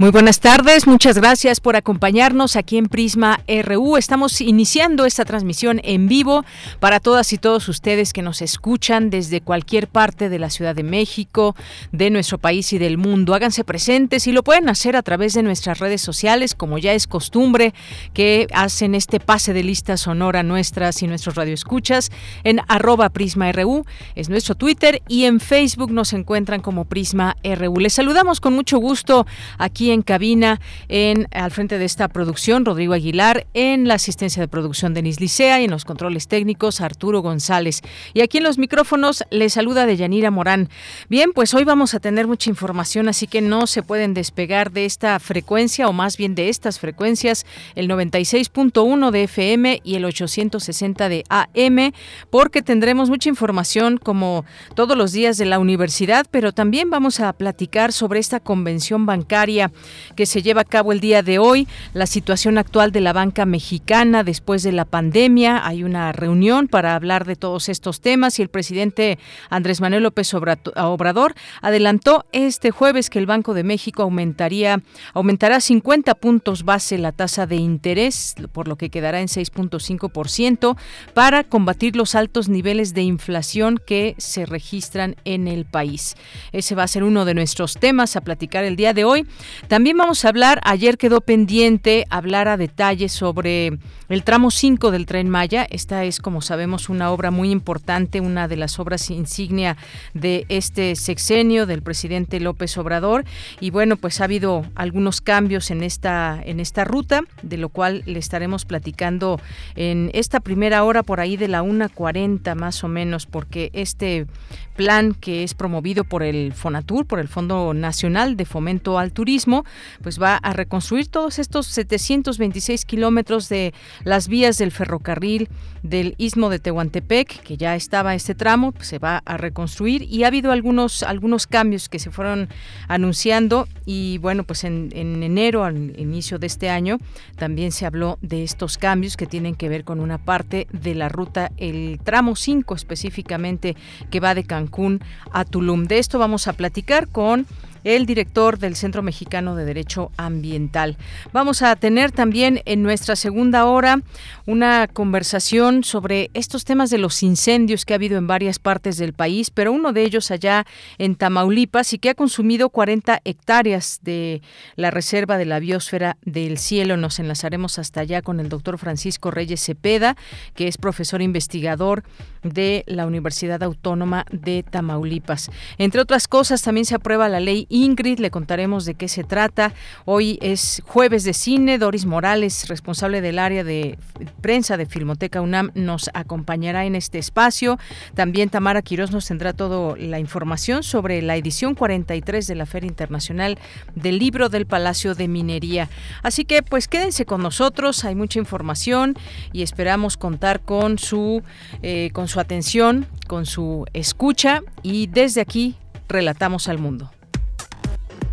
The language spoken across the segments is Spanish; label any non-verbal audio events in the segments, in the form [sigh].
Muy buenas tardes, muchas gracias por acompañarnos aquí en Prisma RU. Estamos iniciando esta transmisión en vivo para todas y todos ustedes que nos escuchan desde cualquier parte de la Ciudad de México, de nuestro país y del mundo. Háganse presentes y lo pueden hacer a través de nuestras redes sociales, como ya es costumbre, que hacen este pase de lista sonora nuestras y nuestros radioescuchas en arroba Prisma RU, es nuestro Twitter y en Facebook nos encuentran como Prisma RU. Les saludamos con mucho gusto aquí en cabina, en al frente de esta producción, Rodrigo Aguilar, en la asistencia de producción Denis Licea y en los controles técnicos Arturo González. Y aquí en los micrófonos les saluda Deyanira Morán. Bien, pues hoy vamos a tener mucha información, así que no se pueden despegar de esta frecuencia o más bien de estas frecuencias, el 96.1 de FM y el 860 de AM, porque tendremos mucha información como todos los días de la universidad, pero también vamos a platicar sobre esta convención bancaria que se lleva a cabo el día de hoy, la situación actual de la banca mexicana después de la pandemia. Hay una reunión para hablar de todos estos temas y el presidente Andrés Manuel López Obrador adelantó este jueves que el Banco de México aumentaría aumentará 50 puntos base la tasa de interés, por lo que quedará en 6.5% para combatir los altos niveles de inflación que se registran en el país. Ese va a ser uno de nuestros temas a platicar el día de hoy. También vamos a hablar, ayer quedó pendiente hablar a detalle sobre el tramo 5 del tren Maya. Esta es, como sabemos, una obra muy importante, una de las obras insignia de este sexenio del presidente López Obrador. Y bueno, pues ha habido algunos cambios en esta, en esta ruta, de lo cual le estaremos platicando en esta primera hora por ahí de la 1.40 más o menos, porque este plan que es promovido por el Fonatur, por el Fondo Nacional de Fomento al Turismo, pues va a reconstruir todos estos 726 kilómetros de las vías del ferrocarril del Istmo de Tehuantepec, que ya estaba este tramo, pues se va a reconstruir y ha habido algunos, algunos cambios que se fueron anunciando y bueno, pues en, en enero, al inicio de este año, también se habló de estos cambios que tienen que ver con una parte de la ruta, el tramo 5 específicamente, que va de Cancún a Tulum. De esto vamos a platicar con el director del Centro Mexicano de Derecho Ambiental. Vamos a tener también en nuestra segunda hora una conversación sobre estos temas de los incendios que ha habido en varias partes del país, pero uno de ellos allá en Tamaulipas y que ha consumido 40 hectáreas de la Reserva de la Biosfera del Cielo. Nos enlazaremos hasta allá con el doctor Francisco Reyes Cepeda, que es profesor investigador de la Universidad Autónoma de Tamaulipas. Entre otras cosas, también se aprueba la ley Ingrid, le contaremos de qué se trata. Hoy es jueves de cine. Doris Morales, responsable del área de prensa de Filmoteca UNAM, nos acompañará en este espacio. También Tamara Quirós nos tendrá toda la información sobre la edición 43 de la Feria Internacional del Libro del Palacio de Minería. Así que pues quédense con nosotros, hay mucha información y esperamos contar con su, eh, con su atención, con su escucha y desde aquí relatamos al mundo.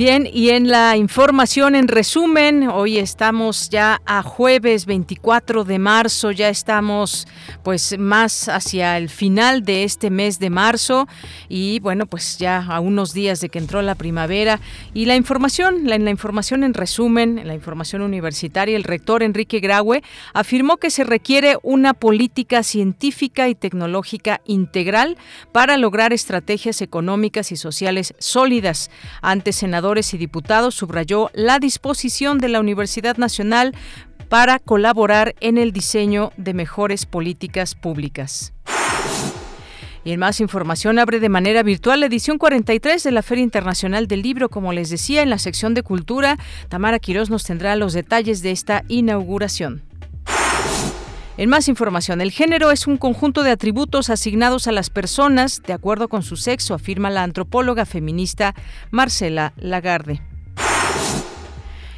Bien, y en la información, en resumen, hoy estamos ya a jueves 24 de marzo, ya estamos pues más hacia el final de este mes de marzo y bueno, pues ya a unos días de que entró la primavera. Y la información, la, en la información en resumen, en la información universitaria, el rector Enrique Graue afirmó que se requiere una política científica y tecnológica integral para lograr estrategias económicas y sociales sólidas. Ante y diputados subrayó la disposición de la Universidad Nacional para colaborar en el diseño de mejores políticas públicas. Y en más información abre de manera virtual la edición 43 de la Feria Internacional del Libro. Como les decía, en la sección de Cultura, Tamara Quirós nos tendrá los detalles de esta inauguración. En más información, el género es un conjunto de atributos asignados a las personas de acuerdo con su sexo, afirma la antropóloga feminista Marcela Lagarde.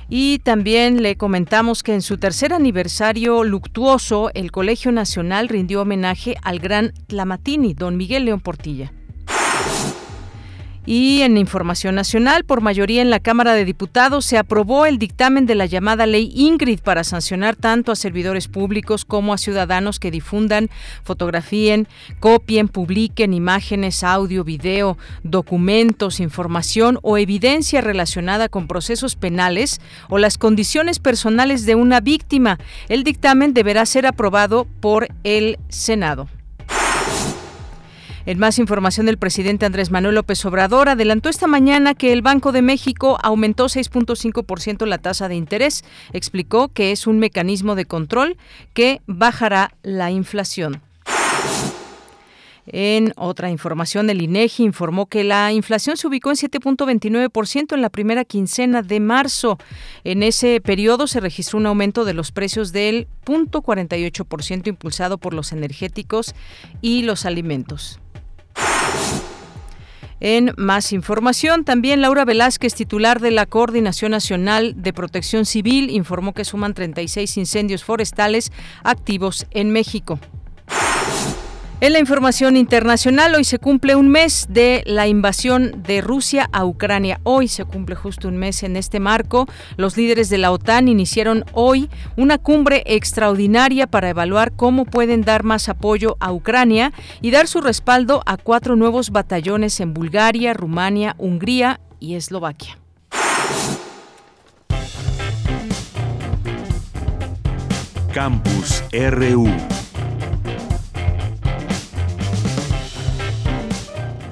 Y también le comentamos que en su tercer aniversario luctuoso, el Colegio Nacional rindió homenaje al gran Tlamatini, don Miguel León Portilla. Y en información nacional, por mayoría en la Cámara de Diputados, se aprobó el dictamen de la llamada Ley Ingrid para sancionar tanto a servidores públicos como a ciudadanos que difundan, fotografíen, copien, publiquen imágenes, audio, video, documentos, información o evidencia relacionada con procesos penales o las condiciones personales de una víctima. El dictamen deberá ser aprobado por el Senado. En más información, el presidente Andrés Manuel López Obrador adelantó esta mañana que el Banco de México aumentó 6.5% la tasa de interés. Explicó que es un mecanismo de control que bajará la inflación. En otra información, el INEGI informó que la inflación se ubicó en 7.29% en la primera quincena de marzo. En ese periodo se registró un aumento de los precios del 0.48% impulsado por los energéticos y los alimentos. En más información, también Laura Velázquez, titular de la Coordinación Nacional de Protección Civil, informó que suman 36 incendios forestales activos en México. En la información internacional, hoy se cumple un mes de la invasión de Rusia a Ucrania. Hoy se cumple justo un mes en este marco. Los líderes de la OTAN iniciaron hoy una cumbre extraordinaria para evaluar cómo pueden dar más apoyo a Ucrania y dar su respaldo a cuatro nuevos batallones en Bulgaria, Rumania, Hungría y Eslovaquia. Campus RU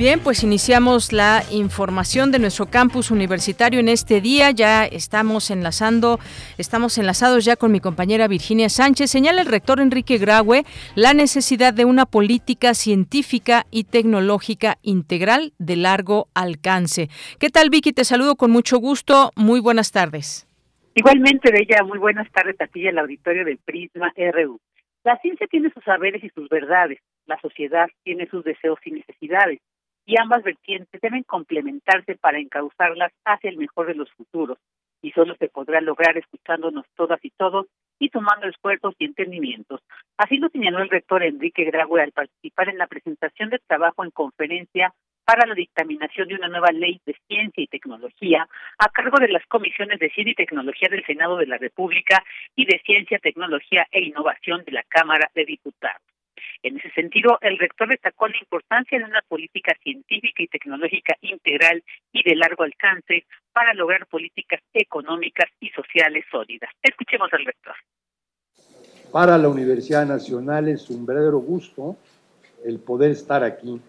Bien, pues iniciamos la información de nuestro campus universitario en este día. Ya estamos enlazando, estamos enlazados ya con mi compañera Virginia Sánchez. Señala el rector Enrique Graue la necesidad de una política científica y tecnológica integral de largo alcance. ¿Qué tal, Vicky? Te saludo con mucho gusto. Muy buenas tardes. Igualmente, Bella, muy buenas tardes a ti el auditorio del Prisma RU. La ciencia tiene sus saberes y sus verdades. La sociedad tiene sus deseos y necesidades y ambas vertientes deben complementarse para encauzarlas hacia el mejor de los futuros, y solo se podrá lograr escuchándonos todas y todos y tomando esfuerzos y entendimientos. Así lo señaló el rector Enrique Graue al participar en la presentación del trabajo en conferencia para la dictaminación de una nueva ley de ciencia y tecnología a cargo de las comisiones de Ciencia y Tecnología del Senado de la República y de Ciencia, Tecnología e Innovación de la Cámara de Diputados. En ese sentido, el rector destacó la importancia de una política científica y tecnológica integral y de largo alcance para lograr políticas económicas y sociales sólidas. Escuchemos al rector. Para la Universidad Nacional es un verdadero gusto el poder estar aquí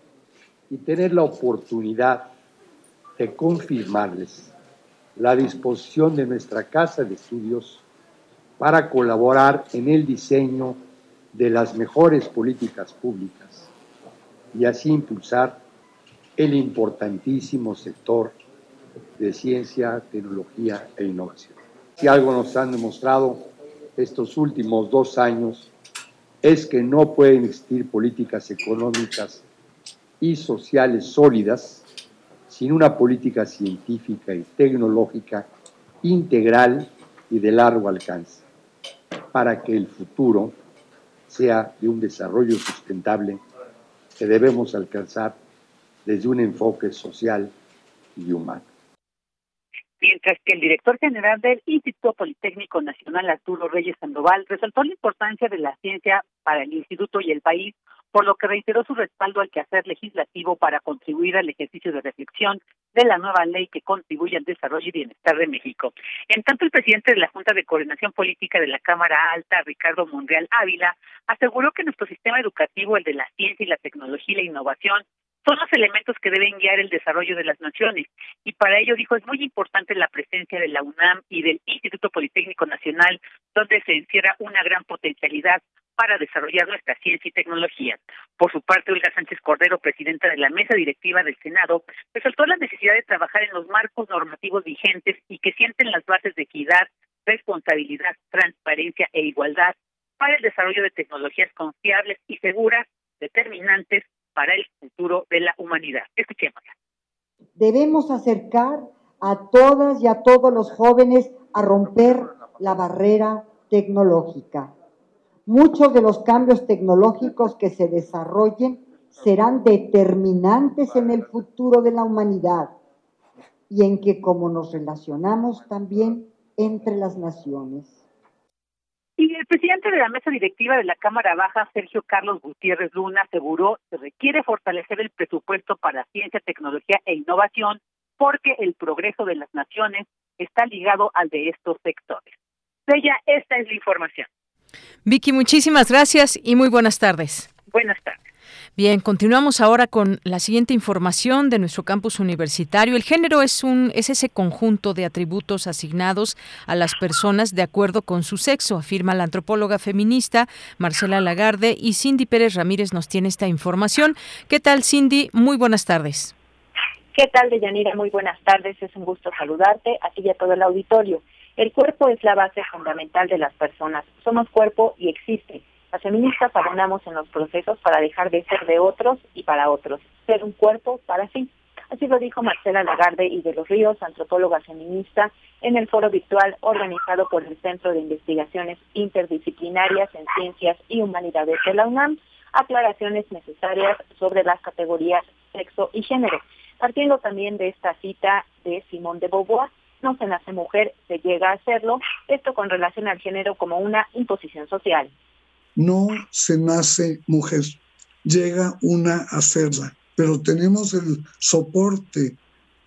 y tener la oportunidad de confirmarles la disposición de nuestra Casa de Estudios para colaborar en el diseño de las mejores políticas públicas y así impulsar el importantísimo sector de ciencia, tecnología e innovación. Si algo nos han demostrado estos últimos dos años es que no pueden existir políticas económicas y sociales sólidas sin una política científica y tecnológica integral y de largo alcance, para que el futuro sea de un desarrollo sustentable que debemos alcanzar desde un enfoque social y humano. Mientras que el director general del Instituto Politécnico Nacional, Arturo Reyes Sandoval, resaltó la importancia de la ciencia para el instituto y el país por lo que reiteró su respaldo al quehacer legislativo para contribuir al ejercicio de reflexión de la nueva ley que contribuye al desarrollo y bienestar de México. En tanto, el presidente de la Junta de Coordinación Política de la Cámara Alta, Ricardo Monreal Ávila, aseguró que nuestro sistema educativo, el de la ciencia y la tecnología y la innovación, son los elementos que deben guiar el desarrollo de las naciones. Y para ello, dijo, es muy importante la presencia de la UNAM y del Instituto Politécnico Nacional, donde se encierra una gran potencialidad para desarrollar nuestra ciencia y tecnología. Por su parte, Olga Sánchez Cordero, presidenta de la mesa directiva del Senado, resaltó la necesidad de trabajar en los marcos normativos vigentes y que sienten las bases de equidad, responsabilidad, transparencia e igualdad para el desarrollo de tecnologías confiables y seguras, determinantes para el futuro de la humanidad. Escuchémosla. Debemos acercar a todas y a todos los jóvenes a romper la barrera tecnológica. Muchos de los cambios tecnológicos que se desarrollen serán determinantes en el futuro de la humanidad y en que como nos relacionamos también entre las naciones. Y el presidente de la mesa directiva de la Cámara Baja, Sergio Carlos Gutiérrez Luna, aseguró que requiere fortalecer el presupuesto para ciencia, tecnología e innovación porque el progreso de las naciones está ligado al de estos sectores. Ella, esta es la información. Vicky, muchísimas gracias y muy buenas tardes. Buenas tardes. Bien, continuamos ahora con la siguiente información de nuestro campus universitario. El género es un es ese conjunto de atributos asignados a las personas de acuerdo con su sexo, afirma la antropóloga feminista Marcela Lagarde y Cindy Pérez Ramírez nos tiene esta información. ¿Qué tal, Cindy? Muy buenas tardes. ¿Qué tal, Deyanira? Muy buenas tardes. Es un gusto saludarte a ti y a todo el auditorio. El cuerpo es la base fundamental de las personas. Somos cuerpo y existe. Las feministas abonamos en los procesos para dejar de ser de otros y para otros, ser un cuerpo para sí. Así lo dijo Marcela Lagarde y de los Ríos, antropóloga feminista, en el foro virtual organizado por el Centro de Investigaciones Interdisciplinarias en Ciencias y Humanidades de la UNAM, aclaraciones necesarias sobre las categorías sexo y género. Partiendo también de esta cita de Simón de Beauvoir, no se nace mujer, se llega a hacerlo, esto con relación al género como una imposición social no se nace mujer, llega una a hacerla, pero tenemos el soporte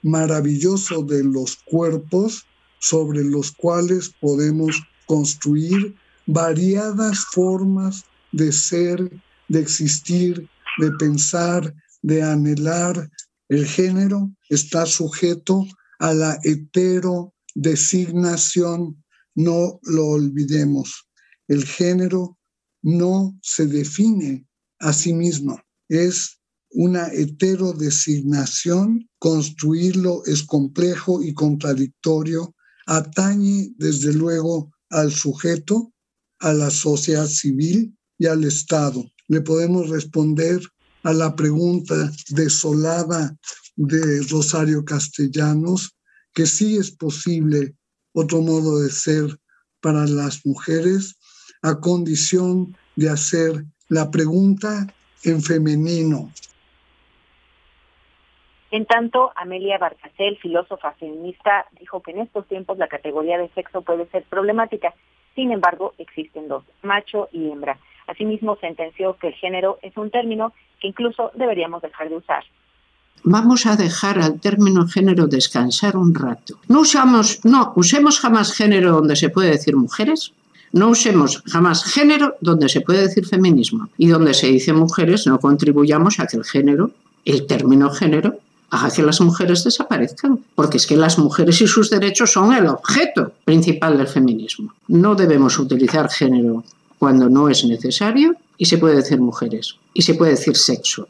maravilloso de los cuerpos sobre los cuales podemos construir variadas formas de ser, de existir, de pensar, de anhelar. El género está sujeto a la heterodesignación, no lo olvidemos. El género no se define a sí mismo. Es una heterodesignación, construirlo es complejo y contradictorio, atañe desde luego al sujeto, a la sociedad civil y al Estado. Le podemos responder a la pregunta desolada de Rosario Castellanos, que sí es posible otro modo de ser para las mujeres a condición de hacer la pregunta en femenino. En tanto, Amelia Barcasel, filósofa feminista, dijo que en estos tiempos la categoría de sexo puede ser problemática. Sin embargo, existen dos, macho y hembra. Asimismo, sentenció que el género es un término que incluso deberíamos dejar de usar. Vamos a dejar al término género descansar un rato. No usamos, no, usemos jamás género donde se puede decir mujeres, no usemos jamás género donde se puede decir feminismo y donde se dice mujeres no contribuyamos a que el género, el término género, haga que las mujeres desaparezcan, porque es que las mujeres y sus derechos son el objeto principal del feminismo. No debemos utilizar género cuando no es necesario y se puede decir mujeres y se puede decir sexo.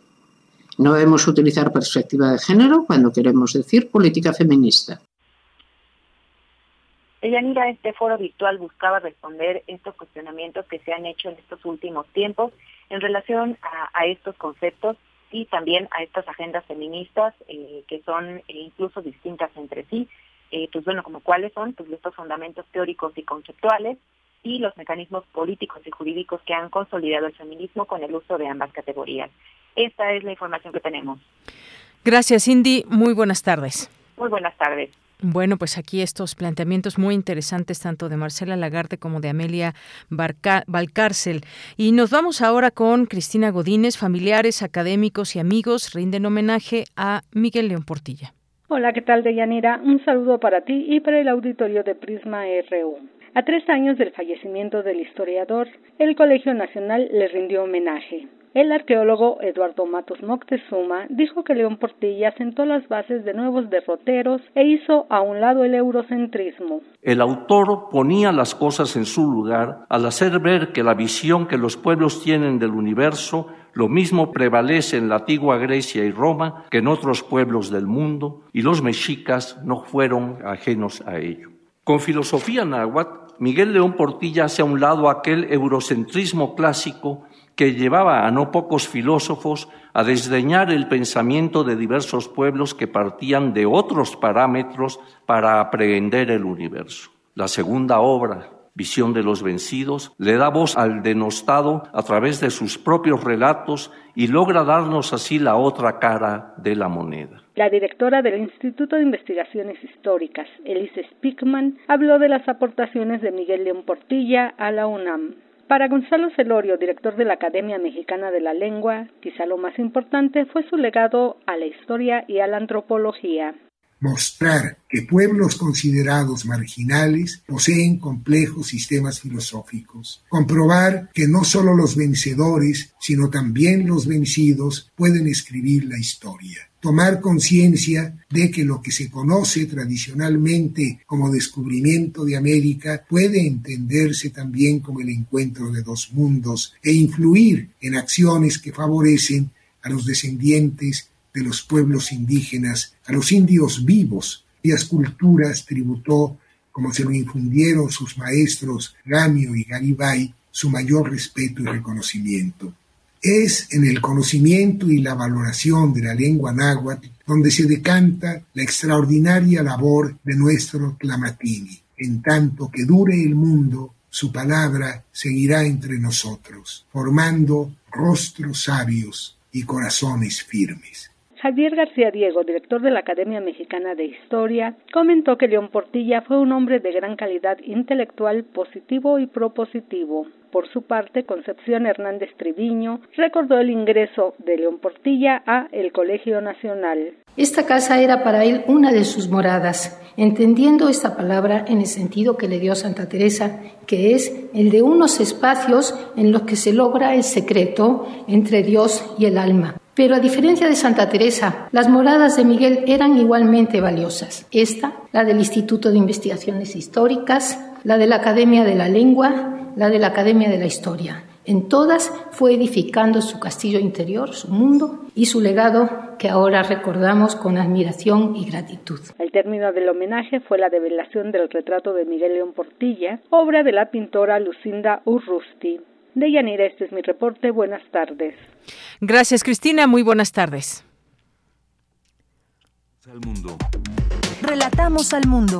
No debemos utilizar perspectiva de género cuando queremos decir política feminista. Deyanira, este foro virtual buscaba responder estos cuestionamientos que se han hecho en estos últimos tiempos en relación a, estos conceptos y también a estas agendas feministas eh, que son eh, incluso distintas entre sí. Eh, pues bueno, como cuáles son pues estos fundamentos teóricos y conceptuales y los mecanismos políticos y jurídicos que han consolidado el feminismo con el uso de ambas categorías. Esta es la información que tenemos. Gracias, Cindy. Muy buenas tardes. Muy buenas tardes. Bueno, pues aquí estos planteamientos muy interesantes tanto de Marcela Lagarde como de Amelia Valcárcel. Y nos vamos ahora con Cristina Godínez. Familiares, académicos y amigos rinden homenaje a Miguel León Portilla. Hola, ¿qué tal, Deyanira? Un saludo para ti y para el auditorio de Prisma RU. A tres años del fallecimiento del historiador, el Colegio Nacional le rindió homenaje. El arqueólogo Eduardo Matos Moctezuma dijo que León Portilla sentó las bases de nuevos derroteros e hizo a un lado el eurocentrismo. El autor ponía las cosas en su lugar al hacer ver que la visión que los pueblos tienen del universo lo mismo prevalece en la antigua Grecia y Roma que en otros pueblos del mundo, y los mexicas no fueron ajenos a ello. Con filosofía náhuatl, Miguel León Portilla hace a un lado aquel eurocentrismo clásico que llevaba a no pocos filósofos a desdeñar el pensamiento de diversos pueblos que partían de otros parámetros para aprehender el universo. La segunda obra, visión de los vencidos, le da voz al denostado a través de sus propios relatos y logra darnos así la otra cara de la moneda. La directora del Instituto de Investigaciones Históricas, Elise Spickman, habló de las aportaciones de Miguel León Portilla a la UNAM. Para Gonzalo Celorio, director de la Academia Mexicana de la Lengua, quizá lo más importante fue su legado a la historia y a la antropología. Mostrar que pueblos considerados marginales poseen complejos sistemas filosóficos, comprobar que no solo los vencedores, sino también los vencidos pueden escribir la historia, tomar conciencia de que lo que se conoce tradicionalmente como descubrimiento de América puede entenderse también como el encuentro de dos mundos e influir en acciones que favorecen a los descendientes de los pueblos indígenas, a los indios vivos, cuyas culturas tributó, como se lo infundieron sus maestros Gamio y Garibay, su mayor respeto y reconocimiento. Es en el conocimiento y la valoración de la lengua náhuatl donde se decanta la extraordinaria labor de nuestro Tlamatini. En tanto que dure el mundo, su palabra seguirá entre nosotros, formando rostros sabios y corazones firmes. Javier García Diego, director de la Academia Mexicana de Historia, comentó que León Portilla fue un hombre de gran calidad intelectual, positivo y propositivo. Por su parte, Concepción Hernández Triviño recordó el ingreso de León Portilla a el Colegio Nacional. Esta casa era para él una de sus moradas, entendiendo esta palabra en el sentido que le dio Santa Teresa, que es el de unos espacios en los que se logra el secreto entre Dios y el alma. Pero a diferencia de Santa Teresa, las moradas de Miguel eran igualmente valiosas. Esta, la del Instituto de Investigaciones Históricas, la de la Academia de la Lengua, la de la Academia de la Historia. En todas fue edificando su castillo interior, su mundo y su legado que ahora recordamos con admiración y gratitud. El término del homenaje fue la develación del retrato de Miguel León Portilla, obra de la pintora Lucinda Urrusti. De Yanira, este es mi reporte. Buenas tardes. Gracias, Cristina. Muy buenas tardes. Al mundo. Relatamos al mundo.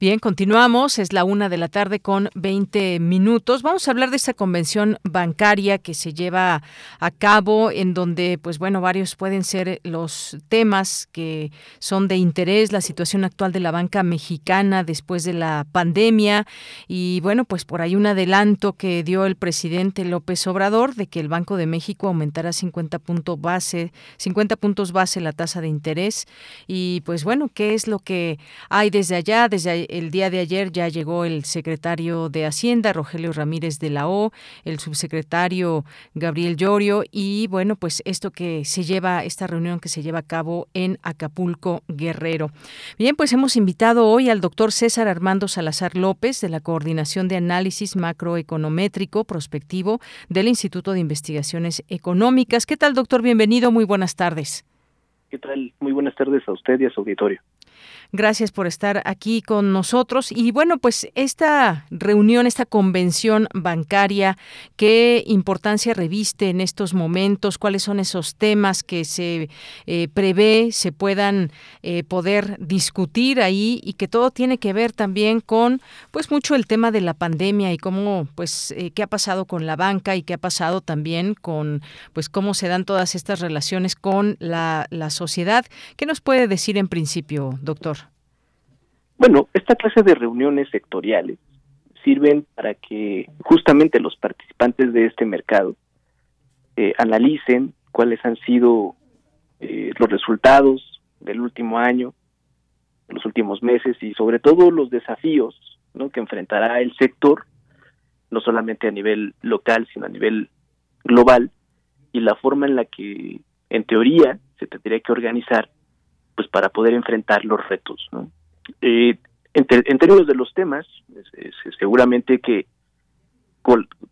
Bien, continuamos. Es la una de la tarde con 20 minutos. Vamos a hablar de esta convención bancaria que se lleva a cabo, en donde, pues bueno, varios pueden ser los temas que son de interés, la situación actual de la banca mexicana después de la pandemia y, bueno, pues por ahí un adelanto que dio el presidente López Obrador de que el Banco de México aumentará 50 puntos base, 50 puntos base la tasa de interés y, pues bueno, qué es lo que hay desde allá, desde el día de ayer ya llegó el secretario de Hacienda, Rogelio Ramírez de la O, el subsecretario Gabriel Llorio y bueno, pues esto que se lleva, esta reunión que se lleva a cabo en Acapulco, Guerrero. Bien, pues hemos invitado hoy al doctor César Armando Salazar López de la Coordinación de Análisis Macroeconométrico Prospectivo del Instituto de Investigaciones Económicas. ¿Qué tal, doctor? Bienvenido, muy buenas tardes. ¿Qué tal? Muy buenas tardes a usted y a su auditorio. Gracias por estar aquí con nosotros. Y bueno, pues esta reunión, esta convención bancaria, ¿qué importancia reviste en estos momentos? ¿Cuáles son esos temas que se eh, prevé se puedan eh, poder discutir ahí y que todo tiene que ver también con, pues mucho el tema de la pandemia y cómo, pues, eh, qué ha pasado con la banca y qué ha pasado también con, pues, cómo se dan todas estas relaciones con la, la sociedad? ¿Qué nos puede decir en principio, doctor? Bueno, esta clase de reuniones sectoriales sirven para que justamente los participantes de este mercado eh, analicen cuáles han sido eh, los resultados del último año, los últimos meses y sobre todo los desafíos ¿no? que enfrentará el sector no solamente a nivel local, sino a nivel global, y la forma en la que, en teoría, se tendría que organizar pues para poder enfrentar los retos. ¿no? Eh, en, términos de los temas, seguramente que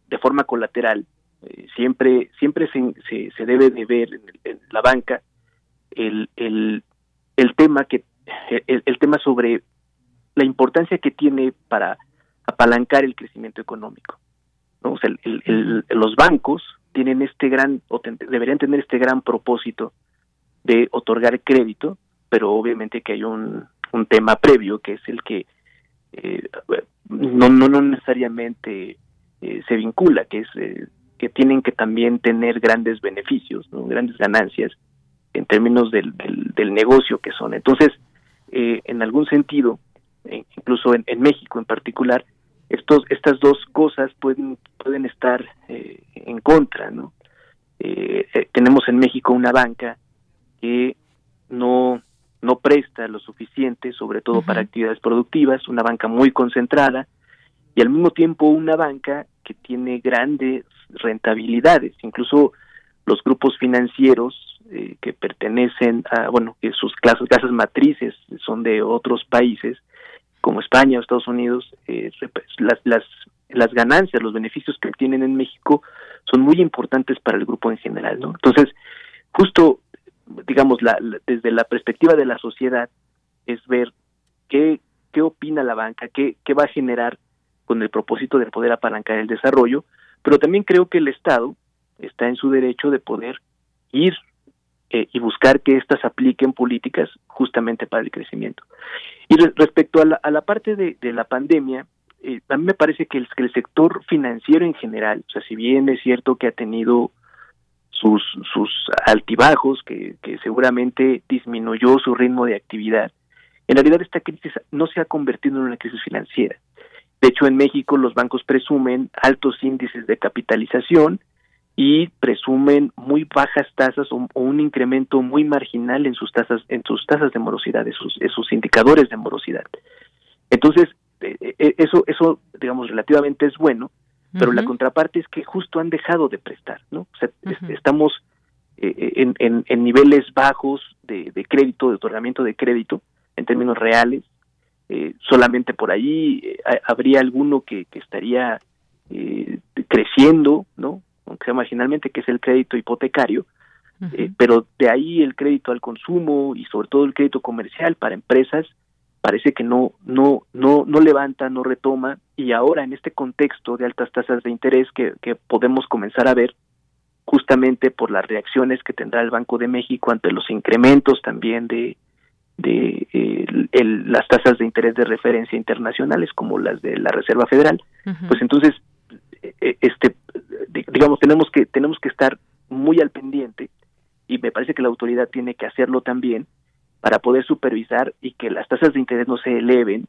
de forma colateral eh, siempre siempre se, se, debe de ver en, la banca el, el, el tema que el, tema sobre la importancia que tiene para apalancar el crecimiento económico. ¿no? O sea, los bancos tienen este gran, o deberían tener este gran propósito de otorgar crédito, pero obviamente que hay un, un tema previo que es el que eh, no, no, no necesariamente eh, se vincula, que es eh, que tienen que también tener grandes beneficios, grandes ganancias en términos del, del, negocio que son. Entonces, en algún sentido, incluso en, en, México en particular, estos, estas dos cosas pueden, pueden estar en contra, ¿no? tenemos en México una banca que no no presta lo suficiente, sobre todo para actividades productivas, una banca muy concentrada y al mismo tiempo una banca que tiene grandes rentabilidades, incluso los grupos financieros eh, que pertenecen a, bueno, que sus clases, casas matrices son de otros países, como España o Estados Unidos, eh, las, las, las ganancias, los beneficios que obtienen en México son muy importantes para el grupo en general, ¿no? Entonces, justo digamos, la, desde la perspectiva de la sociedad, es ver qué, qué opina la banca, qué, qué va a generar con el propósito de poder apalancar el desarrollo, pero también creo que el Estado está en su derecho de poder ir eh, y buscar que éstas apliquen políticas justamente para el crecimiento. Y respecto a la, a la parte de, la pandemia, eh, a mí me parece que el sector financiero en general, o sea, si bien es cierto que ha tenido sus, sus altibajos, que, seguramente disminuyó su ritmo de actividad, en realidad esta crisis no se ha convertido en una crisis financiera. De hecho, en México los bancos presumen altos índices de capitalización y presumen muy bajas tasas o, un incremento muy marginal en sus tasas en sus tasas de morosidad, en sus, sus indicadores de morosidad. Entonces, eh, eh, eso eso digamos relativamente es bueno, pero la contraparte es que justo han dejado de prestar, ¿no? O sea, estamos eh, eh, en, en, niveles bajos de, crédito, de otorgamiento de crédito, en términos reales. Eh, solamente por ahí habría alguno que, que estaría creciendo, ¿no? Aunque sea marginalmente, que es el crédito hipotecario, pero de ahí el crédito al consumo y sobre todo el crédito comercial para empresas parece que no no no no levanta, no retoma y ahora en este contexto de altas tasas de interés que, que podemos comenzar a ver justamente por las reacciones que tendrá el Banco de México ante los incrementos también de de el, las tasas de interés de referencia internacionales como las de la Reserva Federal pues entonces e, e, este digamos tenemos que tenemos que estar muy al pendiente y me parece que la autoridad tiene que hacerlo también para poder supervisar y que las tasas de interés no se eleven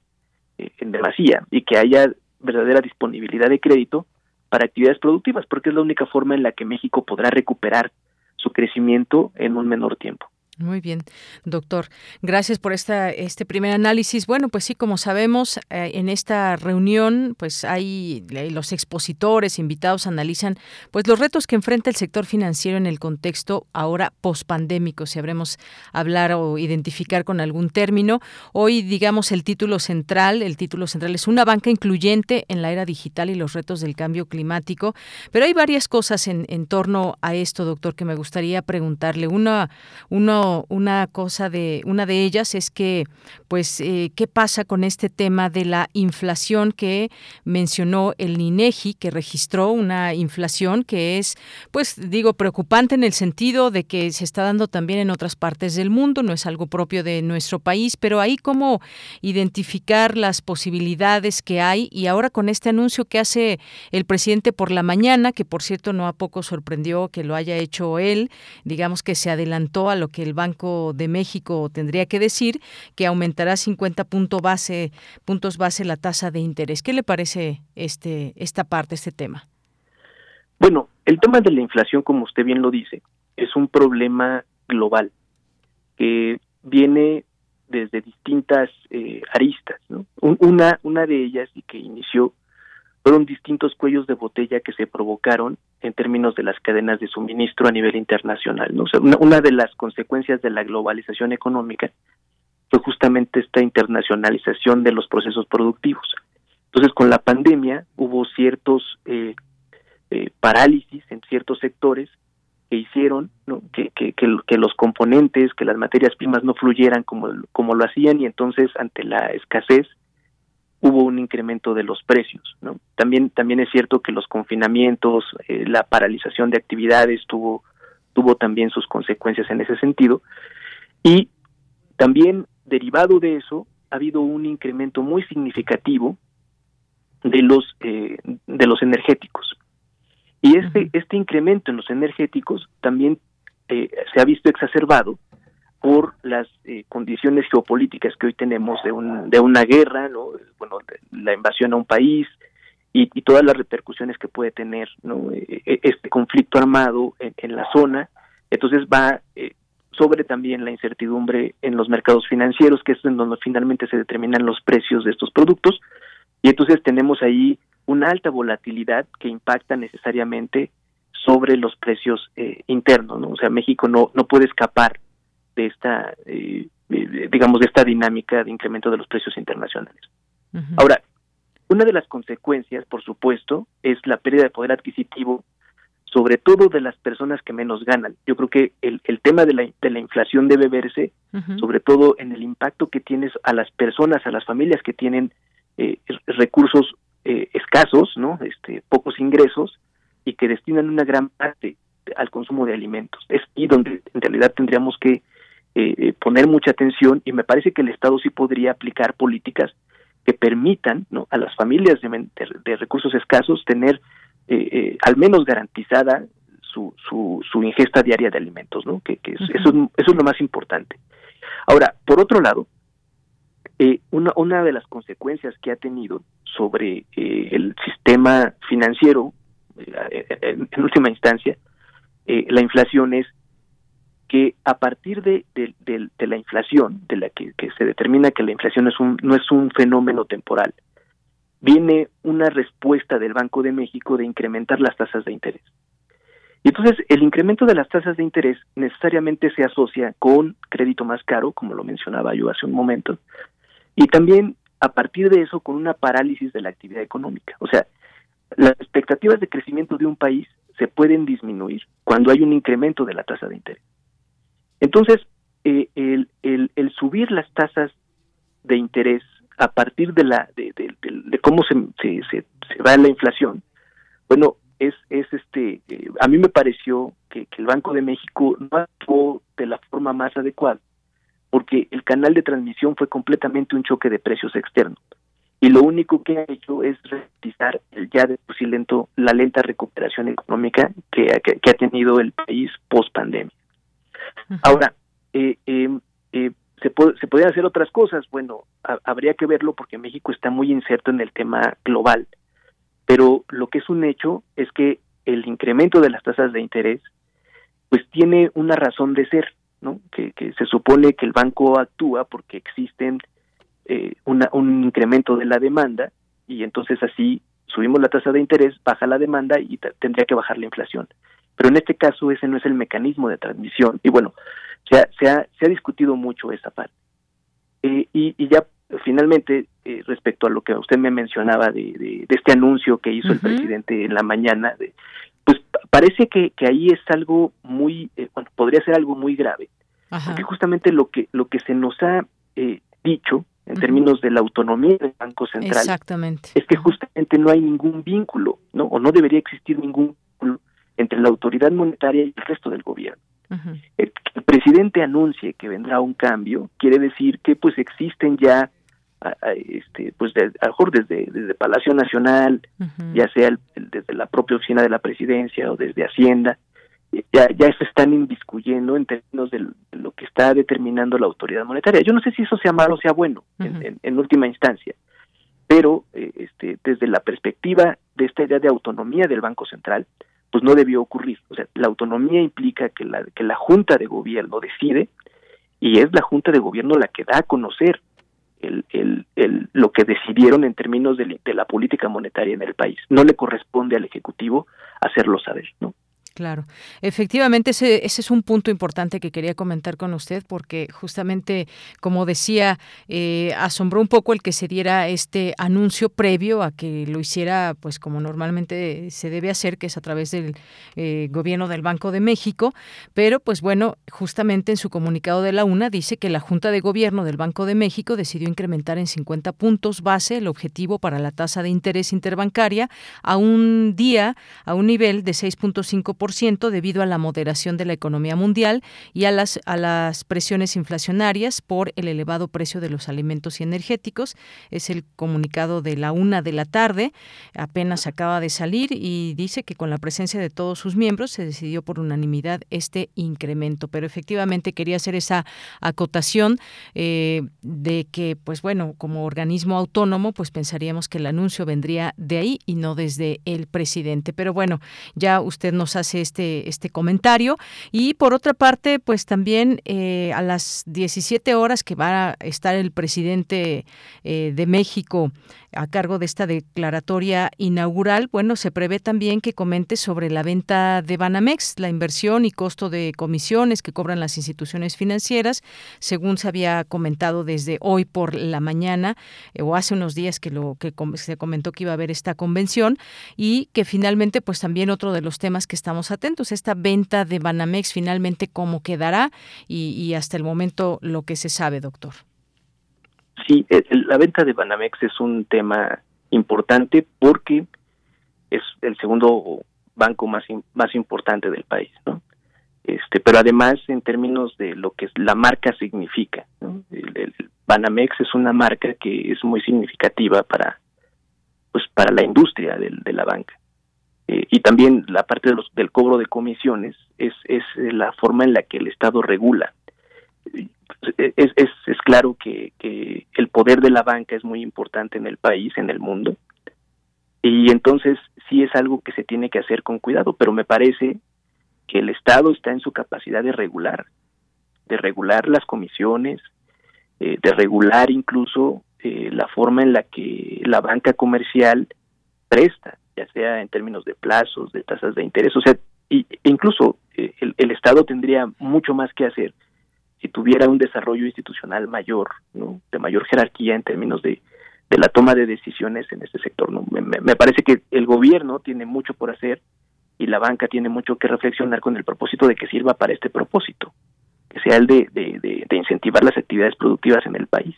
eh, en demasía y que haya verdadera disponibilidad de crédito para actividades productivas, porque es la única forma en la que México podrá recuperar su crecimiento en un menor tiempo. Muy bien, doctor. Gracias por esta, este primer análisis. Bueno, pues sí, como sabemos, eh, en esta reunión, pues hay eh, los expositores invitados analizan, pues los retos que enfrenta el sector financiero en el contexto ahora pospandémico, si habremos hablar o identificar con algún término. Hoy, digamos, el título central, el título central es una banca incluyente en la era digital y los retos del cambio climático. Pero hay varias cosas en, en torno a esto, doctor, que me gustaría preguntarle. Una, uno una cosa de una de ellas es que pues eh, qué pasa con este tema de la inflación que mencionó el INEGI que registró una inflación que es pues digo preocupante en el sentido de que se está dando también en otras partes del mundo, no es algo propio de nuestro país, pero ahí cómo identificar las posibilidades que hay y ahora con este anuncio que hace el presidente por la mañana, que por cierto no a poco sorprendió que lo haya hecho él, digamos que se adelantó a lo que el Banco de México tendría que decir que aumentará 50 punto base, puntos base la tasa de interés. ¿Qué le parece este, esta parte, este tema? Bueno, el tema de la inflación, como usted bien lo dice, es un problema global que viene desde distintas eh, aristas. Una, una de ellas y que inició fueron distintos cuellos de botella que se provocaron en términos de las cadenas de suministro a nivel internacional. ¿no? una, de las consecuencias de la globalización económica fue justamente esta internacionalización de los procesos productivos. Entonces, con la pandemia hubo ciertos eh, eh, parálisis en ciertos sectores que hicieron que, que, que, los componentes, que las materias primas no fluyeran como, como lo hacían y entonces ante la escasez hubo un incremento de los precios. ¿no? También, también es cierto que los confinamientos, eh, la paralización de actividades tuvo, tuvo también sus consecuencias en ese sentido. Y también derivado de eso ha habido un incremento muy significativo de los, eh, de los energéticos. Y este, este incremento en los energéticos también eh, se ha visto exacerbado por las eh, condiciones geopolíticas que hoy tenemos de, un, de una guerra, ¿no? bueno, la invasión a un país y, todas las repercusiones que puede tener ¿no? E, e, este conflicto armado en, la zona. Entonces va eh, sobre también la incertidumbre en los mercados financieros, que es en donde finalmente se determinan los precios de estos productos. Y entonces tenemos ahí una alta volatilidad que impacta necesariamente sobre los precios eh, internos, ¿no? O sea, México no, no puede escapar de esta, eh, digamos, de esta dinámica de incremento de los precios internacionales. Ahora, una de las consecuencias, por supuesto, es la pérdida de poder adquisitivo, sobre todo de las personas que menos ganan. Yo creo que el, el tema de la, de la inflación debe verse, sobre todo en el impacto que tienes a las personas, a las familias que tienen eh, recursos eh, escasos, ¿no? Este, pocos ingresos y que destinan una gran parte al consumo de alimentos. Es ahí donde en realidad tendríamos que eh, eh, poner mucha atención y me parece que el Estado sí podría aplicar políticas que permitan ¿no? a las familias de, recursos escasos tener eh, al menos garantizada su, su, su, ingesta diaria de alimentos, ¿no? que, eso, eso es lo más importante. Ahora, por otro lado, una, una de las consecuencias que ha tenido sobre el sistema financiero, en, última instancia, la inflación es que a partir de, la inflación, de la que, se determina que la inflación no es un fenómeno temporal, viene una respuesta del Banco de México de incrementar las tasas de interés. Y entonces el incremento de las tasas de interés necesariamente se asocia con crédito más caro, como lo mencionaba yo hace un momento, y también a partir de eso con una parálisis de la actividad económica. O sea, las expectativas de crecimiento de un país se pueden disminuir cuando hay un incremento de la tasa de interés. Entonces, eh, el, subir las tasas de interés a partir de la de, cómo se, se, se, va la inflación, bueno, es, es este, eh, a mí me pareció que, el Banco de México no actuó de la forma más adecuada, porque el canal de transmisión fue completamente un choque de precios externos. Y lo único que ha hecho es ralentizar el ya de por lento, la lenta recuperación económica que, que ha tenido el país post pandemia. Ahora, eh, em, eh, ¿se, puede, ¿se podrían hacer otras cosas? Bueno, habría que verlo porque México está muy inserto en el tema global, pero lo que es un hecho es que el incremento de las tasas de interés pues tiene una razón de ser, ¿no? Que, se supone que el banco actúa porque existen eh, un incremento de la demanda y entonces así subimos la tasa de interés, baja la demanda y tendría que bajar la inflación pero en este caso ese no es el mecanismo de transmisión. Y bueno, se ha, se ha, se ha discutido mucho esa parte. Eh, y, ya finalmente, eh, respecto a lo que usted me mencionaba de, de, este anuncio que hizo el presidente en la mañana, de, pues parece que, que ahí es algo muy, eh, bueno, podría ser algo muy grave, porque justamente lo que, lo que se nos ha dicho en términos de la autonomía del Banco Central es que justamente no hay ningún vínculo, ¿no? O no debería existir ningún vínculo entre la autoridad monetaria y el resto del gobierno. el, el, presidente anuncie que vendrá un cambio quiere decir que pues existen ya este pues de, a lo mejor desde desde Palacio Nacional ya sea desde la propia oficina de la presidencia o desde Hacienda ya ya se están inviscuyendo en términos de lo que está determinando la autoridad monetaria. Yo no sé si eso sea malo o sea bueno en, última instancia pero eh, este desde la perspectiva de esta idea de autonomía del Banco Central pues no debió ocurrir. O sea, la autonomía implica que la, que la Junta de Gobierno decide y es la Junta de Gobierno la que da a conocer el, el, lo que decidieron en términos de, de la política monetaria en el país. No le corresponde al Ejecutivo hacerlo saber, ¿no? Claro, efectivamente ese, ese es un punto importante que quería comentar con usted porque justamente, como decía, eh, asombró un poco el que se diera este anuncio previo a que lo hiciera, pues como normalmente se debe hacer, que es a través del eh, gobierno del Banco de México, pero pues bueno, justamente en su comunicado de la UNA dice que la Junta de Gobierno del Banco de México decidió incrementar en 50 puntos base el objetivo para la tasa de interés interbancaria a un día, a un nivel de 6.5% debido a la moderación de la economía mundial y a las, a las presiones inflacionarias por el elevado precio de los alimentos y energéticos. Es el comunicado de la una de la tarde, apenas acaba de salir y dice que con la presencia de todos sus miembros se decidió por unanimidad este incremento. Pero efectivamente quería hacer esa acotación eh, de que, pues bueno, como organismo autónomo, pues pensaríamos que el anuncio vendría de ahí y no desde el presidente. Pero bueno, ya usted nos hace este, este comentario. Y por otra parte, pues también eh, a las 17 horas que va a estar el presidente eh, de México a cargo de esta declaratoria inaugural, bueno, se prevé también que comente sobre la venta de Banamex, la inversión y costo de comisiones que cobran las instituciones financieras, según se había comentado desde hoy por la mañana eh, o hace unos días que lo que se comentó que iba a haber esta convención y que finalmente pues también otro de los temas que estamos atentos, esta venta de Banamex finalmente cómo quedará y, y hasta el momento lo que se sabe, doctor. Sí, la venta de Banamex es un tema importante porque es el segundo banco más más importante del país, ¿no? Este, pero además en términos de lo que la marca significa, el, Banamex es una marca que es muy significativa para pues para la industria de la banca. Eh, y también la parte de los, del cobro de comisiones es, es la forma en la que el Estado regula es, es, es claro que, que, el poder de la banca es muy importante en el país, en el mundo, y entonces sí es algo que se tiene que hacer con cuidado, pero me parece que el Estado está en su capacidad de regular, de regular las comisiones, eh, de regular incluso eh, la forma en la que la banca comercial presta, ya sea en términos de plazos, de tasas de interés, o sea, y, incluso eh, el, el Estado tendría mucho más que hacer si tuviera un desarrollo institucional mayor, ¿no? de mayor jerarquía en términos de, la toma de decisiones en este sector. ¿no? Me, parece que el gobierno tiene mucho por hacer y la banca tiene mucho que reflexionar con el propósito de que sirva para este propósito, que sea el de incentivar las actividades productivas en el país.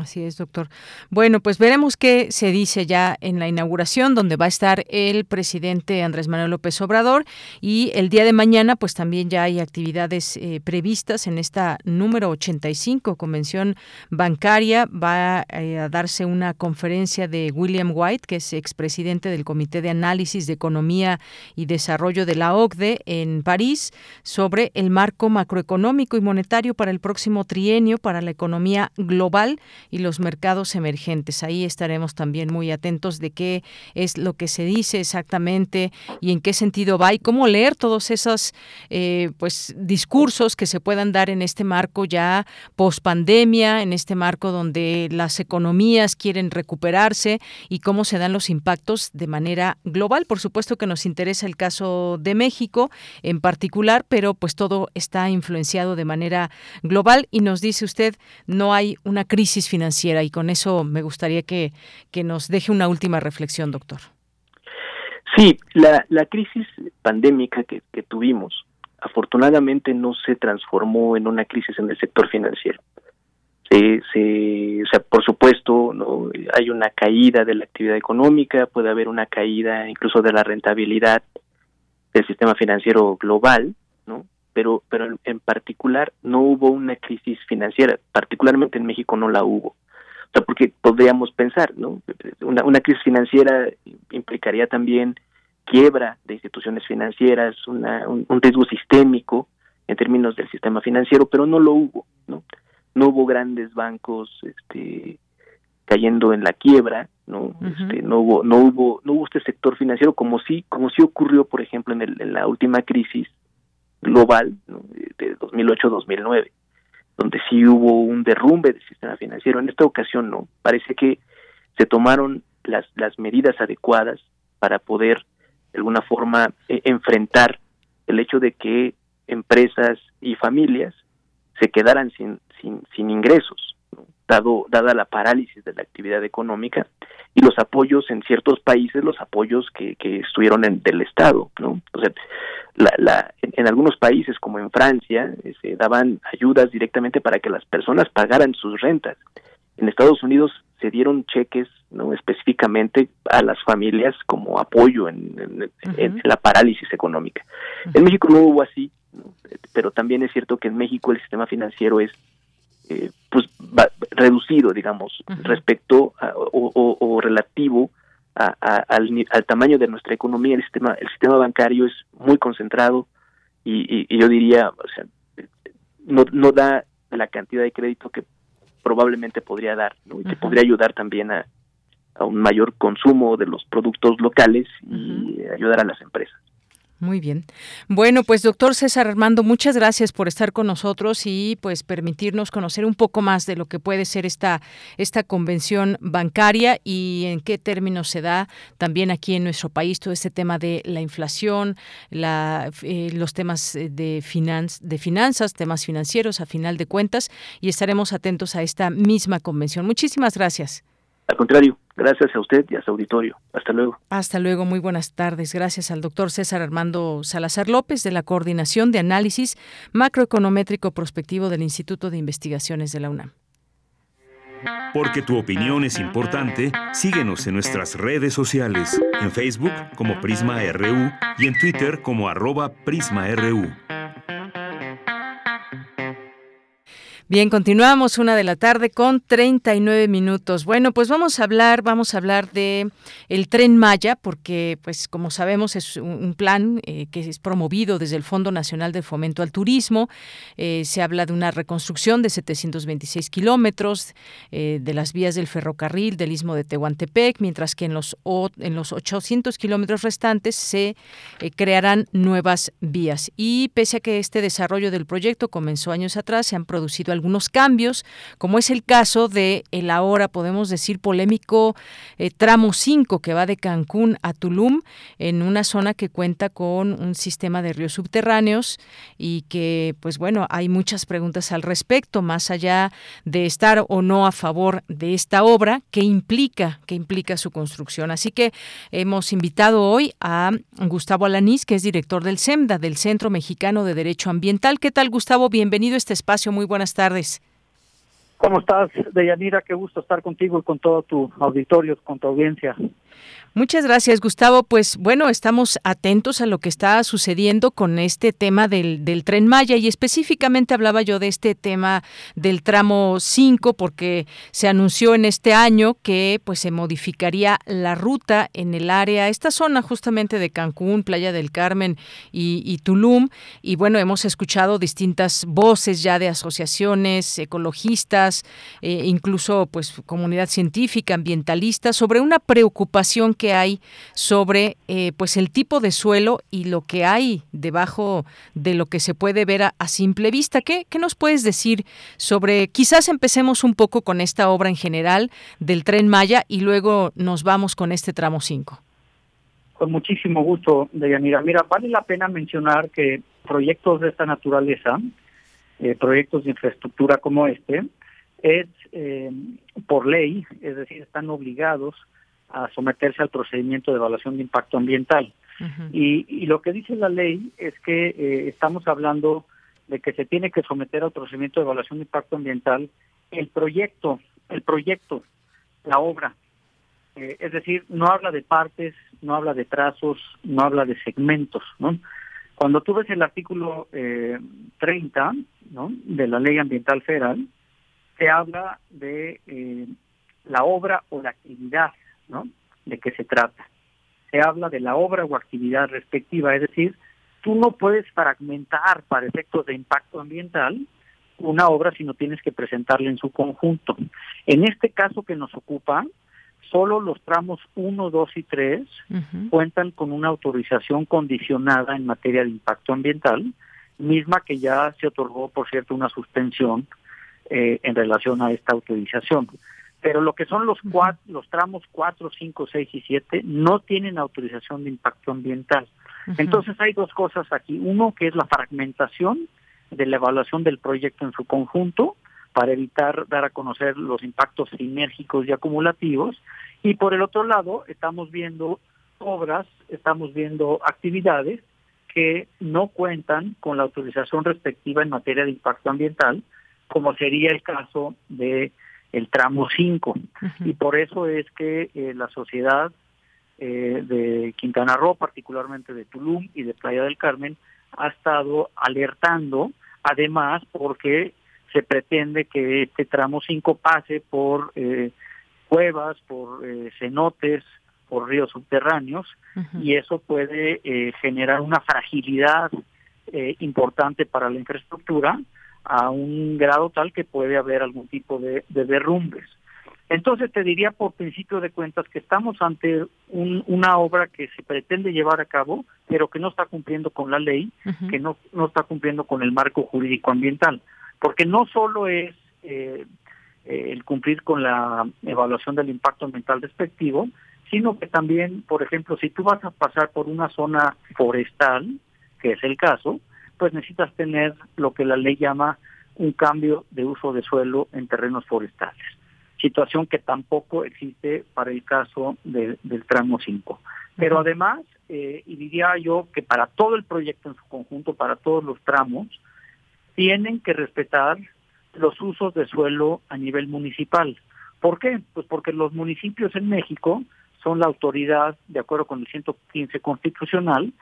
Así es, doctor. Bueno, pues veremos qué se dice ya en la inauguración, donde va a estar el presidente Andrés Manuel López Obrador. Y el día de mañana, pues también ya hay actividades eh, previstas en esta número 85, Convención Bancaria. Va eh, a darse una conferencia de William White, que es expresidente del Comité de Análisis de Economía y Desarrollo de la OCDE en París, sobre el marco macroeconómico y monetario para el próximo trienio para la economía global y los mercados emergentes. Ahí estaremos también muy atentos de qué es lo que se dice exactamente y en qué sentido va y cómo leer todos esos eh, pues discursos que se puedan dar en este marco ya post pandemia, en este marco donde las economías quieren recuperarse y cómo se dan los impactos de manera global. Por supuesto que nos interesa el caso de México en particular, pero pues todo está influenciado de manera global y nos dice usted no hay una crisis financiera y con eso me gustaría que, que nos deje una última reflexión, doctor. Sí, la, la crisis pandémica que, tuvimos afortunadamente no se transformó en una crisis en el sector financiero. Se, se, o sea, por supuesto, no hay una caída de la actividad económica, puede haber una caída incluso de la rentabilidad del sistema financiero global, ¿no? Pero, pero en, particular no hubo una crisis financiera, particularmente en México no la hubo. O sea, porque podríamos pensar, ¿no? Una, una crisis financiera implicaría también quiebra de instituciones financieras, una, un, riesgo sistémico en términos del sistema financiero, pero no lo hubo, ¿no? No hubo grandes bancos este, cayendo en la quiebra, no este, no hubo no hubo no hubo este sector financiero como sí como sí ocurrió por ejemplo en, el, en la última crisis global de 2008-2009. donde sí hubo un derrumbe del sistema financiero. En esta ocasión no. Parece que se tomaron las, las medidas adecuadas para poder, de alguna forma, e, enfrentar el hecho de que empresas y familias se quedaran sin, sin, sin ingresos, dado dada la parálisis de la actividad económica y los apoyos en ciertos países, los apoyos que, que estuvieron en, del Estado, ¿no? O sea, la, la, en, algunos países como en Francia eh, se daban ayudas directamente para que las personas pagaran sus rentas. En Estados Unidos se dieron cheques no específicamente a las familias como apoyo en, la parálisis económica. En México no hubo así, pero también es cierto que en México el sistema financiero es eh, pues reducido, digamos, respecto o, relativo al, tamaño de nuestra economía. El sistema, el sistema bancario es muy concentrado y, yo diría, o sea, no, no da la cantidad de crédito que probablemente podría dar, y que podría ayudar también a, a, un mayor consumo de los productos locales y ayudar a las empresas. Muy bien. Bueno, pues doctor César Armando, muchas gracias por estar con nosotros y pues permitirnos conocer un poco más de lo que puede ser esta, esta convención bancaria y en qué términos se da también aquí en nuestro país todo este tema de la inflación, la, eh, los temas de, de finanzas, temas financieros a final de cuentas y estaremos atentos a esta misma convención. Muchísimas gracias. Al contrario, gracias a usted y a su auditorio. Hasta luego. Hasta luego, muy buenas tardes. Gracias al doctor César Armando Salazar López de la Coordinación de Análisis Macroeconométrico Prospectivo del Instituto de Investigaciones de la UNAM. Porque tu opinión es importante, síguenos en nuestras redes sociales, en Facebook como Prisma RU y en Twitter como arroba PrismaRU. Bien, continuamos una de la tarde con 39 minutos. Bueno, pues vamos a hablar, vamos a hablar de el Tren Maya, porque, pues, como sabemos, es un plan eh, que es promovido desde el Fondo Nacional de Fomento al Turismo. Eh, se habla de una reconstrucción de 726 kilómetros eh, de las vías del ferrocarril del Istmo de Tehuantepec, mientras que en los en los 800 kilómetros restantes se crearán nuevas vías. Y pese a que este desarrollo del proyecto comenzó años atrás, se han producido algunos cambios, como es el caso de el ahora, podemos decir, polémico eh, tramo 5 que va de Cancún a Tulum, en una zona que cuenta con un sistema de ríos subterráneos y que, pues bueno, hay muchas preguntas al respecto, más allá de estar o no a favor de esta obra, ¿qué implica, qué implica su construcción? Así que hemos invitado hoy a Gustavo Alanís, que es director del CEMDA, del Centro Mexicano de Derecho Ambiental. ¿Qué tal, Gustavo? Bienvenido a este espacio. Muy buenas tardes tardes. ¿Cómo estás, Deyanira? Qué gusto estar contigo y con todo tu auditorio, con tu audiencia. Muchas gracias, Gustavo. Pues bueno, estamos atentos a lo que está sucediendo con este tema del, del tren Maya y específicamente hablaba yo de este tema del tramo 5 porque se anunció en este año que pues se modificaría la ruta en el área, esta zona justamente de Cancún, Playa del Carmen y, Tulum. Y bueno, hemos escuchado distintas voces ya de asociaciones ecologistas, eh, incluso pues comunidad científica, ambientalista, sobre una preocupación que hay sobre eh, pues el tipo de suelo y lo que hay debajo de lo que se puede ver a, simple vista. ¿Qué, ¿Qué, nos puedes decir sobre, quizás empecemos un poco con esta obra en general del tren Maya y luego nos vamos con este tramo 5? Con muchísimo gusto, Deyanira. Mira, vale la pena mencionar que proyectos de esta naturaleza, eh, proyectos de infraestructura como este, es eh, por ley, es decir, están obligados a someterse al procedimiento de evaluación de impacto ambiental. y, lo que dice la ley es que eh, estamos hablando de que se tiene que someter al procedimiento de evaluación de impacto ambiental el proyecto, el proyecto, la obra. Eh, es decir, no habla de partes, no habla de trazos, no habla de segmentos, ¿no? Cuando tú ves el artículo eh, 30 ¿no? de la Ley Ambiental Federal, se habla de eh, la obra o la actividad ¿no? ¿De qué se trata? Se habla de la obra o actividad respectiva, es decir, tú no puedes fragmentar para efectos de impacto ambiental una obra si no tienes que presentarla en su conjunto. En este caso que nos ocupa, solo los tramos 1, 2 y 3 cuentan con una autorización condicionada en materia de impacto ambiental, misma que ya se otorgó, por cierto, una suspensión eh, en relación a esta autorización. Pero lo que son los, cuatro, los tramos 4, 5, 6 y 7 no tienen autorización de impacto ambiental. Entonces hay dos cosas aquí. Uno que es la fragmentación de la evaluación del proyecto en su conjunto para evitar dar a conocer los impactos sinérgicos y acumulativos. Y por el otro lado, estamos viendo obras, estamos viendo actividades que no cuentan con la autorización respectiva en materia de impacto ambiental, como sería el caso de el tramo 5. Y por eso es que eh, la sociedad eh, de Quintana Roo, particularmente de Tulum y de Playa del Carmen, ha estado alertando, además porque se pretende que este tramo 5 pase por eh, cuevas, por eh, cenotes, por ríos subterráneos, y eso puede eh, generar una fragilidad importante para la infraestructura a un grado tal que puede haber algún tipo de, derrumbes. Entonces te diría por principio de cuentas que estamos ante una obra que se pretende llevar a cabo, pero que no está cumpliendo con la ley, que no, no está cumpliendo con el marco jurídico ambiental porque no solo es eh, eh, el cumplir con la evaluación del impacto ambiental respectivo, sino que también, por ejemplo, si tú vas a pasar por una zona forestal, que es el caso, pues necesitas tener lo que la ley llama un cambio de uso de suelo en terrenos forestales, situación que tampoco existe para el caso del tramo 5. Pero además, eh, y diría yo que para todo el proyecto en su conjunto, para todos los tramos, tienen que respetar los usos de suelo a nivel municipal. ¿Por qué? Pues porque los municipios en México son la autoridad, de acuerdo con el 115 constitucional,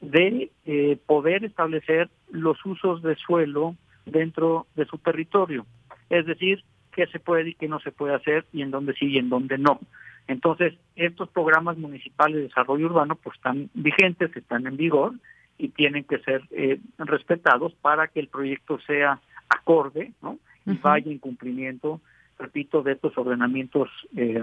de eh, poder establecer los usos de suelo dentro de su territorio. Es decir, qué se puede y qué no se puede hacer y en dónde sí y en dónde no. Entonces, estos programas municipales de desarrollo urbano pues están vigentes, están en vigor y tienen que ser eh, respetados para que el proyecto sea acorde ¿no? y vaya en cumplimiento, repito, de estos ordenamientos eh,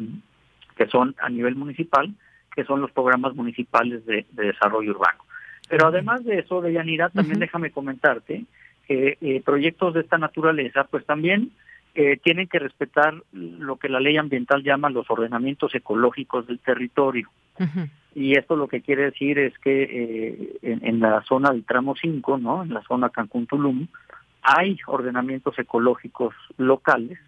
que son a nivel municipal, que son los programas municipales de, desarrollo urbano. Pero además de eso, Deyanira, también déjame comentarte que eh, proyectos de esta naturaleza, pues también tienen que respetar lo que la ley ambiental llama los ordenamientos ecológicos del territorio. Y esto lo que quiere decir es que eh, en, la zona del tramo 5, ¿no? en la zona Cancún-Tulum, hay ordenamientos ecológicos locales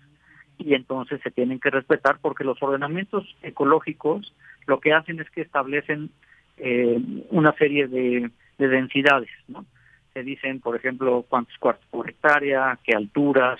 y entonces se tienen que respetar porque los ordenamientos ecológicos lo que hacen es que establecen eh, una serie de, de densidades, ¿no? Se dicen, por ejemplo, cuántos cuartos por hectárea, qué alturas,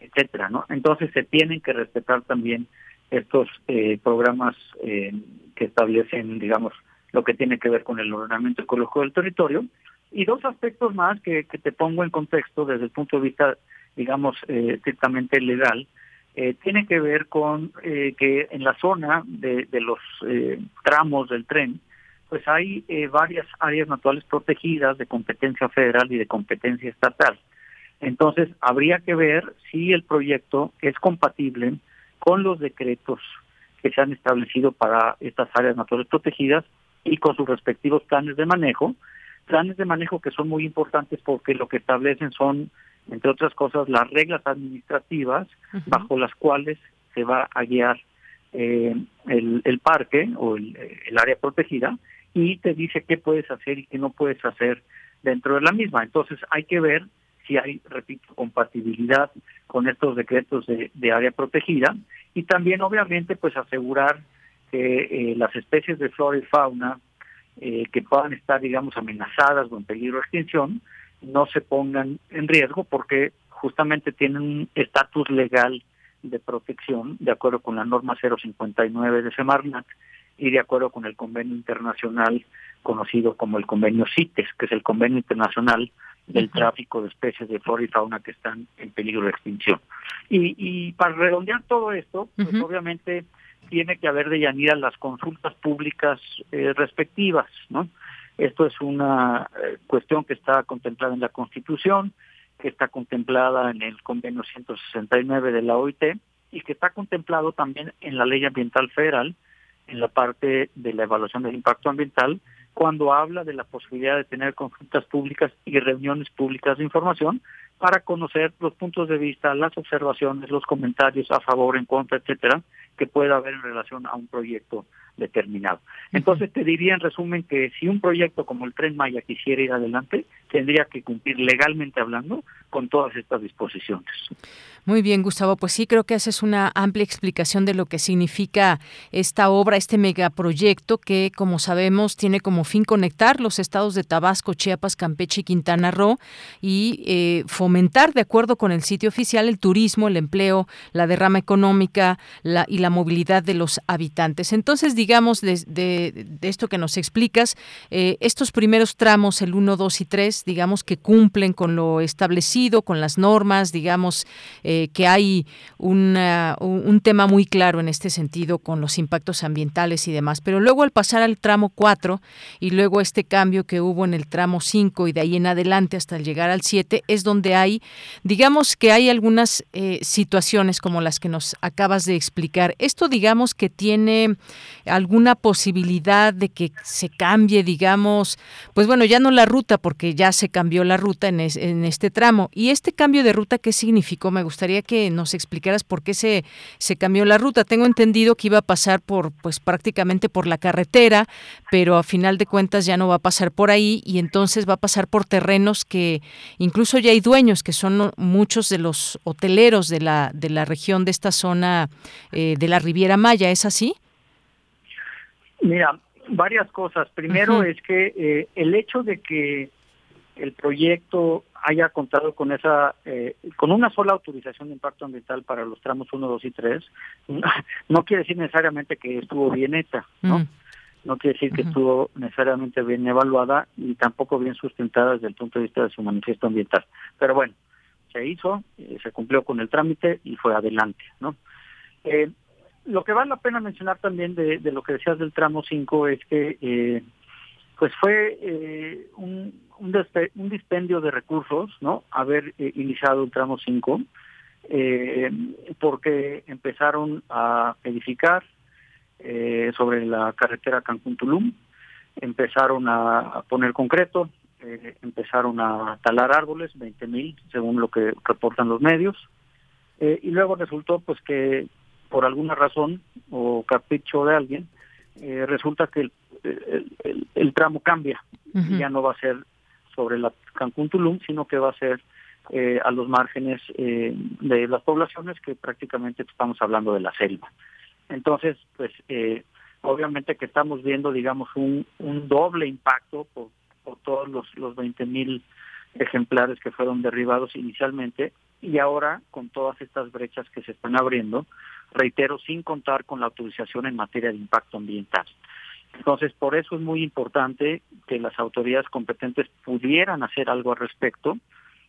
etcétera, ¿no? Entonces se tienen que respetar también estos eh, programas eh, que establecen, digamos, lo que tiene que ver con el ordenamiento ecológico del territorio. Y dos aspectos más que, te pongo en contexto desde el punto de vista, digamos, eh, estrictamente legal, eh, tiene que ver con que en la zona de, de los tramos del tren, pues hay varias áreas naturales protegidas de competencia federal y de competencia estatal. Entonces, habría que ver si el proyecto es compatible con los decretos que se han establecido para estas áreas naturales protegidas y con sus respectivos planes de manejo, planes de manejo que son muy importantes porque lo que establecen son, entre otras cosas, las reglas administrativas bajo las cuales se va a guiar eh, el, parque o el, el área protegida y te dice qué puedes hacer y qué no puedes hacer dentro de la misma. Entonces hay que ver si hay, repito, compatibilidad con estos decretos de, área protegida y también obviamente pues asegurar que eh, las especies de flora y fauna eh, que puedan estar digamos amenazadas o en peligro de extinción no se pongan en riesgo porque justamente tienen un estatus legal de protección de acuerdo con la norma 059 de Semarnat y de acuerdo con el convenio internacional conocido como el convenio CITES, que es el convenio internacional del tráfico de especies de flora y fauna que están en peligro de extinción. Y, y para redondear todo esto, pues obviamente tiene que haber de Yanira las consultas públicas eh, respectivas, ¿no? Esto es una eh, cuestión que está contemplada en la Constitución, que está contemplada en el convenio 169 de la OIT y que está contemplado también en la Ley Ambiental Federal, en la parte de la evaluación del impacto ambiental, cuando habla de la posibilidad de tener consultas públicas y reuniones públicas de información para conocer los puntos de vista, las observaciones, los comentarios a favor, en contra, etcétera, que pueda haber en relación a un proyecto determinado. Entonces te diría en resumen que si un proyecto como el Tren Maya quisiera ir adelante, tendría que cumplir legalmente hablando con todas estas disposiciones. Muy bien, Gustavo. Pues sí, creo que haces una amplia explicación de lo que significa esta obra, este megaproyecto que, como sabemos, tiene como fin conectar los estados de Tabasco, Chiapas, Campeche y Quintana Roo y eh, fomentar, de acuerdo con el sitio oficial, el turismo, el empleo, la derrama económica la, y la movilidad de los habitantes. Entonces, digamos, de, esto que nos explicas, eh, estos primeros tramos, el 1, 2 y 3, digamos que cumplen con lo establecido, con las normas, digamos, eh, que hay un tema muy claro en este sentido con los impactos ambientales y demás. Pero luego al pasar al tramo 4 y luego este cambio que hubo en el tramo 5 y de ahí en adelante hasta llegar al 7, es donde hay, digamos que hay algunas eh, situaciones como las que nos acabas de explicar. Esto digamos que tiene alguna posibilidad de que se cambie, digamos, pues bueno, ya no la ruta porque ya se cambió la ruta en, este tramo. ¿Y este cambio de ruta qué significó? Me gustaría gustaría que nos explicaras por qué se, se cambió la ruta. Tengo entendido que iba a pasar por, pues prácticamente por la carretera, pero a final de cuentas ya no va a pasar por ahí y entonces va a pasar por terrenos que incluso ya hay dueños, que son muchos de los hoteleros de la, de la región de esta zona eh, de la Riviera Maya. ¿Es así? Mira, varias cosas. Primero es que eh, el hecho de que el proyecto haya contado con esa eh, con una sola autorización de impacto ambiental para los tramos 1, 2 y 3, [laughs] no quiere decir necesariamente que estuvo bien hecha, ¿no? Mm. No quiere decir que estuvo necesariamente bien evaluada y tampoco bien sustentada desde el punto de vista de su manifiesto ambiental. Pero bueno, se hizo, eh, se cumplió con el trámite y fue adelante, ¿no? Eh, lo que vale la pena mencionar también de, lo que decías del tramo 5 es que eh, pues fue eh, un, un, dispendio de recursos, ¿no? Haber eh, iniciado el tramo 5, eh, porque empezaron a edificar sobre la carretera Cancún-Tulum, empezaron a, poner concreto, empezaron a talar árboles, 20 mil, según lo que reportan los medios, y luego resultó pues que por alguna razón o capricho de alguien, resulta que el el, tramo cambia. Ya no va a ser sobre la Cancún Tulum, sino que va a ser eh, a los márgenes eh, de las poblaciones que prácticamente estamos hablando de la selva. Entonces, pues eh, obviamente que estamos viendo, digamos, un, un doble impacto por, por todos los, los 20 mil ejemplares que fueron derribados inicialmente y ahora con todas estas brechas que se están abriendo, reitero, sin contar con la autorización en materia de impacto ambiental. Entonces, por eso es muy importante que las autoridades competentes pudieran hacer algo al respecto,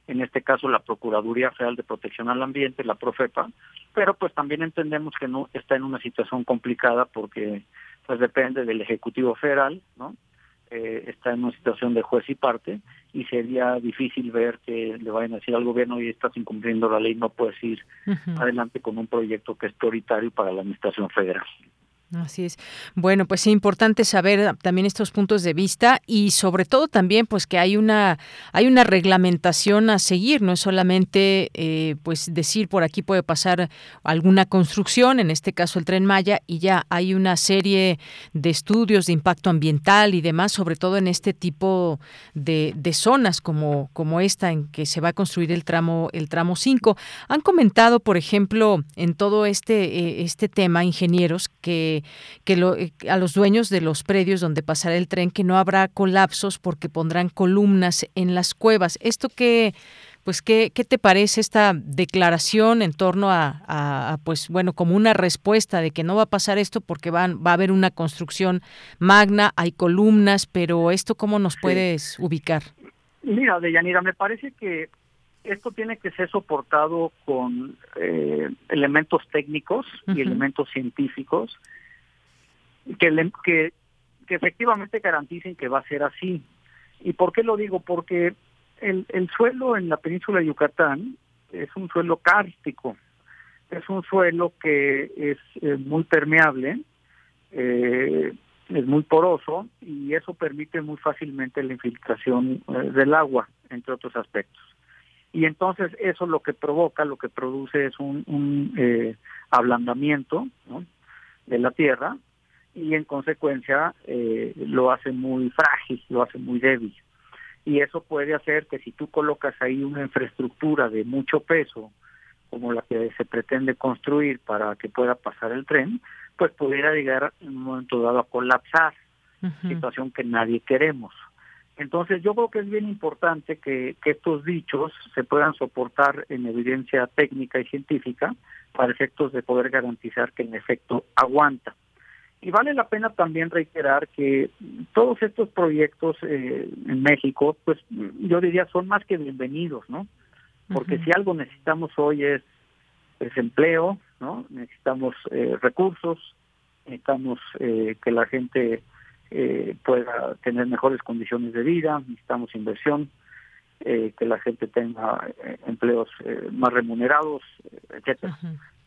en este caso la Procuraduría Federal de Protección al Ambiente, la Profepa, pero pues también entendemos que no está en una situación complicada porque pues depende del Ejecutivo Federal, ¿no? Eh, está en una situación de juez y parte y sería difícil ver que le vayan a decir al gobierno y estás incumpliendo la ley, no puedes ir adelante con un proyecto que es prioritario para la administración federal. Así es. Bueno, pues es importante saber también estos puntos de vista y sobre todo también pues que hay una hay una reglamentación a seguir, no es solamente eh, pues decir por aquí puede pasar alguna construcción, en este caso el tren Maya y ya hay una serie de estudios de impacto ambiental y demás, sobre todo en este tipo de, de zonas como como esta en que se va a construir el tramo el tramo 5. Han comentado, por ejemplo, en todo este eh, este tema ingenieros que que, eh, a los dueños de los predios donde pasará el tren que no habrá colapsos porque pondrán columnas en las cuevas. Esto que pues ¿qué, qué te parece esta declaración en torno a, pues bueno como una respuesta de que no va a pasar esto porque van, va a haber una construcción magna hay columnas pero esto cómo nos puedes ubicar mira Deyanira me parece que esto tiene que ser soportado con eh, elementos técnicos y elementos científicos que, que, efectivamente garanticen que va a ser así. ¿Y por qué lo digo? Porque el, el suelo en la península de Yucatán es un suelo kárstico, es un suelo que es muy permeable, eh, es muy poroso y eso permite muy fácilmente la infiltración eh, del agua, entre otros aspectos. Y entonces eso lo que provoca, lo que produce es un, un eh, ablandamiento de la tierra y en consecuencia eh, lo hace muy frágil, lo hace muy débil. Y eso puede hacer que si tú colocas ahí una infraestructura de mucho peso, como la que se pretende construir para que pueda pasar el tren, pues pudiera llegar en un momento dado a colapsar, situación que nadie queremos. Entonces yo creo que es bien importante que, que estos dichos se puedan soportar en evidencia técnica y científica para efectos de poder garantizar que en efecto aguanta. Y vale la pena también reiterar que todos estos proyectos eh, en México, pues yo diría son más que bienvenidos, ¿no? Porque si algo necesitamos hoy es, empleo, ¿no? Necesitamos eh, recursos, necesitamos eh, que la gente pueda tener mejores condiciones de vida, necesitamos inversión, que la gente tenga empleos más remunerados, etcétera.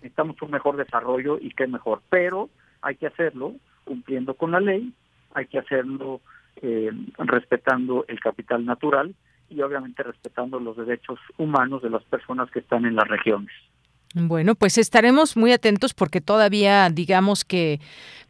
Necesitamos un mejor desarrollo y qué mejor, pero hay que hacerlo cumpliendo con la ley, hay que hacerlo eh, respetando el capital natural y obviamente respetando los derechos humanos de las personas que están en las regiones. Bueno, pues estaremos muy atentos porque todavía, digamos que,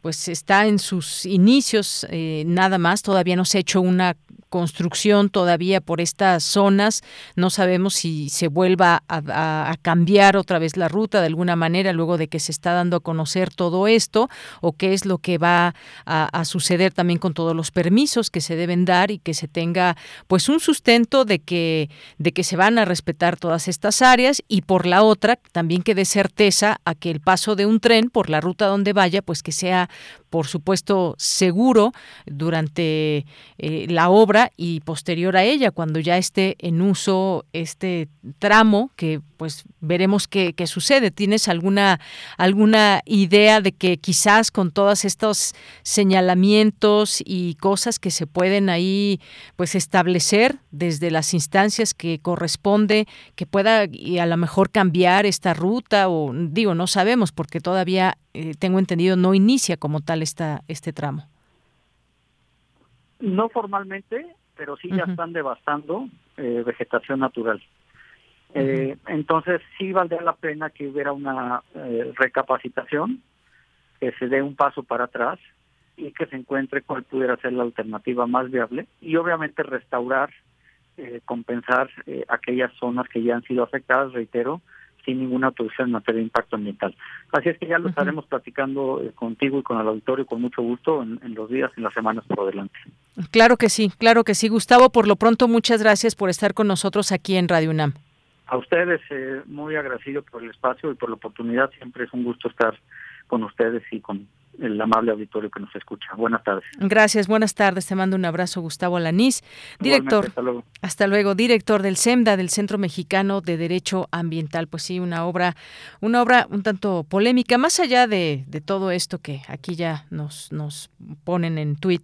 pues está en sus inicios eh, nada más, todavía no se ha hecho una construcción todavía por estas zonas. No sabemos si se vuelva a, cambiar otra vez la ruta de alguna manera luego de que se está dando a conocer todo esto o qué es lo que va a, suceder también con todos los permisos que se deben dar y que se tenga pues un sustento de que de que se van a respetar todas estas áreas y por la otra también que dé certeza a que el paso de un tren por la ruta donde vaya pues que sea por supuesto seguro durante eh, la obra y posterior a ella, cuando ya esté en uso este tramo, que pues veremos qué, sucede. ¿Tienes alguna, alguna idea de que quizás con todos estos señalamientos y cosas que se pueden ahí pues establecer desde las instancias que corresponde, que pueda y a lo mejor cambiar esta ruta o digo, no sabemos porque todavía eh, tengo entendido no inicia como tal esta, este tramo? No formalmente, pero sí ya están devastando eh, vegetación natural. Eh, entonces sí valdría la pena que hubiera una eh, recapacitación, que se dé un paso para atrás y que se encuentre cuál pudiera ser la alternativa más viable y obviamente restaurar, compensar aquellas zonas que ya han sido afectadas, reitero, sin ninguna autorización en materia de impacto ambiental. Así es que ya lo estaremos platicando eh, contigo y con el auditorio con mucho gusto en, los días y en las semanas por delante. Claro que sí, claro que sí. Gustavo, por lo pronto, muchas gracias por estar con nosotros aquí en Radio UNAM. A ustedes, eh, muy agradecido por el espacio y por la oportunidad. Siempre es un gusto estar con ustedes y con el amable auditorio que nos escucha. Buenas tardes. Gracias, buenas tardes. Te mando un abrazo, Gustavo Alanís, director. Hasta luego. director del CEMDA, del Centro Mexicano de Derecho Ambiental. Pues sí, una obra, una obra un tanto polémica, más allá de, todo esto que aquí ya nos, nos ponen en tweet,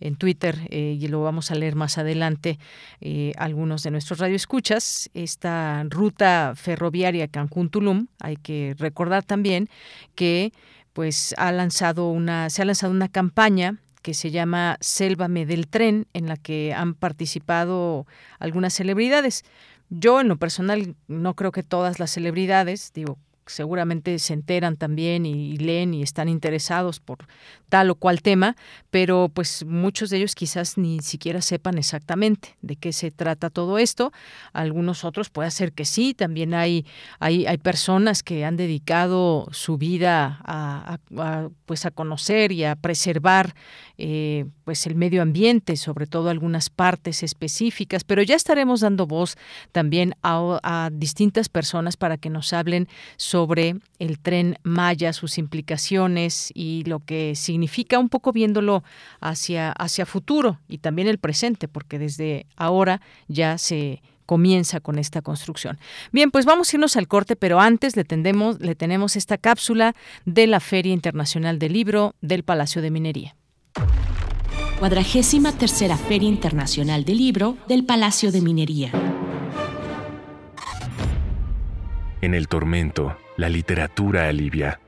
en Twitter, eh, y lo vamos a leer más adelante, eh, algunos de nuestros radioescuchas, esta ruta ferroviaria Cancún-Tulum, hay que recordar también que pues ha lanzado una, se ha lanzado una campaña que se llama Sélvame del tren, en la que han participado algunas celebridades. Yo en lo personal no creo que todas las celebridades, digo, seguramente se enteran también y, leen y están interesados por tal o cual tema, pero pues muchos de ellos quizás ni siquiera sepan exactamente de qué se trata todo esto. Algunos otros puede ser que sí, también hay, hay, hay personas que han dedicado su vida a, pues a conocer y a preservar eh, pues el medio ambiente, sobre todo algunas partes específicas, pero ya estaremos dando voz también a, a distintas personas para que nos hablen sobre sobre el tren Maya, sus implicaciones y lo que significa un poco viéndolo hacia, hacia futuro y también el presente, porque desde ahora ya se comienza con esta construcción. Bien, pues vamos a irnos al corte, pero antes le, tendemos, le tenemos esta cápsula de la Feria Internacional del Libro del Palacio de Minería. Cuadragésima tercera Feria Internacional del Libro del Palacio de Minería. En el tormento, la literatura alivia.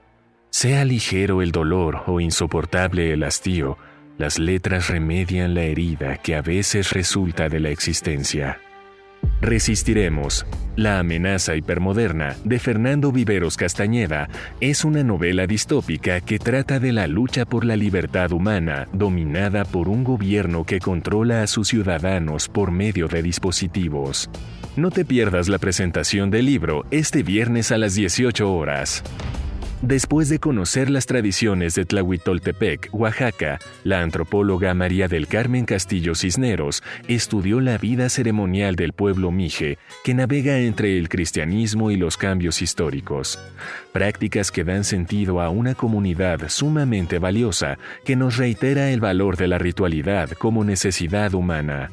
Sea ligero el dolor o insoportable el hastío, las letras remedian la herida que a veces resulta de la existencia. Resistiremos. La amenaza hipermoderna de Fernando Viveros Castañeda es una novela distópica que trata de la lucha por la libertad humana dominada por un gobierno que controla a sus ciudadanos por medio de dispositivos. No te pierdas la presentación del libro este viernes a las 18 horas. Después de conocer las tradiciones de Tlahuitoltepec, Oaxaca, la antropóloga María del Carmen Castillo Cisneros estudió la vida ceremonial del pueblo mije, que navega entre el cristianismo y los cambios históricos. Prácticas que dan sentido a una comunidad sumamente valiosa que nos reitera el valor de la ritualidad como necesidad humana.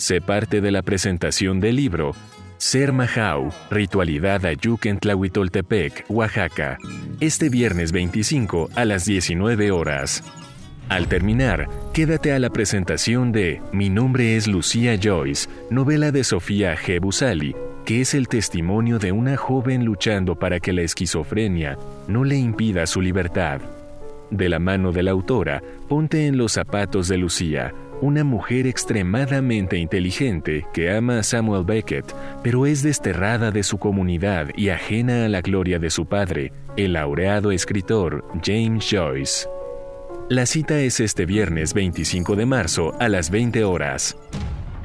Se parte de la presentación del libro ser Majau, Ritualidad Ayuk en Tlahuitoltepec, Oaxaca, este viernes 25 a las 19 horas. Al terminar, quédate a la presentación de Mi nombre es Lucía Joyce, novela de Sofía G. Busali, que es el testimonio de una joven luchando para que la esquizofrenia no le impida su libertad. De la mano de la autora, ponte en los zapatos de Lucía, una mujer extremadamente inteligente que ama a Samuel Beckett, pero es desterrada de su comunidad y ajena a la gloria de su padre, el laureado escritor James Joyce. La cita es este viernes 25 de marzo a las 20 horas.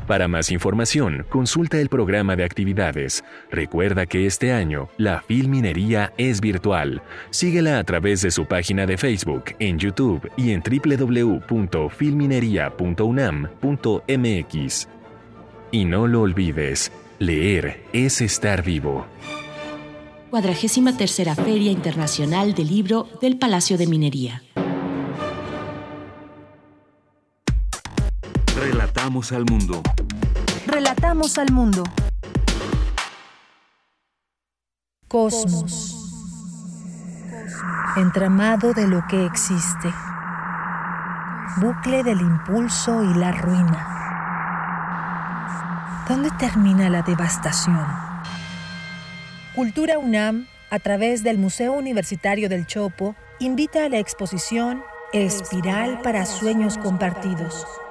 Para más información, consulta el programa de actividades. Recuerda que este año la Filminería es virtual. Síguela a través de su página de Facebook, en YouTube y en www.filminería.unam.mx. Y no lo olvides, leer es estar vivo. Cuadragésima tercera Feria Internacional del Libro del Palacio de Minería. Relatamos al mundo. Cosmos. Entramado de lo que existe. Bucle del impulso y la ruina. ¿Dónde termina la devastación? Cultura UNAM, a través del Museo Universitario del Chopo, invita a la exposición Espiral para Sueños Compartidos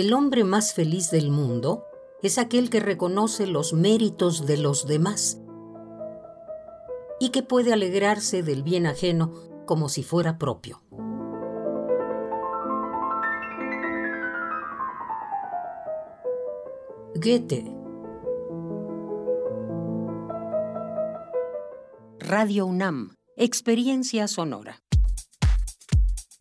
El hombre más feliz del mundo es aquel que reconoce los méritos de los demás y que puede alegrarse del bien ajeno como si fuera propio. Goethe Radio UNAM, Experiencia Sonora.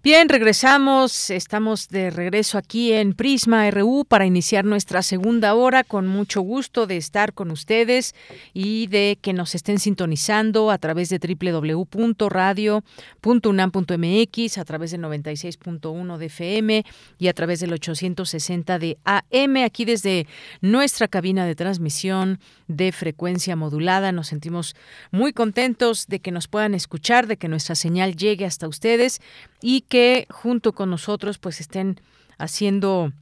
Bien, regresamos. Estamos de regreso aquí en Prisma RU para iniciar nuestra segunda hora. Con mucho gusto de estar con ustedes y de que nos estén sintonizando a través de www.radio.unam.mx, a través del 96.1 de FM y a través del 860 de AM. Aquí desde nuestra cabina de transmisión de frecuencia modulada. Nos sentimos muy contentos de que nos puedan escuchar, de que nuestra señal llegue hasta ustedes y que junto con nosotros pues estén haciendo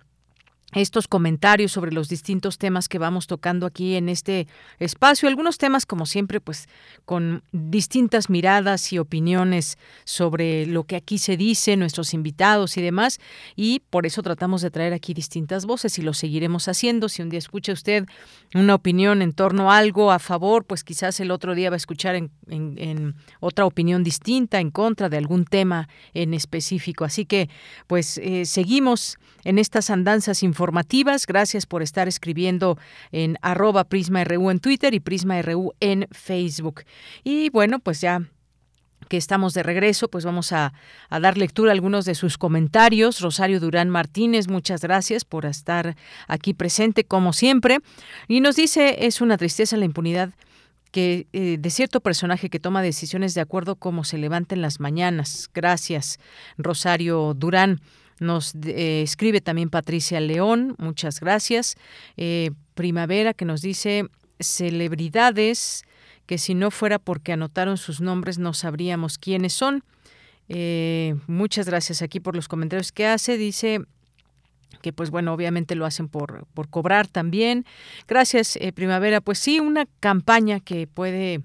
estos comentarios sobre los distintos temas que vamos tocando aquí en este espacio. Algunos temas, como siempre, pues con distintas miradas y opiniones sobre lo que aquí se dice, nuestros invitados y demás. Y por eso tratamos de traer aquí distintas voces y lo seguiremos haciendo. Si un día escucha usted una opinión en torno a algo a favor, pues quizás el otro día va a escuchar en, otra opinión distinta, en contra de algún tema en específico. Así que, pues, eh, seguimos en estas andanzas informativas. Gracias por estar escribiendo en arroba PrismaRU en Twitter y PrismaRU en Facebook. Y bueno, pues ya que estamos de regreso, pues vamos a, dar lectura a algunos de sus comentarios. Rosario Durán Martínez, muchas gracias por estar aquí presente como siempre. Y nos dice, es una tristeza la impunidad que eh, de cierto personaje que toma decisiones de acuerdo cómo se levanta en las mañanas. Gracias, Rosario Durán. Nos eh, escribe también Patricia León, muchas gracias. Eh, Primavera que nos dice celebridades que si no fuera porque anotaron sus nombres no sabríamos quiénes son. Eh, muchas gracias aquí por los comentarios que hace. Dice que pues bueno, obviamente lo hacen por, por cobrar también. Gracias, Primavera. Pues sí, una campaña que puede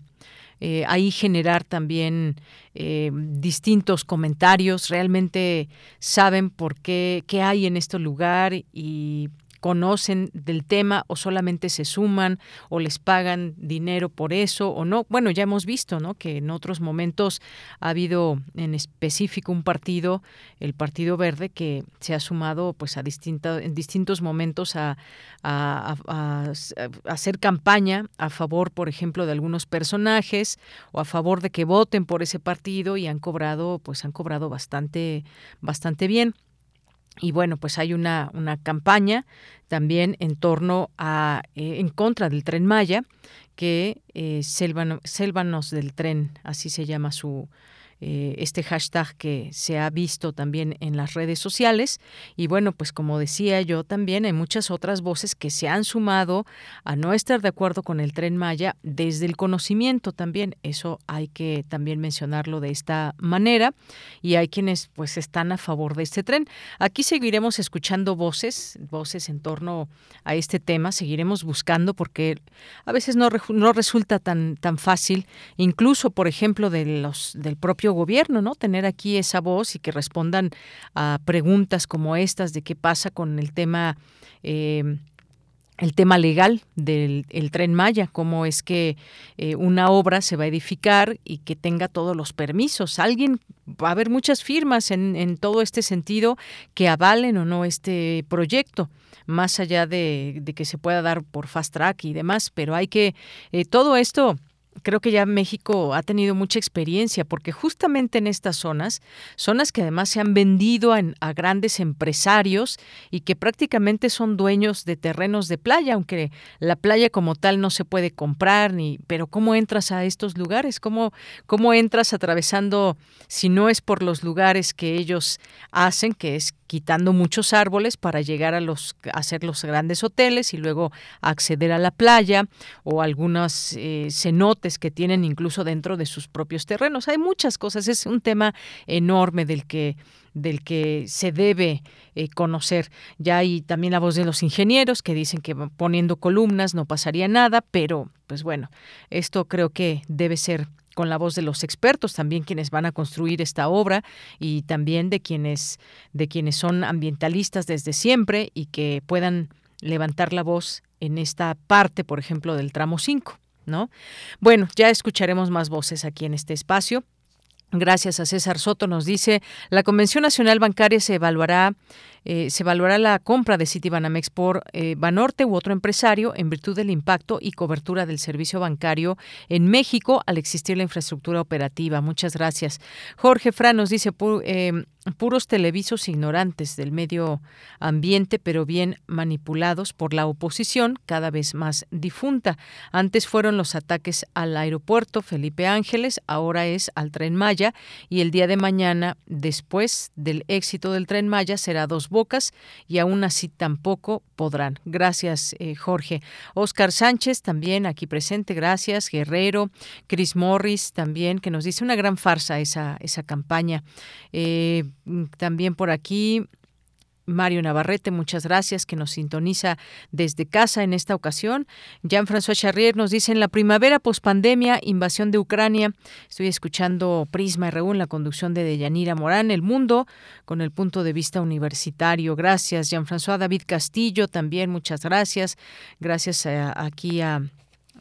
eh, ahí generar también eh, distintos comentarios, realmente saben por qué, qué hay en este lugar y conocen del tema o solamente se suman o les pagan dinero por eso o no. Bueno, ya hemos visto ¿no? que en otros momentos ha habido en específico un partido, el Partido Verde, que se ha sumado pues a distinta, en distintos momentos a, a, a, hacer campaña a favor, por ejemplo, de algunos personajes o a favor de que voten por ese partido y han cobrado, pues han cobrado bastante, bastante bien. Y bueno, pues hay una, una campaña también en torno a, eh, en contra del tren Maya, que eh, Selvanos del Tren, así se llama su, eh, este hashtag que se ha visto también en las redes sociales. Y bueno, pues como decía yo también, hay muchas otras voces que se han sumado a no estar de acuerdo con el tren Maya desde el conocimiento también. Eso hay que también mencionarlo de esta manera. Y hay quienes pues están a favor de este tren. Aquí seguiremos escuchando voces, voces en torno a este tema. Seguiremos buscando porque a veces no, no resulta tan, tan fácil, incluso por ejemplo de los, del propio gobierno, ¿no? Tener aquí esa voz y que respondan a preguntas como estas de qué pasa con el tema eh, el tema legal del tren Maya, cómo es que eh, una obra se va a edificar y que tenga todos los permisos. Alguien, va a haber muchas firmas en, en todo este sentido que avalen o no este proyecto más allá de, de, que se pueda dar por fast track y demás, pero hay que, eh, todo esto creo que ya México ha tenido mucha experiencia porque justamente en estas zonas, zonas que además se han vendido a, grandes empresarios y que prácticamente son dueños de terrenos de playa, aunque la playa como tal no se puede comprar ni, pero cómo entras a estos lugares, cómo cómo entras atravesando si no es por los lugares que ellos hacen, que es quitando muchos árboles para llegar a los hacer los grandes hoteles y luego acceder a la playa o algunos eh, cenotes que tienen incluso dentro de sus propios terrenos. Hay muchas cosas, es un tema enorme del que del que se debe eh, conocer. Ya hay también la voz de los ingenieros que dicen que poniendo columnas no pasaría nada, pero pues bueno, esto creo que debe ser con la voz de los expertos también quienes van a construir esta obra y también de quienes de quienes son ambientalistas desde siempre y que puedan levantar la voz en esta parte, por ejemplo, del tramo 5, ¿no? Bueno, ya escucharemos más voces aquí en este espacio. Gracias a César Soto nos dice, la Convención Nacional Bancaria se evaluará eh, se evaluará la compra de Citibanamex por eh, Banorte u otro empresario en virtud del impacto y cobertura del servicio bancario en México al existir la infraestructura operativa. Muchas gracias. Jorge Fran nos dice, eh, puros televisos ignorantes del medio ambiente, pero bien manipulados por la oposición cada vez más difunta. Antes fueron los ataques al aeropuerto Felipe Ángeles, ahora es al tren Maya y el día de mañana, después del éxito del tren Maya, será dos bocas y aún así tampoco podrán. Gracias, eh, Jorge. Oscar Sánchez también aquí presente, gracias. Guerrero, Chris Morris también, que nos dice una gran farsa esa, esa campaña. Eh, también por aquí Mario Navarrete, muchas gracias, que nos sintoniza desde casa en esta ocasión. Jean-François Charrier nos dice, en la primavera pospandemia, invasión de Ucrania, estoy escuchando Prisma RU en la conducción de Deyanira Morán, El Mundo, con el punto de vista universitario. Gracias, Jean-François David Castillo, también muchas gracias. Gracias aquí a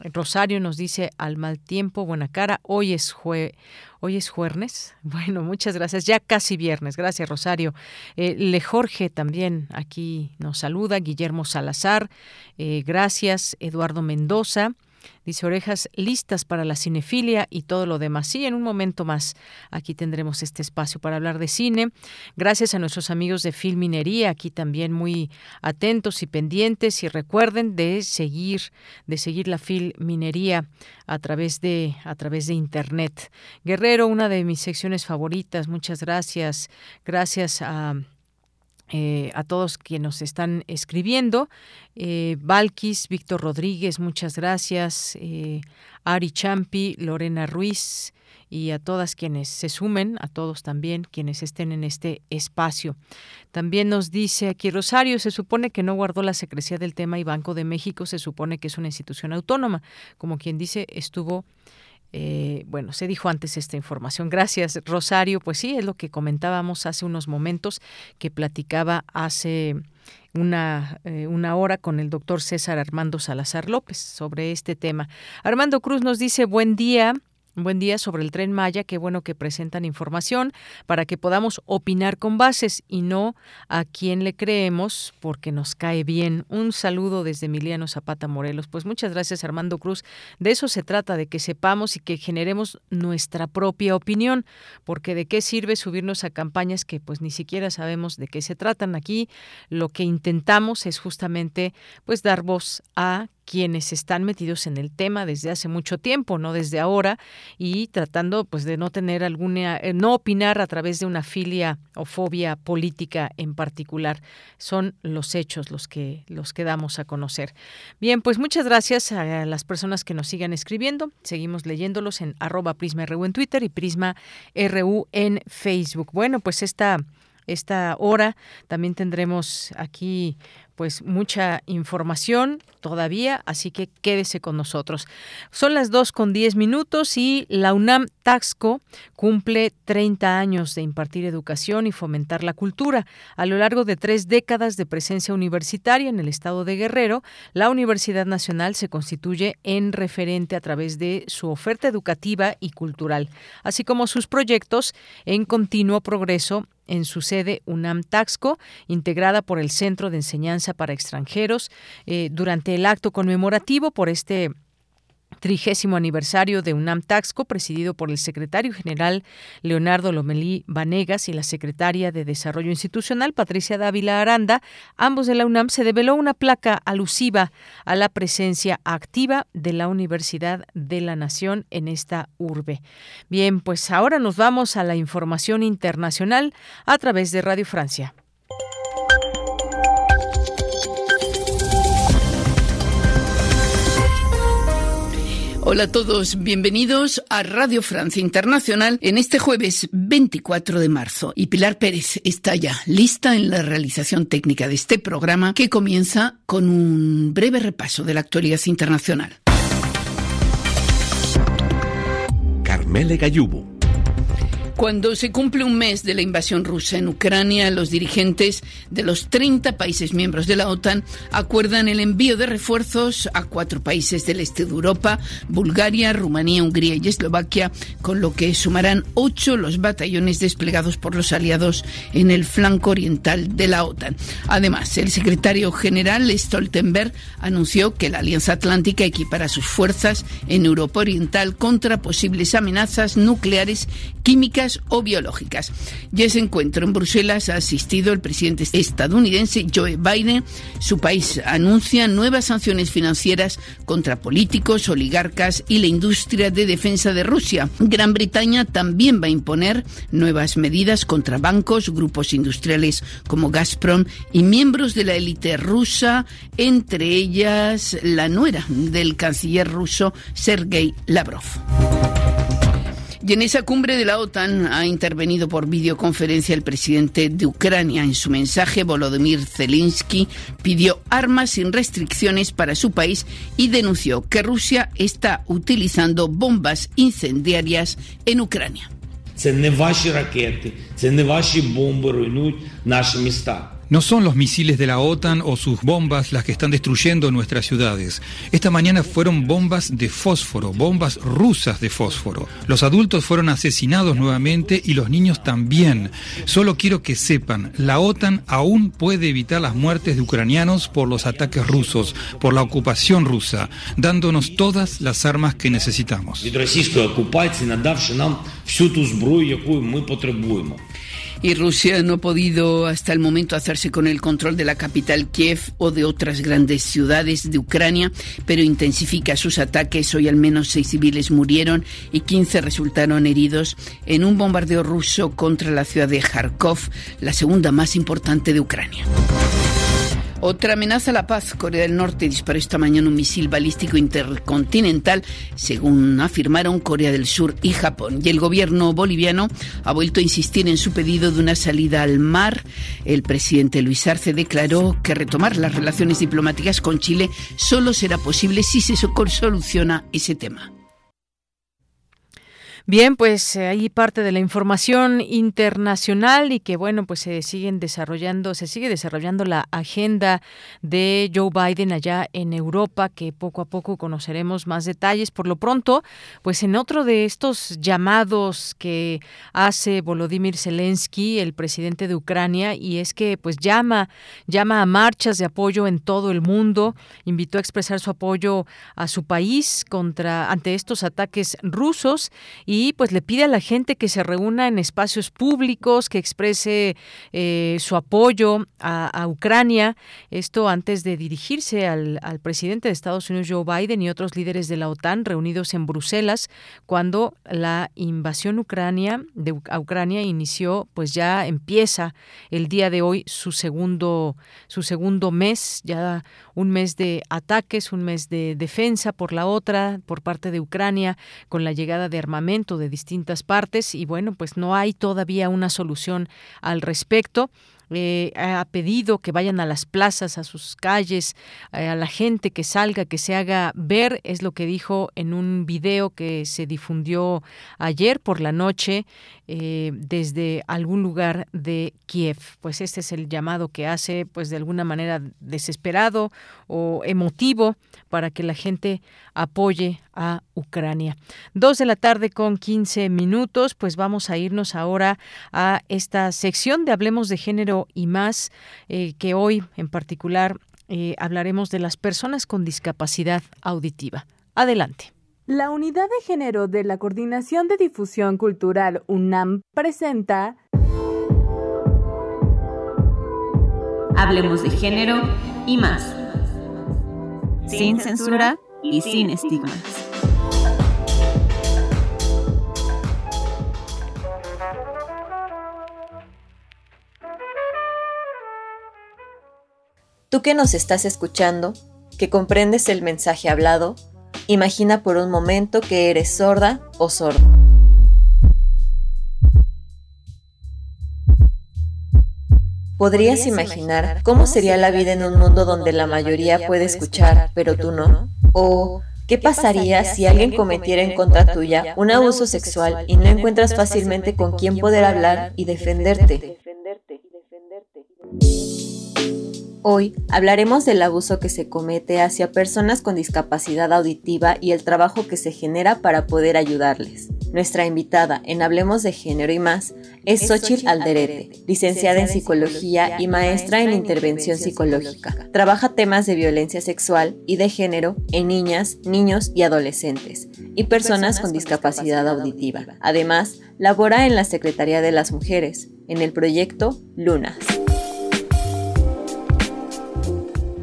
Rosario nos dice al mal tiempo, buena cara. Hoy es jue Hoy es jueves. [laughs] Bueno, muchas gracias. Ya casi viernes. Gracias, Rosario. Eh, Le Jorge también aquí nos saluda. Guillermo Salazar. Eh, gracias. Eduardo Mendoza. Dice orejas listas para la cinefilia y todo lo demás. Sí, en un momento más aquí tendremos este espacio para hablar de cine. Gracias a nuestros amigos de Filminería, aquí también muy atentos y pendientes y recuerden de seguir de seguir la Filminería a través de a través de internet. Guerrero, una de mis secciones favoritas. Muchas gracias. Gracias a eh, a todos quienes nos están escribiendo. Eh, Víctor Rodríguez, muchas gracias. Eh, Ari Champi, Lorena Ruiz y a todas quienes se sumen, a todos también quienes estén en este espacio. También nos dice aquí Rosario, se supone que no guardó la secrecía del tema y Banco de México se supone que es una institución autónoma. Como quien dice, estuvo eh, bueno, se dijo antes esta información. Gracias, Rosario. Pues sí, es lo que comentábamos hace unos momentos, que platicaba hace una, eh, una hora con el doctor César Armando Salazar López sobre este tema. Armando Cruz nos dice, buen día. Buen día sobre el tren Maya, qué bueno que presentan información para que podamos opinar con bases y no a quien le creemos porque nos cae bien. Un saludo desde Emiliano Zapata Morelos. Pues muchas gracias Armando Cruz. De eso se trata, de que sepamos y que generemos nuestra propia opinión, porque de qué sirve subirnos a campañas que pues ni siquiera sabemos de qué se tratan. Aquí lo que intentamos es justamente pues dar voz a quienes están metidos en el tema desde hace mucho tiempo, no desde ahora, y tratando pues de no tener alguna, eh, no opinar a través de una filia o fobia política en particular. Son los hechos los que los que damos a conocer. Bien, pues muchas gracias a las personas que nos sigan escribiendo. Seguimos leyéndolos en arroba Prisma RU en Twitter y Prisma RU en Facebook. Bueno, pues esta esta hora también tendremos aquí pues mucha información todavía, así que quédese con nosotros. Son las 2 con 10 minutos y la UNAM Taxco cumple 30 años de impartir educación y fomentar la cultura. A lo largo de tres décadas de presencia universitaria en el estado de Guerrero, la Universidad Nacional se constituye en referente a través de su oferta educativa y cultural, así como sus proyectos en continuo progreso en su sede UNAM Taxco, integrada por el Centro de Enseñanza para Extranjeros. Eh, durante el acto conmemorativo por este trigésimo aniversario de UNAM Taxco, presidido por el secretario general Leonardo Lomelí Vanegas y la secretaria de Desarrollo Institucional Patricia Dávila Aranda, ambos de la UNAM, se develó una placa alusiva a la presencia activa de la Universidad de la Nación en esta urbe. Bien, pues ahora nos vamos a la información internacional a través de Radio Francia. Hola a todos, bienvenidos a Radio Francia Internacional en este jueves 24 de marzo. Y Pilar Pérez está ya lista en la realización técnica de este programa que comienza con un breve repaso de la actualidad internacional. Carmele Gallubo cuando se cumple un mes de la invasión rusa en Ucrania, los dirigentes de los 30 países miembros de la OTAN acuerdan el envío de refuerzos a cuatro países del este de Europa, Bulgaria, Rumanía, Hungría y Eslovaquia, con lo que sumarán ocho los batallones desplegados por los aliados en el flanco oriental de la OTAN. Además, el secretario general Stoltenberg anunció que la Alianza Atlántica equipará sus fuerzas en Europa Oriental contra posibles amenazas nucleares químicas o biológicas. Ya ese encuentro en Bruselas ha asistido el presidente estadounidense Joe Biden. Su país anuncia nuevas sanciones financieras contra políticos, oligarcas y la industria de defensa de Rusia. Gran Bretaña también va a imponer nuevas medidas contra bancos, grupos industriales como Gazprom y miembros de la élite rusa, entre ellas la nuera del canciller ruso Sergei Lavrov. Y en esa cumbre de la OTAN ha intervenido por videoconferencia el presidente de Ucrania. En su mensaje, Volodymyr Zelensky pidió armas sin restricciones para su país y denunció que Rusia está utilizando bombas incendiarias en Ucrania. No son los misiles de la OTAN o sus bombas las que están destruyendo nuestras ciudades. Esta mañana fueron bombas de fósforo, bombas rusas de fósforo. Los adultos fueron asesinados nuevamente y los niños también. Solo quiero que sepan, la OTAN aún puede evitar las muertes de ucranianos por los ataques rusos, por la ocupación rusa, dándonos todas las armas que necesitamos. Y Rusia no ha podido hasta el momento hacerse con el control de la capital Kiev o de otras grandes ciudades de Ucrania, pero intensifica sus ataques. Hoy al menos seis civiles murieron y 15 resultaron heridos en un bombardeo ruso contra la ciudad de Kharkov, la segunda más importante de Ucrania. Otra amenaza a la paz. Corea del Norte disparó esta mañana un misil balístico intercontinental, según afirmaron Corea del Sur y Japón. Y el gobierno boliviano ha vuelto a insistir en su pedido de una salida al mar. El presidente Luis Arce declaró que retomar las relaciones diplomáticas con Chile solo será posible si se soluciona ese tema. Bien, pues eh, ahí parte de la información internacional y que bueno, pues se siguen desarrollando, se sigue desarrollando la agenda de Joe Biden allá en Europa, que poco a poco conoceremos más detalles. Por lo pronto, pues en otro de estos llamados que hace Volodymyr Zelensky, el presidente de Ucrania, y es que pues llama, llama a marchas de apoyo en todo el mundo, invitó a expresar su apoyo a su país contra ante estos ataques rusos y y pues le pide a la gente que se reúna en espacios públicos, que exprese eh, su apoyo a, Ucrania. Esto antes de dirigirse al, presidente de Estados Unidos, Joe Biden, y otros líderes de la OTAN reunidos en Bruselas cuando la invasión ucrania de a Ucrania inició, pues ya empieza el día de hoy su segundo su segundo mes, ya un mes de ataques, un mes de defensa por la otra por parte de Ucrania con la llegada de armamento de distintas partes y bueno, pues no hay todavía una solución al respecto. Eh, ha pedido que vayan a las plazas, a sus calles, eh, a la gente que salga, que se haga ver, es lo que dijo en un video que se difundió ayer por la noche eh, desde algún lugar de Kiev. Pues este es el llamado que hace, pues de alguna manera desesperado o emotivo para que la gente apoye a Ucrania. Dos de la tarde con 15 minutos, pues vamos a irnos ahora a esta sección de Hablemos de Género y más, eh, que hoy en particular eh, hablaremos de las personas con discapacidad auditiva. Adelante. La Unidad de Género de la Coordinación de Difusión Cultural UNAM presenta Hablemos de Género y más. Sin censura y sin estigmas. Tú que nos estás escuchando, que comprendes el mensaje hablado, imagina por un momento que eres sorda o sordo. ¿Podrías imaginar cómo sería la vida en un mundo donde la mayoría puede escuchar, pero tú no? ¿O qué pasaría si alguien cometiera en contra tuya un abuso sexual y no encuentras fácilmente con quién poder hablar y defenderte? Hoy hablaremos del abuso que se comete hacia personas con discapacidad auditiva y el trabajo que se genera para poder ayudarles. Nuestra invitada en Hablemos de Género y más es Xochitl Alderete, licenciada en Psicología y maestra en Intervención Psicológica. Trabaja temas de violencia sexual y de género en niñas, niños y adolescentes y personas con discapacidad auditiva. Además, labora en la Secretaría de las Mujeres, en el proyecto Lunas.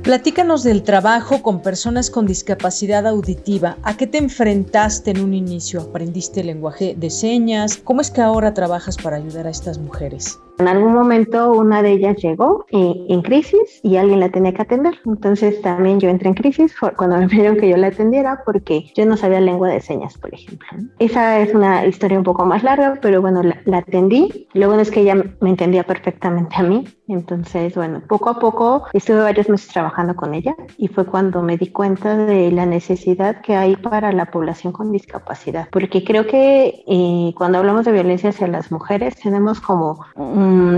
Platícanos del trabajo con personas con discapacidad auditiva. ¿A qué te enfrentaste en un inicio? ¿Aprendiste lenguaje de señas? ¿Cómo es que ahora trabajas para ayudar a estas mujeres? En algún momento una de ellas llegó eh, en crisis y alguien la tenía que atender. Entonces también yo entré en crisis cuando me pidieron que yo la atendiera porque yo no sabía lengua de señas, por ejemplo. Esa es una historia un poco más larga, pero bueno, la, la atendí. Lo bueno es que ella me entendía perfectamente a mí. Entonces, bueno, poco a poco estuve varios meses trabajando con ella y fue cuando me di cuenta de la necesidad que hay para la población con discapacidad. Porque creo que eh, cuando hablamos de violencia hacia las mujeres tenemos como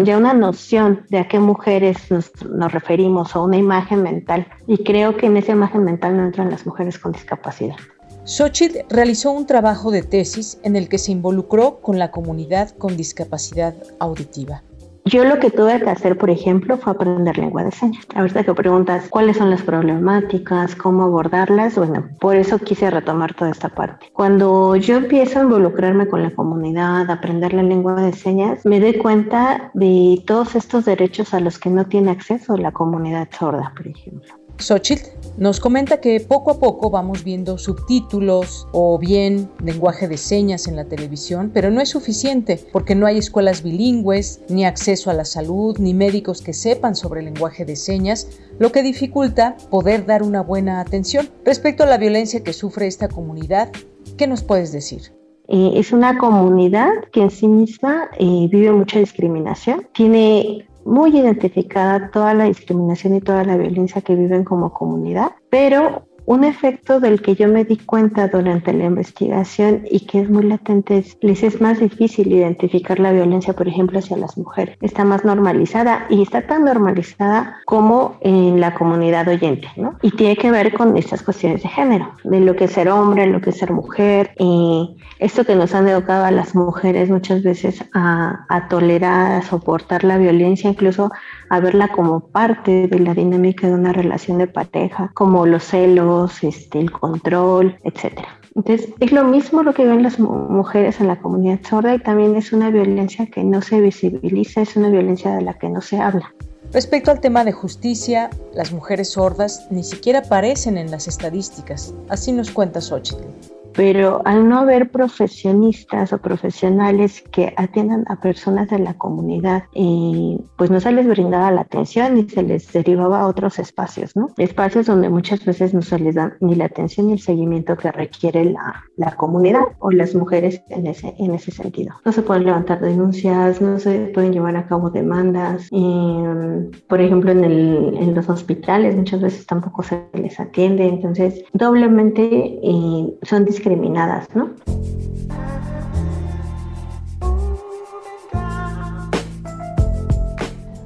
ya una noción de a qué mujeres nos, nos, referimos o una imagen mental. Y creo que en esa imagen mental no entran las mujeres con discapacidad. Xochitl realizó un trabajo de tesis en el que se involucró con la comunidad con discapacidad auditiva. Yo lo que tuve que hacer, por ejemplo, fue aprender lengua de señas. Ahorita que preguntas cuáles son las problemáticas, cómo abordarlas, bueno, por eso quise retomar toda esta parte. Cuando yo empiezo a involucrarme con la comunidad, aprender la lengua de señas, me doy cuenta de todos estos derechos a los que no tiene acceso la comunidad sorda, por ejemplo. Xochitl nos comenta que poco a poco vamos viendo subtítulos o bien lenguaje de señas en la televisión, pero no es suficiente porque no hay escuelas bilingües, ni acceso a la salud, ni médicos que sepan sobre lenguaje de señas, lo que dificulta poder dar una buena atención. Respecto a la violencia que sufre esta comunidad, ¿qué nos puedes decir? Eh, es una comunidad que en sí misma eh, vive mucha discriminación, tiene muy identificada toda la discriminación y toda la violencia que viven como comunidad, pero un efecto del que yo me di cuenta durante la investigación y que es muy latente es, les es más difícil identificar la violencia, por ejemplo, hacia las mujeres. Está más normalizada y está tan normalizada como en la comunidad oyente, ¿no? Y tiene que ver con estas cuestiones de género, de lo que es ser hombre, lo que es ser mujer, y esto que nos han educado a las mujeres muchas veces a, a tolerar, a soportar la violencia, incluso a verla como parte de la dinámica de una relación de pareja, como los celos, este, el control, etcétera. Entonces, es lo mismo lo que ven las mujeres en la comunidad sorda y también es una violencia que no se visibiliza, es una violencia de la que no se habla. Respecto al tema de justicia, las mujeres sordas ni siquiera aparecen en las estadísticas. Así nos cuenta Xochitl pero al no haber profesionistas o profesionales que atiendan a personas de la comunidad, eh, pues no se les brindaba la atención ni se les derivaba a otros espacios, ¿no? Espacios donde muchas veces no se les da ni la atención ni el seguimiento que requiere la, la comunidad o las mujeres en ese, en ese sentido. No se pueden levantar denuncias, no se pueden llevar a cabo demandas. Eh, por ejemplo, en, el, en, los hospitales muchas veces tampoco se les atiende, entonces doblemente eh, son discriminadas ¿no?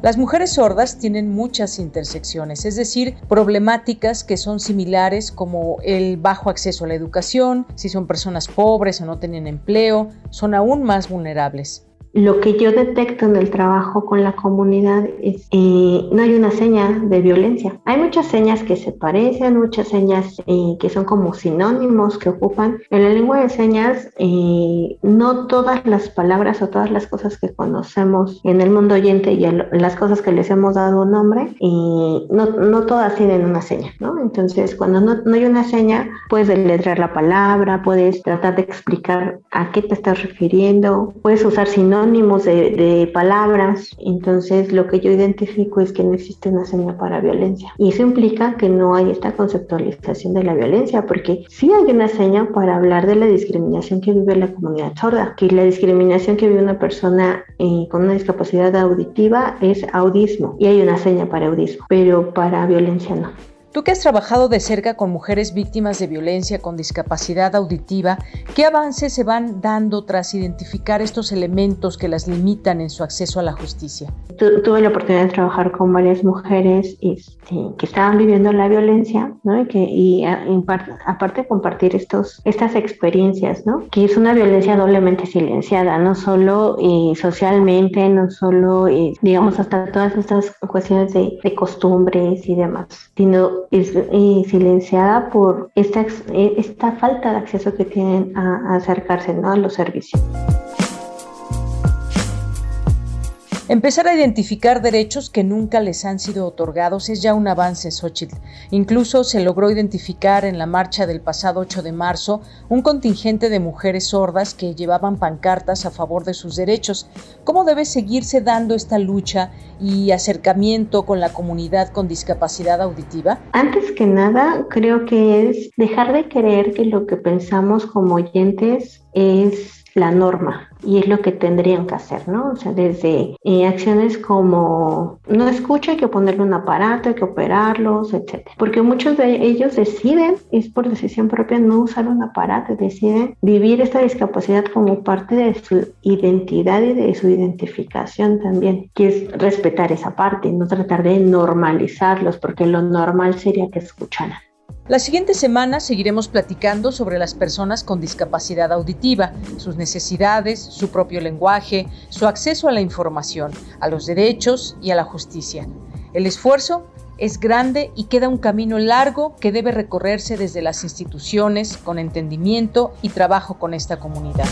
Las mujeres sordas tienen muchas intersecciones, es decir, problemáticas que son similares como el bajo acceso a la educación, si son personas pobres o no tienen empleo, son aún más vulnerables. Lo que yo detecto en el trabajo con la comunidad es eh, no hay una seña de violencia. Hay muchas señas que se parecen, muchas señas eh, que son como sinónimos que ocupan. En la lengua de señas, eh, no todas las palabras o todas las cosas que conocemos en el mundo oyente y las cosas que les hemos dado nombre, no, no, todas tienen una seña, ¿no? Entonces, cuando no, no hay una seña, puedes deletrear la palabra, puedes tratar de explicar a qué te estás refiriendo, puedes usar sinónimos sinónimos de, palabras, entonces lo que yo identifico es que no existe una seña para violencia. Y eso implica que no hay esta conceptualización de la violencia, porque sí hay una seña para hablar de la discriminación que vive la comunidad sorda, que la discriminación que vive una persona eh, con una discapacidad auditiva es audismo, y hay una seña para audismo, pero para violencia no. Tú que has trabajado de cerca con mujeres víctimas de violencia con discapacidad auditiva, ¿qué avances se van dando tras identificar estos elementos que las limitan en su acceso a la justicia? tuve la oportunidad de trabajar con varias mujeres este, que estaban viviendo la violencia, ¿no? Y, que, y aparte compartir estos, estas experiencias, ¿no? Que es una violencia doblemente silenciada, no solo eh, socialmente, no solo, eh, digamos, hasta todas estas cuestiones de, de costumbres y demás, sino es eh, silenciada por esta, esta falta de acceso que tienen a, a acercarse ¿no? a los servicios. Empezar a identificar derechos que nunca les han sido otorgados es ya un avance, Xochitl. Incluso se logró identificar en la marcha del pasado 8 de marzo un contingente de mujeres sordas que llevaban pancartas a favor de sus derechos. ¿Cómo debe seguirse dando esta lucha y acercamiento con la comunidad con discapacidad auditiva? Antes que nada, creo que es dejar de creer que lo que pensamos como oyentes es la norma y es lo que tendrían que hacer, ¿no? O sea, desde eh, acciones como no escucha, hay que ponerle un aparato, hay que operarlos, etc. Porque muchos de ellos deciden, es por decisión propia, no usar un aparato, deciden vivir esta discapacidad como parte de su identidad y de su identificación también, que es respetar esa parte, no tratar de normalizarlos, porque lo normal sería que escucharan. La siguiente semana seguiremos platicando sobre las personas con discapacidad auditiva, sus necesidades, su propio lenguaje, su acceso a la información, a los derechos y a la justicia. El esfuerzo es grande y queda un camino largo que debe recorrerse desde las instituciones con entendimiento y trabajo con esta comunidad.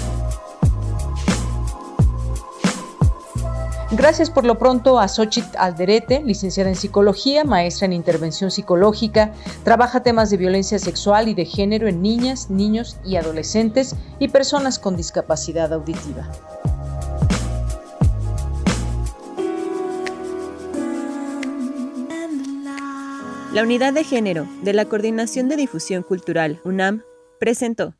Gracias por lo pronto a Xochitl Alderete, licenciada en psicología, maestra en intervención psicológica, trabaja temas de violencia sexual y de género en niñas, niños y adolescentes y personas con discapacidad auditiva. La Unidad de Género de la Coordinación de Difusión Cultural, UNAM, presentó.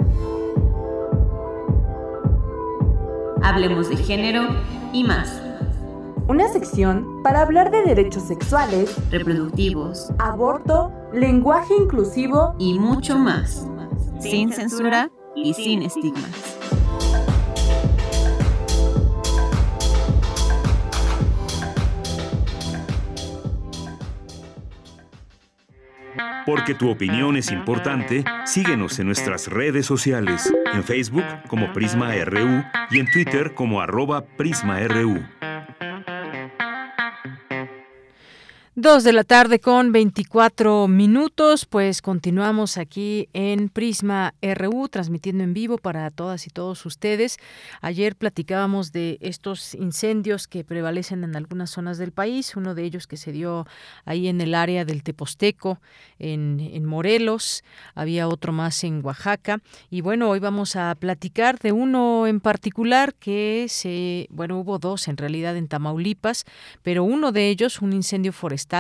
Hablemos de género y más una sección para hablar de derechos sexuales, reproductivos, aborto, lenguaje inclusivo y mucho más, sin censura y sin estigmas. Porque tu opinión es importante, síguenos en nuestras redes sociales, en Facebook como Prisma RU y en Twitter como arroba PrismaRU. Dos de la tarde con 24 minutos, pues continuamos aquí en Prisma RU, transmitiendo en vivo para todas y todos ustedes. Ayer platicábamos de estos incendios que prevalecen en algunas zonas del país, uno de ellos que se dio ahí en el área del Teposteco, en, en Morelos, había otro más en Oaxaca, y bueno, hoy vamos a platicar de uno en particular que se, bueno, hubo dos en realidad en Tamaulipas, pero uno de ellos, un incendio forestal,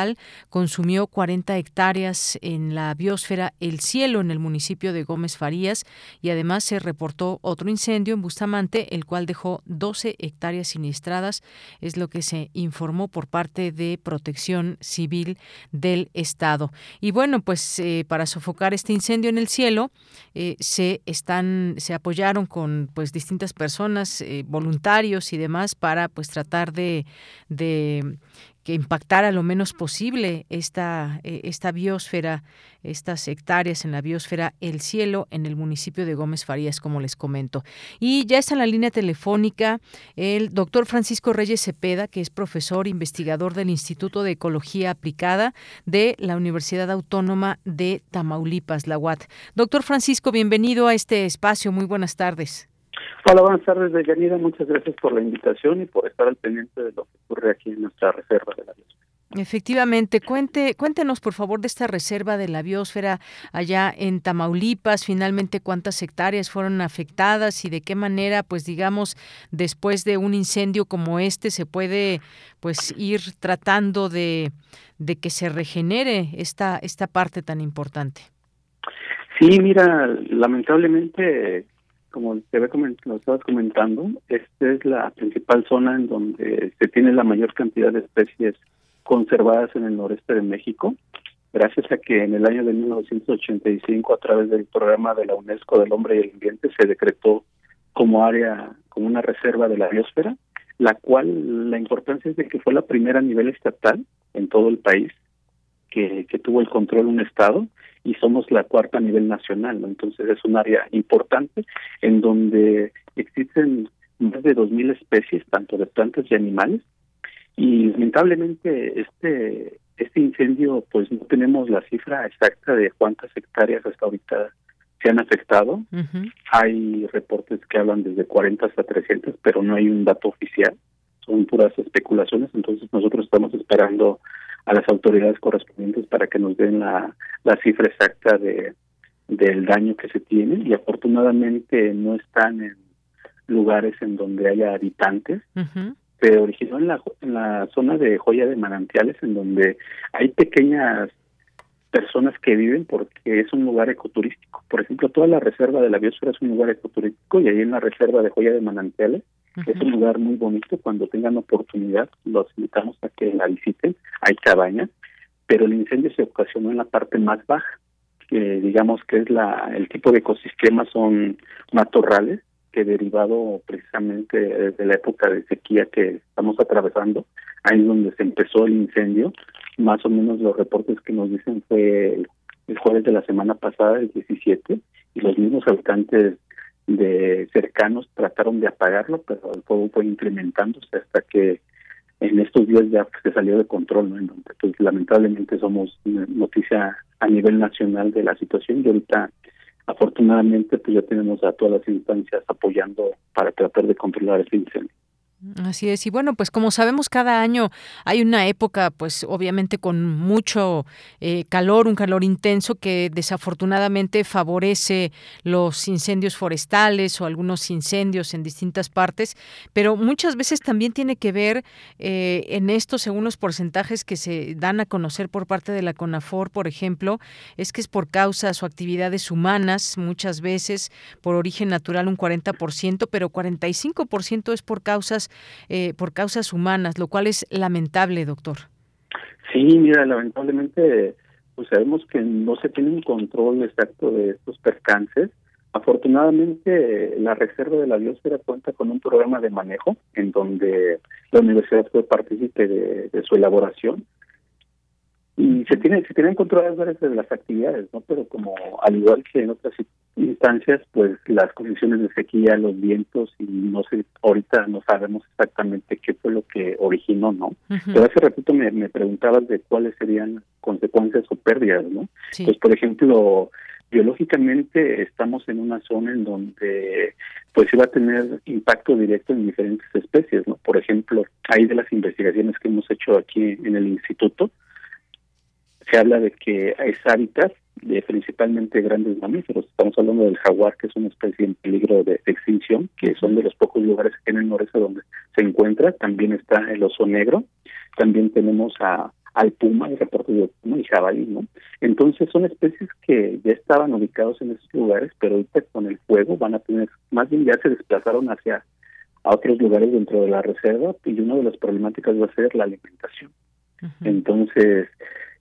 consumió 40 hectáreas en la biosfera El Cielo en el municipio de Gómez Farías y además se reportó otro incendio en Bustamante, el cual dejó 12 hectáreas siniestradas, es lo que se informó por parte de Protección Civil del Estado. Y bueno, pues eh, para sofocar este incendio en el cielo eh, se están se apoyaron con pues distintas personas, eh, voluntarios y demás para pues tratar de que impactara lo menos posible esta, eh, esta biosfera, estas hectáreas en la biosfera El Cielo en el municipio de Gómez Farías, como les comento. Y ya está en la línea telefónica el doctor Francisco Reyes Cepeda, que es profesor investigador del Instituto de Ecología Aplicada de la Universidad Autónoma de Tamaulipas, la UAT. Doctor Francisco, bienvenido a este espacio. Muy buenas tardes. Hola, buenas tardes, Deyanira. Muchas gracias por la invitación y por estar al pendiente de lo que ocurre aquí en nuestra reserva de la biosfera. Efectivamente, cuente, cuéntenos por favor de esta reserva de la biosfera allá en Tamaulipas, finalmente cuántas hectáreas fueron afectadas y de qué manera, pues digamos, después de un incendio como este se puede pues ir tratando de, de que se regenere esta, esta parte tan importante. Sí, mira, lamentablemente como te lo estabas comentando, esta es la principal zona en donde se tiene la mayor cantidad de especies conservadas en el noreste de México. gracias a que en el año de 1985 a través del programa de la UNESCO del hombre y el ambiente se decretó como área, como una reserva de la biosfera, la cual la importancia es de que fue la primera a nivel estatal en todo el país que, que tuvo el control un estado y somos la cuarta a nivel nacional, ¿no? entonces es un área importante en donde existen más de 2.000 especies, tanto de plantas y animales, y lamentablemente este este incendio, pues no tenemos la cifra exacta de cuántas hectáreas hasta ahorita se han afectado. Hay reportes que hablan desde 40 hasta 300, pero no hay un dato oficial. Son puras especulaciones, entonces nosotros estamos esperando a las autoridades correspondientes para que nos den la, la cifra exacta de del daño que se tiene y afortunadamente no están en lugares en donde haya habitantes, se originó en la, en la zona de Joya de Manantiales, en donde hay pequeñas personas que viven porque es un lugar ecoturístico. Por ejemplo, toda la reserva de la biosfera es un lugar ecoturístico y ahí en la reserva de Joya de Manantiales es un lugar muy bonito. Cuando tengan oportunidad, los invitamos a que la visiten. Hay cabañas, pero el incendio se ocasionó en la parte más baja, que digamos que es la el tipo de ecosistema son matorrales que derivado precisamente de la época de sequía que estamos atravesando, ahí es donde se empezó el incendio. Más o menos los reportes que nos dicen fue el, jueves de la semana pasada, el 17, y los mismos habitantes de cercanos trataron de apagarlo, pero el fuego fue incrementándose hasta que en estos días ya se salió de control, ¿no? Entonces, pues, lamentablemente somos noticia a nivel nacional de la situación y ahorita afortunadamente pues ya tenemos a todas las instancias apoyando para tratar de controlar este incendio. Así es, y bueno, pues como sabemos, cada año hay una época, pues obviamente con mucho eh, calor, un calor intenso que desafortunadamente favorece los incendios forestales o algunos incendios en distintas partes, pero muchas veces también tiene que ver eh, en esto, según los porcentajes que se dan a conocer por parte de la CONAFOR, por ejemplo, es que es por causas o actividades humanas, muchas veces por origen natural un 40%, pero 45% es por causas eh, por causas humanas, lo cual es lamentable, doctor. Sí, mira, lamentablemente, pues sabemos que no se tiene un control exacto de estos percances. Afortunadamente, la Reserva de la Biosfera cuenta con un programa de manejo en donde la universidad fue partícipe de su elaboración y se tienen se tienen controladas varias de las actividades no pero como al igual que en otras instancias pues las condiciones de sequía los vientos y no sé ahorita no sabemos exactamente qué fue lo que originó no pero hace ratito me, me preguntabas de cuáles serían consecuencias o pérdidas no pues por ejemplo biológicamente estamos en una zona en donde pues iba a tener impacto directo en diferentes especies no por ejemplo hay de las investigaciones que hemos hecho aquí en el instituto se habla de que es hábitat de principalmente grandes mamíferos. Estamos hablando del jaguar, que es una especie en peligro de, extinción, que son de los pocos lugares en el noreste donde se encuentra. También está el oso negro. También tenemos a al puma, el reporte de puma y jabalí, ¿no? Entonces son especies que ya estaban ubicados en esos lugares, pero ahorita con el fuego van a tener, más bien ya se desplazaron hacia a otros lugares dentro de la reserva y una de las problemáticas va a ser la alimentación. Entonces,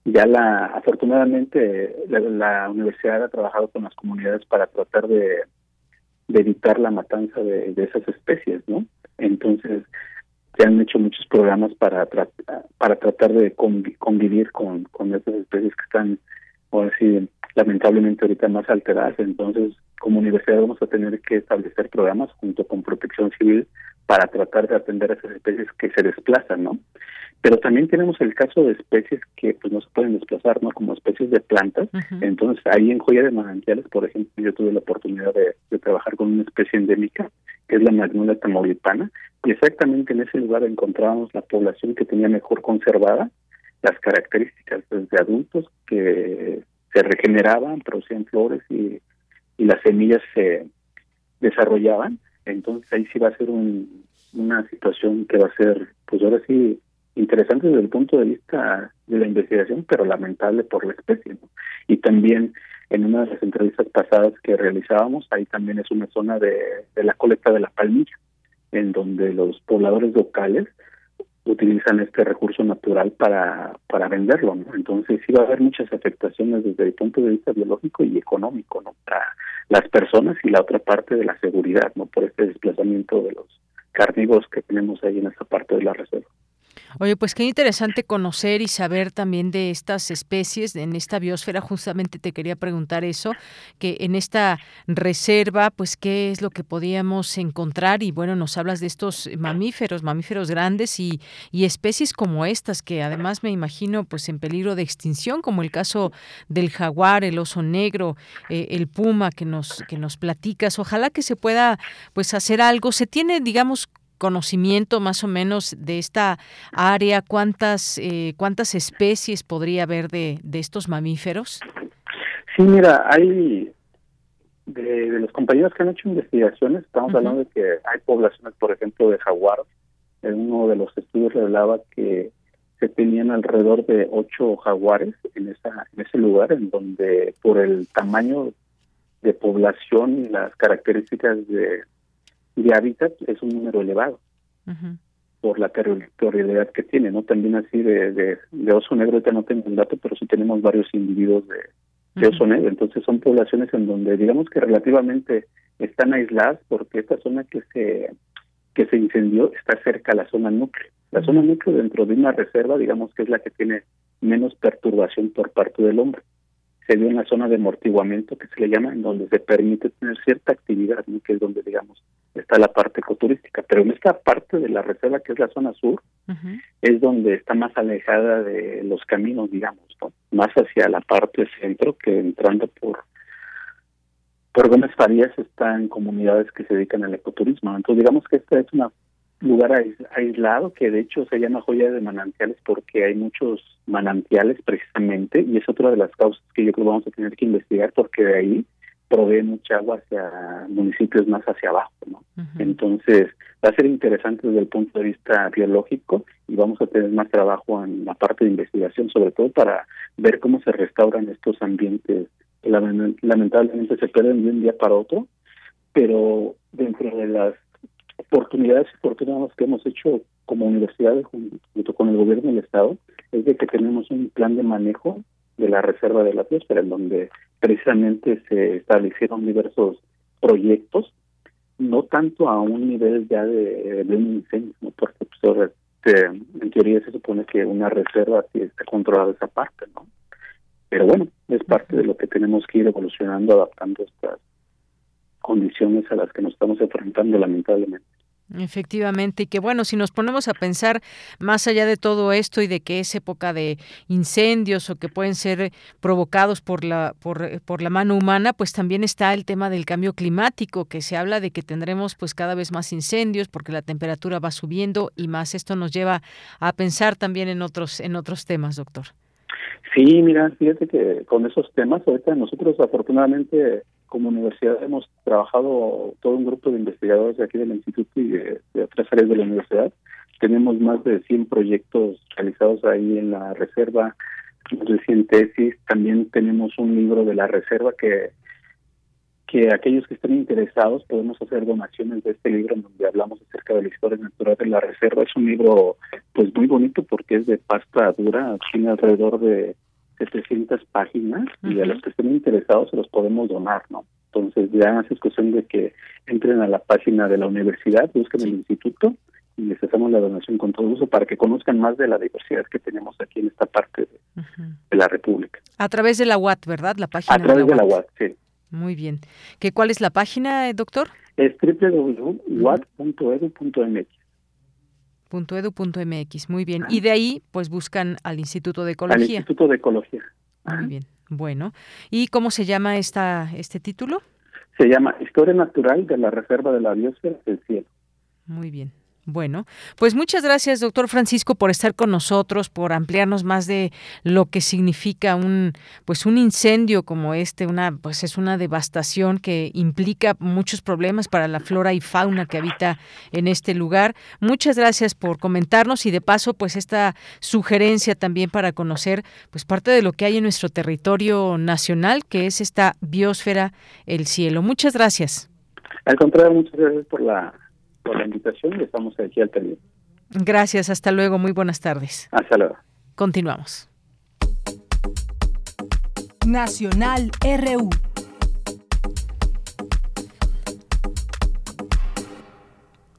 ya la afortunadamente la, universidad ha trabajado con las comunidades para tratar de, evitar la matanza de, esas especies no entonces se han hecho muchos programas para para tratar de convivir con con esas especies que están ahora sí lamentablemente ahorita más alteradas. Entonces como universidad vamos a tener que establecer programas junto con Protección Civil para tratar de atender a esas especies que se desplazan, ¿no? Pero también tenemos el caso de especies que pues no se pueden desplazar, ¿no? Como especies de plantas. Entonces, ahí en Joya de Manantiales, por ejemplo, yo tuve la oportunidad de, trabajar con una especie endémica, que es la Magnolia tamaulipana, y exactamente en ese lugar encontrábamos la población que tenía mejor conservada las características desde adultos que se regeneraban, producían flores y, y las semillas se desarrollaban. Entonces ahí sí va a ser un, una situación que va a ser, pues ahora sí, interesante desde el punto de vista de la investigación, pero lamentable por la especie. Y también en una de las entrevistas pasadas que realizábamos, ahí también es una zona de, de la colecta de la palmilla, en donde los pobladores locales utilizan este recurso natural para, para venderlo, ¿no? Entonces sí va a haber muchas afectaciones desde el punto de vista biológico y económico, ¿no? Para las personas y la otra parte de la seguridad, ¿no? Por este desplazamiento de los carnívoros que tenemos ahí en esta parte de la reserva. Oye, pues qué interesante conocer y saber también de estas especies en esta biosfera. Justamente te quería preguntar eso, que en esta reserva, pues qué es lo que podíamos encontrar y bueno, nos hablas de estos mamíferos, mamíferos grandes y, especies como estas que además me imagino pues en peligro de extinción, como el caso del jaguar, el oso negro, eh, el puma que nos que nos platicas. Ojalá que se pueda pues hacer algo. Se tiene, digamos, conocimiento más o menos de esta área? ¿Cuántas, eh, cuántas especies podría haber de, de estos mamíferos? Sí, mira, hay de, los compañeros que han hecho investigaciones, estamos hablando de que hay poblaciones, por ejemplo, de jaguar. En uno de los estudios revelaba que se tenían alrededor de ocho jaguares en esa en ese lugar, en donde por el tamaño de población y las características de de hábitat es un número elevado por la territorialidad que tiene, ¿no? También así de, de, oso negro, ya no tengo un dato, pero sí tenemos varios individuos de, oso negro. Entonces son poblaciones en donde digamos que relativamente están aisladas porque esta zona que se que se incendió está cerca a la zona núcleo. La zona núcleo dentro de una reserva, digamos que es la que tiene menos perturbación por parte del hombre se dio en la zona de amortiguamiento que se le llama, en donde se permite tener cierta actividad, que es donde, digamos, está la parte ecoturística. Pero en esta parte de la reserva, que es la zona sur, es donde está más alejada de los caminos, digamos, ¿no? más hacia la parte centro que entrando por por Gómez Farías están comunidades que se dedican al ecoturismo. Entonces, digamos que esta es una lugar aislado que de hecho se llama joya de manantiales porque hay muchos manantiales precisamente y es otra de las causas que yo creo que vamos a tener que investigar porque de ahí provee mucha agua hacia municipios más hacia abajo, ¿no? Entonces va a ser interesante desde el punto de vista biológico y vamos a tener más trabajo en la parte de investigación, sobre todo para ver cómo se restauran estos ambientes que lamentablemente se pierden de un día para otro, pero dentro de las oportunidades y oportunidades que hemos hecho como universidades junto con el gobierno del estado es de que tenemos un plan de manejo de la reserva de la biosfera en donde precisamente se establecieron diversos proyectos no tanto a un nivel ya de, un incendio porque pues, este, en teoría se supone que una reserva sí está controlada esa parte no pero bueno es parte de lo que tenemos que ir evolucionando adaptando estas condiciones a las que nos estamos enfrentando lamentablemente. Efectivamente, y que bueno, si nos ponemos a pensar más allá de todo esto y de que es época de incendios o que pueden ser provocados por la por, por, la mano humana, pues también está el tema del cambio climático, que se habla de que tendremos pues cada vez más incendios porque la temperatura va subiendo y más esto nos lleva a pensar también en otros en otros temas, doctor. Sí, mira, fíjate que con esos temas ahorita nosotros afortunadamente como universidad hemos trabajado todo un grupo de investigadores de aquí del instituto y de, otras áreas de la universidad. Tenemos más de 100 proyectos realizados ahí en la reserva, recién tesis. También tenemos un libro de la reserva que que aquellos que estén interesados podemos hacer donaciones de este libro en donde hablamos acerca de la historia natural de la reserva. Es un libro pues muy bonito porque es de pasta dura, tiene alrededor de 700 páginas y a los que estén interesados se los podemos donar, ¿no? Entonces ya es cuestión de que entren a la página de la universidad, busquen el instituto y les hacemos la donación con todo uso para que conozcan más de la diversidad que tenemos aquí en esta parte de, la República. A través de la UAT, ¿verdad? La página. A través de la, UAT, sí. Muy bien. ¿Qué, ¿Cuál es la página, eh, doctor? Es www.uat.edu.mx edu.mx, muy bien. Y de ahí, pues buscan al Instituto de Ecología. Al Instituto de Ecología. Muy bien, bueno. ¿Y cómo se llama esta este título? Se llama Historia Natural de la Reserva de la Biosfera del Cielo. Muy bien. Bueno, pues muchas gracias, doctor Francisco, por estar con nosotros, por ampliarnos más de lo que significa un, pues un incendio como este, una, pues es una devastación que implica muchos problemas para la flora y fauna que habita en este lugar. Muchas gracias por comentarnos y de paso, pues esta sugerencia también para conocer, pues parte de lo que hay en nuestro territorio nacional, que es esta biosfera, el cielo. Muchas gracias. Al contrario, muchas gracias por la por la invitación y estamos aquí al pendiente. Gracias, hasta luego, muy buenas tardes. Hasta luego. Continuamos. Nacional RU.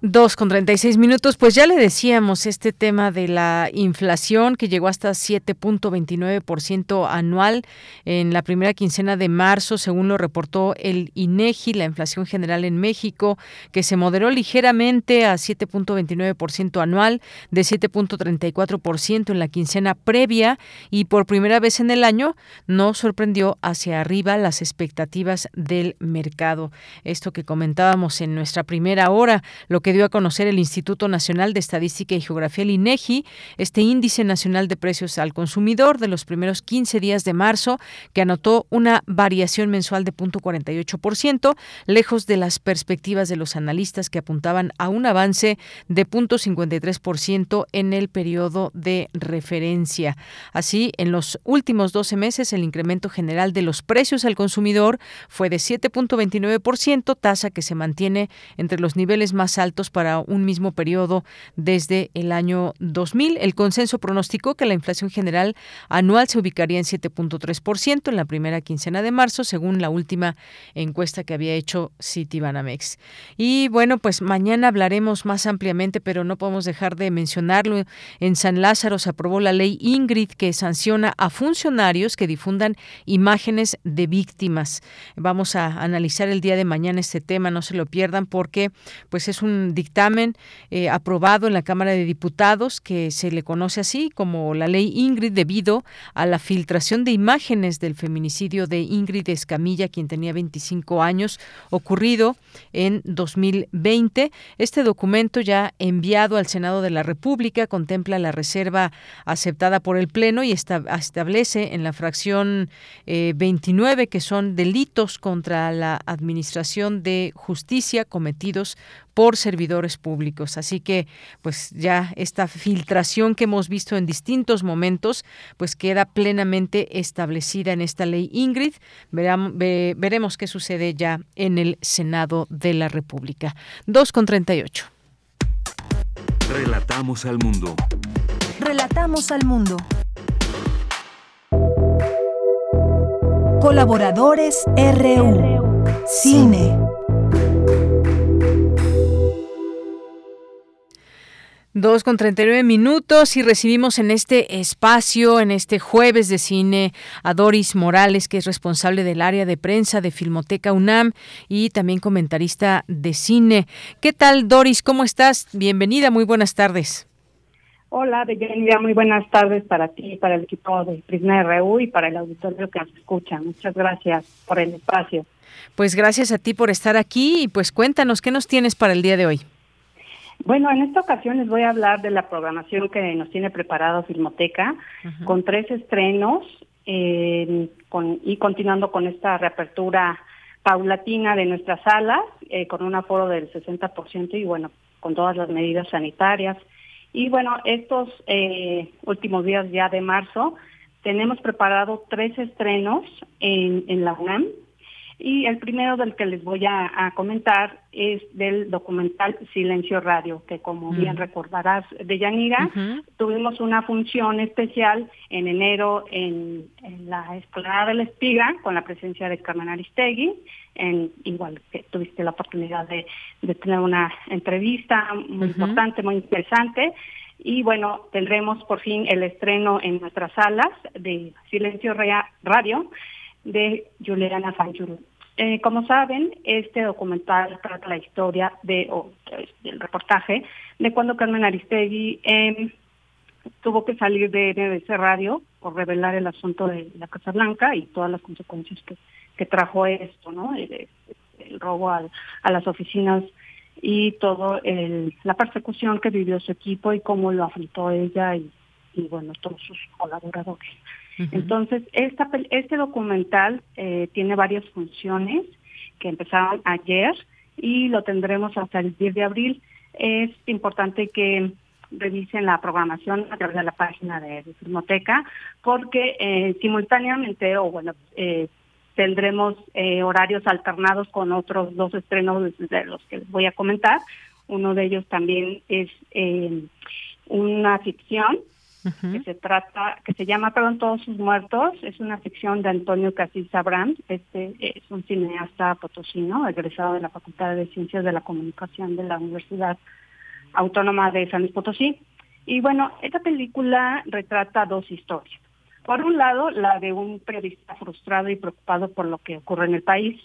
Dos con treinta y seis minutos, pues ya le decíamos este tema de la inflación que llegó hasta 7.29% anual en la primera quincena de marzo, según lo reportó el INEGI, la inflación general en México, que se moderó ligeramente a 7.29% anual, de 7.34% en la quincena previa y por primera vez en el año no sorprendió hacia arriba las expectativas del mercado. Esto que comentábamos en nuestra primera hora, lo que dio a conocer el Instituto Nacional de Estadística y Geografía, el INEGI, este índice nacional de precios al consumidor de los primeros 15 días de marzo, que anotó una variación mensual de 0.48%, lejos de las perspectivas de los analistas que apuntaban a un avance de 0.53% en el periodo de referencia. Así, en los últimos 12 meses, el incremento general de los precios al consumidor fue de 7.29%, tasa que se mantiene entre los niveles más altos para un mismo periodo desde el año 2000. El consenso pronosticó que la inflación general anual se ubicaría en 7.3% en la primera quincena de marzo, según la última encuesta que había hecho Citibanamex. Y bueno, pues mañana hablaremos más ampliamente, pero no podemos dejar de mencionarlo. En San Lázaro se aprobó la ley Ingrid que sanciona a funcionarios que difundan imágenes de víctimas. Vamos a analizar el día de mañana este tema, no se lo pierdan porque pues es un dictamen eh, aprobado en la Cámara de Diputados que se le conoce así como la ley Ingrid debido a la filtración de imágenes del feminicidio de Ingrid Escamilla, quien tenía 25 años, ocurrido en 2020. Este documento ya enviado al Senado de la República contempla la reserva aceptada por el Pleno y establece en la fracción 29 eh, que son delitos contra la Administración de Justicia cometidos por servidores públicos. Así que, pues ya esta filtración que hemos visto en distintos momentos, pues queda plenamente establecida en esta ley Ingrid. veremos qué sucede ya en el Senado de la República. 2 con 38. Relatamos al mundo. Relatamos al mundo. Colaboradores RU. Cine. Dos con treinta y nueve minutos y recibimos en este espacio, en este jueves de cine, a Doris Morales, que es responsable del área de prensa de Filmoteca UNAM y también comentarista de cine. ¿Qué tal, Doris? ¿Cómo estás? Bienvenida, muy buenas tardes. Hola, Deyanira, muy buenas tardes para ti, para el equipo de Prisma RU y para el auditorio que nos escucha. Muchas gracias por el espacio. Pues gracias a ti por estar aquí y pues cuéntanos, ¿qué nos tienes para el día de hoy? Bueno, en esta ocasión les voy a hablar de la programación que nos tiene preparado Filmoteca, con tres estrenos eh, y continuando con esta reapertura paulatina de nuestras salas, eh, con un aforo del 60% y bueno, con todas las medidas sanitarias. Y bueno, estos eh, últimos días ya de marzo, tenemos preparado tres estrenos en, en la UNAM, y el primero del que les voy a, comentar es del documental Silencio Radio, que como bien recordarás de Yanira, tuvimos una función especial en enero en, la Esplanada de la Espiga, con la presencia de Carmen Aristegui, en, igual que tuviste la oportunidad de, tener una entrevista muy importante, muy interesante. Y bueno, tendremos por fin el estreno en nuestras salas de Silencio Radio de Juliana Fanchuru. Eh, como saben, este documental trata la historia de, o, del reportaje de cuando Carmen Aristegui em, tuvo que salir de NBC Radio por revelar el asunto de la Casa Blanca y todas las consecuencias que, que trajo esto, ¿no? El, robo a las oficinas y todo el, la persecución que vivió su equipo y cómo lo afrontó ella y, y bueno, todos sus colaboradores. Entonces, esta, este documental eh, tiene varias funciones que empezaron ayer y lo tendremos hasta el 10 de abril. Es importante que revisen la programación a través de la página de, Filmoteca, porque eh, simultáneamente, o bueno, eh, tendremos horarios alternados con otros dos estrenos de los que les voy a comentar. Uno de ellos también es eh, una ficción que se trata, que se llama Perdón todos sus muertos, es una ficción de Antonio Casís Abrams, este es un cineasta potosino, egresado de la Facultad de Ciencias de la Comunicación de la Universidad Autónoma de San Luis Potosí. Y bueno, esta película retrata dos historias. Por un lado, la de un periodista frustrado y preocupado por lo que ocurre en el país,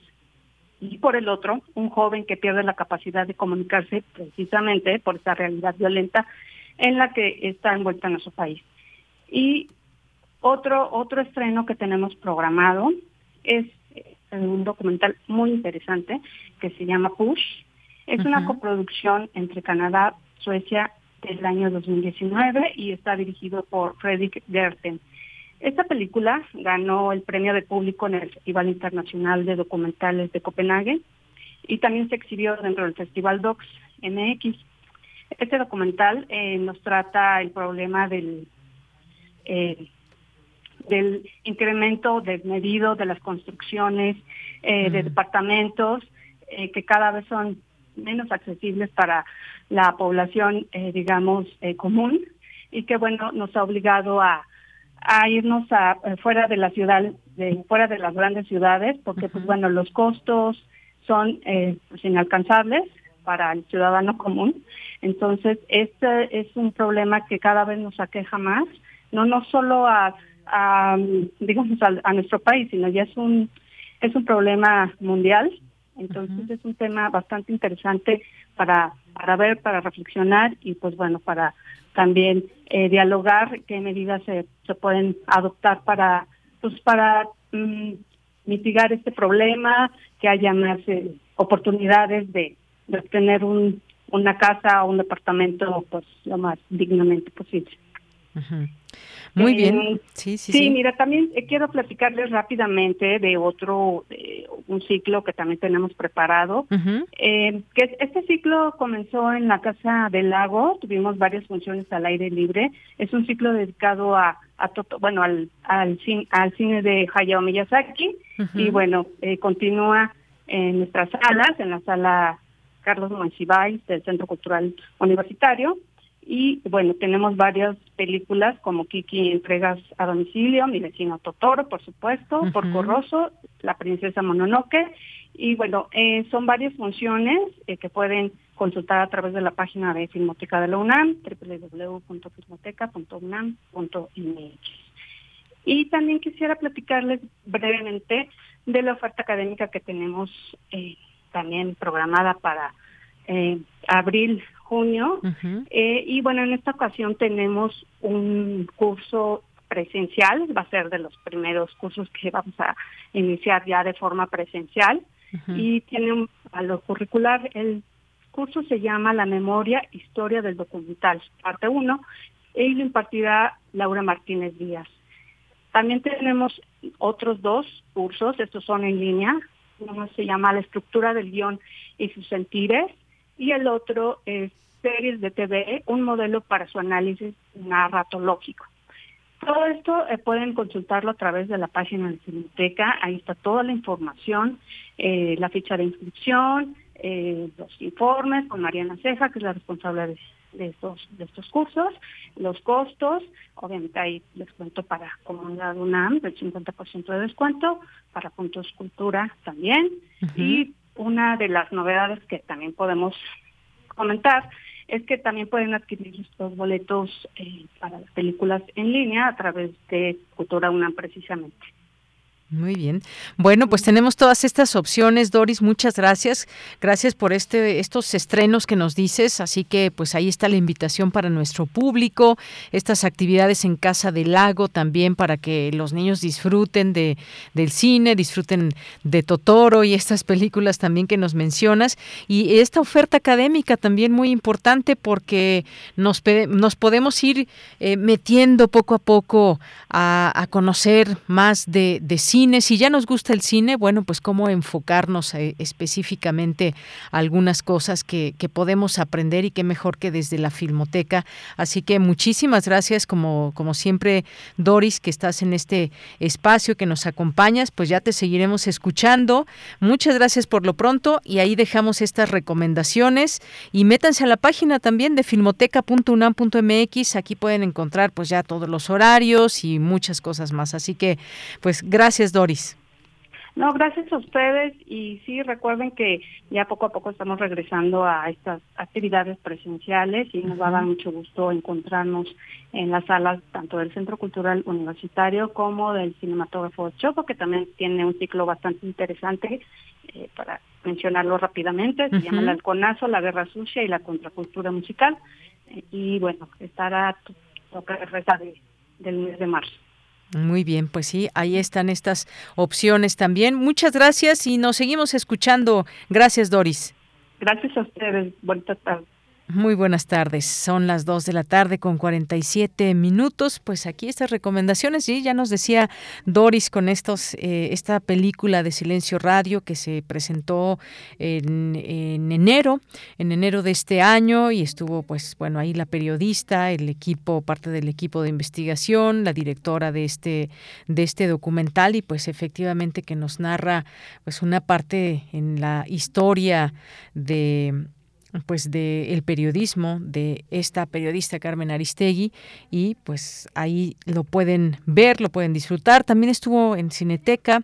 y por el otro, un joven que pierde la capacidad de comunicarse precisamente por esa realidad violenta en la que está envuelta nuestro país. Y otro, otro estreno que tenemos programado es eh, un documental muy interesante que se llama Push. Es una coproducción entre Canadá, Suecia del año 2019 y está dirigido por Fredrik Gerten. Esta película ganó el premio de público en el Festival Internacional de Documentales de Copenhague y también se exhibió dentro del Festival Docs MX. Este documental eh, nos trata el problema del eh, del incremento desmedido de las construcciones eh, de departamentos que cada vez son menos accesibles para la población, digamos, común y que, bueno, nos ha obligado a, a irnos a, fuera de la ciudad, de, fuera de las grandes ciudades, porque, pues bueno, los costos son pues, inalcanzables para el ciudadano común. Entonces, este es un problema que cada vez nos aqueja más, no no solo a, digamos a, nuestro país, sino ya es un es un problema mundial. Entonces, es un tema bastante interesante para para ver, para reflexionar y pues bueno, para también eh, dialogar qué medidas se, se pueden adoptar para pues para mm, mitigar este problema, que haya más eh, oportunidades de de obtener un, una casa o un departamento pues lo más dignamente posible. Muy bien. Eh, sí, sí, sí, mira, también eh, quiero platicarles rápidamente de otro, un ciclo que también tenemos preparado. eh, que este ciclo comenzó en la Casa del Lago, tuvimos varias funciones al aire libre. Es un ciclo dedicado a, a bueno, al, al, cine, al cine de Hayao Miyazaki y bueno, eh, continúa en nuestras salas, en la sala Carlos Monsiváis del Centro Cultural Universitario. Y bueno, tenemos varias películas como Kiki Entregas a Domicilio, Mi vecino Totoro, por supuesto, Porco Rosso, La Princesa Mononoke. Y bueno, eh, son varias funciones eh, que pueden consultar a través de la página de Filmoteca de la UNAM, www.filmoteca.unam.mx. Y también quisiera platicarles brevemente de la oferta académica que tenemos eh, también programada para eh, abril, junio. eh, y bueno, en esta ocasión tenemos un curso presencial, va a ser de los primeros cursos que vamos a iniciar ya de forma presencial. Y tiene un valor curricular. El curso se llama La Memoria, Historia del Documental, parte 1, y lo impartirá Laura Martínez Díaz. También tenemos otros dos cursos, estos son en línea, uno se llama La estructura del guion y sus sentires y el otro es Series de TV, un modelo para su análisis narratológico. Todo esto eh, pueden consultarlo a través de la página de Cineteca, ahí está toda la información, eh, la ficha de inscripción, eh, los informes con Mariana Ceja, que es la responsable de, de estos de estos cursos, los costos, obviamente hay descuento para comunidad UNAM del 50% de descuento, para Puntos Cultura también, y una de las novedades que también podemos comentar es que también pueden adquirir estos boletos eh, para las películas en línea a través de Cultura UNAM precisamente. Muy bien. Bueno, pues tenemos todas estas opciones, Doris. Muchas gracias. Gracias por este estos estrenos que nos dices. Así que, pues ahí está la invitación para nuestro público. Estas actividades en Casa del Lago también para que los niños disfruten de del cine, disfruten de Totoro y estas películas también que nos mencionas. Y esta oferta académica también muy importante porque nos nos podemos ir eh, metiendo poco a poco a, a conocer más de, de cine Si ya nos gusta el cine, bueno, pues cómo enfocarnos eh, específicamente algunas cosas que, que podemos aprender y qué mejor que desde la filmoteca. Así que muchísimas gracias, como, como siempre, Doris, que estás en este espacio, que nos acompañas, pues ya te seguiremos escuchando. Muchas gracias por lo pronto y ahí dejamos estas recomendaciones y métanse a la página también de filmoteca.unam.mx, aquí pueden encontrar pues ya todos los horarios y muchas cosas más. Así que pues gracias Doris. No, gracias a ustedes. Y sí recuerden que ya poco a poco estamos regresando a estas actividades presenciales y nos va a dar mucho gusto encontrarnos en las salas tanto del Centro Cultural Universitario como del Cinematógrafo Choco, que también tiene un ciclo bastante interesante eh, para mencionarlo rápidamente, se llama El Halconazo, La Guerra Sucia y la Contracultura Musical. Eh, y bueno, estará toca de, del mes de marzo. Muy bien, pues sí, ahí están estas opciones también. Muchas gracias y nos seguimos escuchando. Gracias, Doris. Gracias a ustedes. Buenas tardes. Muy buenas tardes. Son las 2 de la tarde con 47 minutos. Pues aquí estas recomendaciones, sí, ya nos decía Doris con estos, eh, esta película de Silencio Radio que se presentó en, en, enero, en enero de este año y estuvo, pues, bueno, ahí la periodista, el equipo, parte del equipo de investigación, la directora de este, de este documental y pues efectivamente que nos narra, pues, una parte en la historia de pues de el periodismo de esta periodista Carmen Aristegui y pues ahí lo pueden ver, lo pueden disfrutar. También estuvo en Cineteca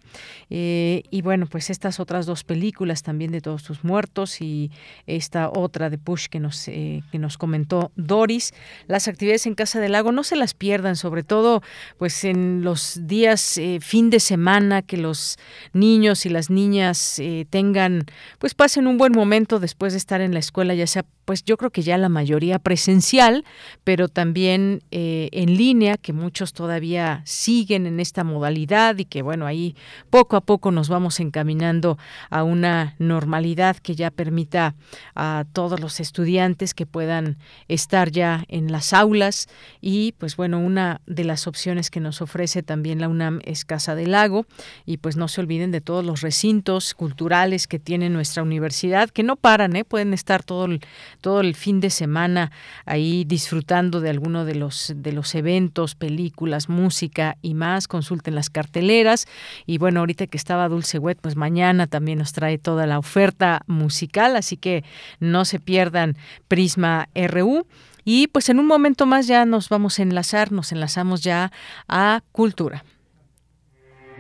eh, y bueno, pues estas otras dos películas también de Todos tus muertos y esta otra de Push que nos, eh, que nos comentó Doris. Las actividades en Casa del Lago no se las pierdan, sobre todo pues en los días eh, fin de semana que los niños y las niñas tengan pues pasen un buen momento después de estar en la escuela ya sea, pues yo creo que ya la mayoría presencial, pero también eh, en línea, que muchos todavía siguen en esta modalidad y que bueno, ahí poco a poco nos vamos encaminando a una normalidad que ya permita a todos los estudiantes que puedan estar ya en las aulas y pues bueno, una de las opciones que nos ofrece también la UNAM es Casa del Lago y pues no se olviden de todos los recintos culturales que tiene nuestra universidad, que no paran, ¿eh? pueden estar todo el, todo el fin de semana ahí disfrutando de alguno de los, de los eventos, películas, música y más. Consulten las carteleras. Y bueno, ahorita que estaba Dulce Wet, pues mañana también nos trae toda la oferta musical, así que no se pierdan Prisma RU. Y pues en un momento más ya nos vamos a enlazar, nos enlazamos ya a Cultura.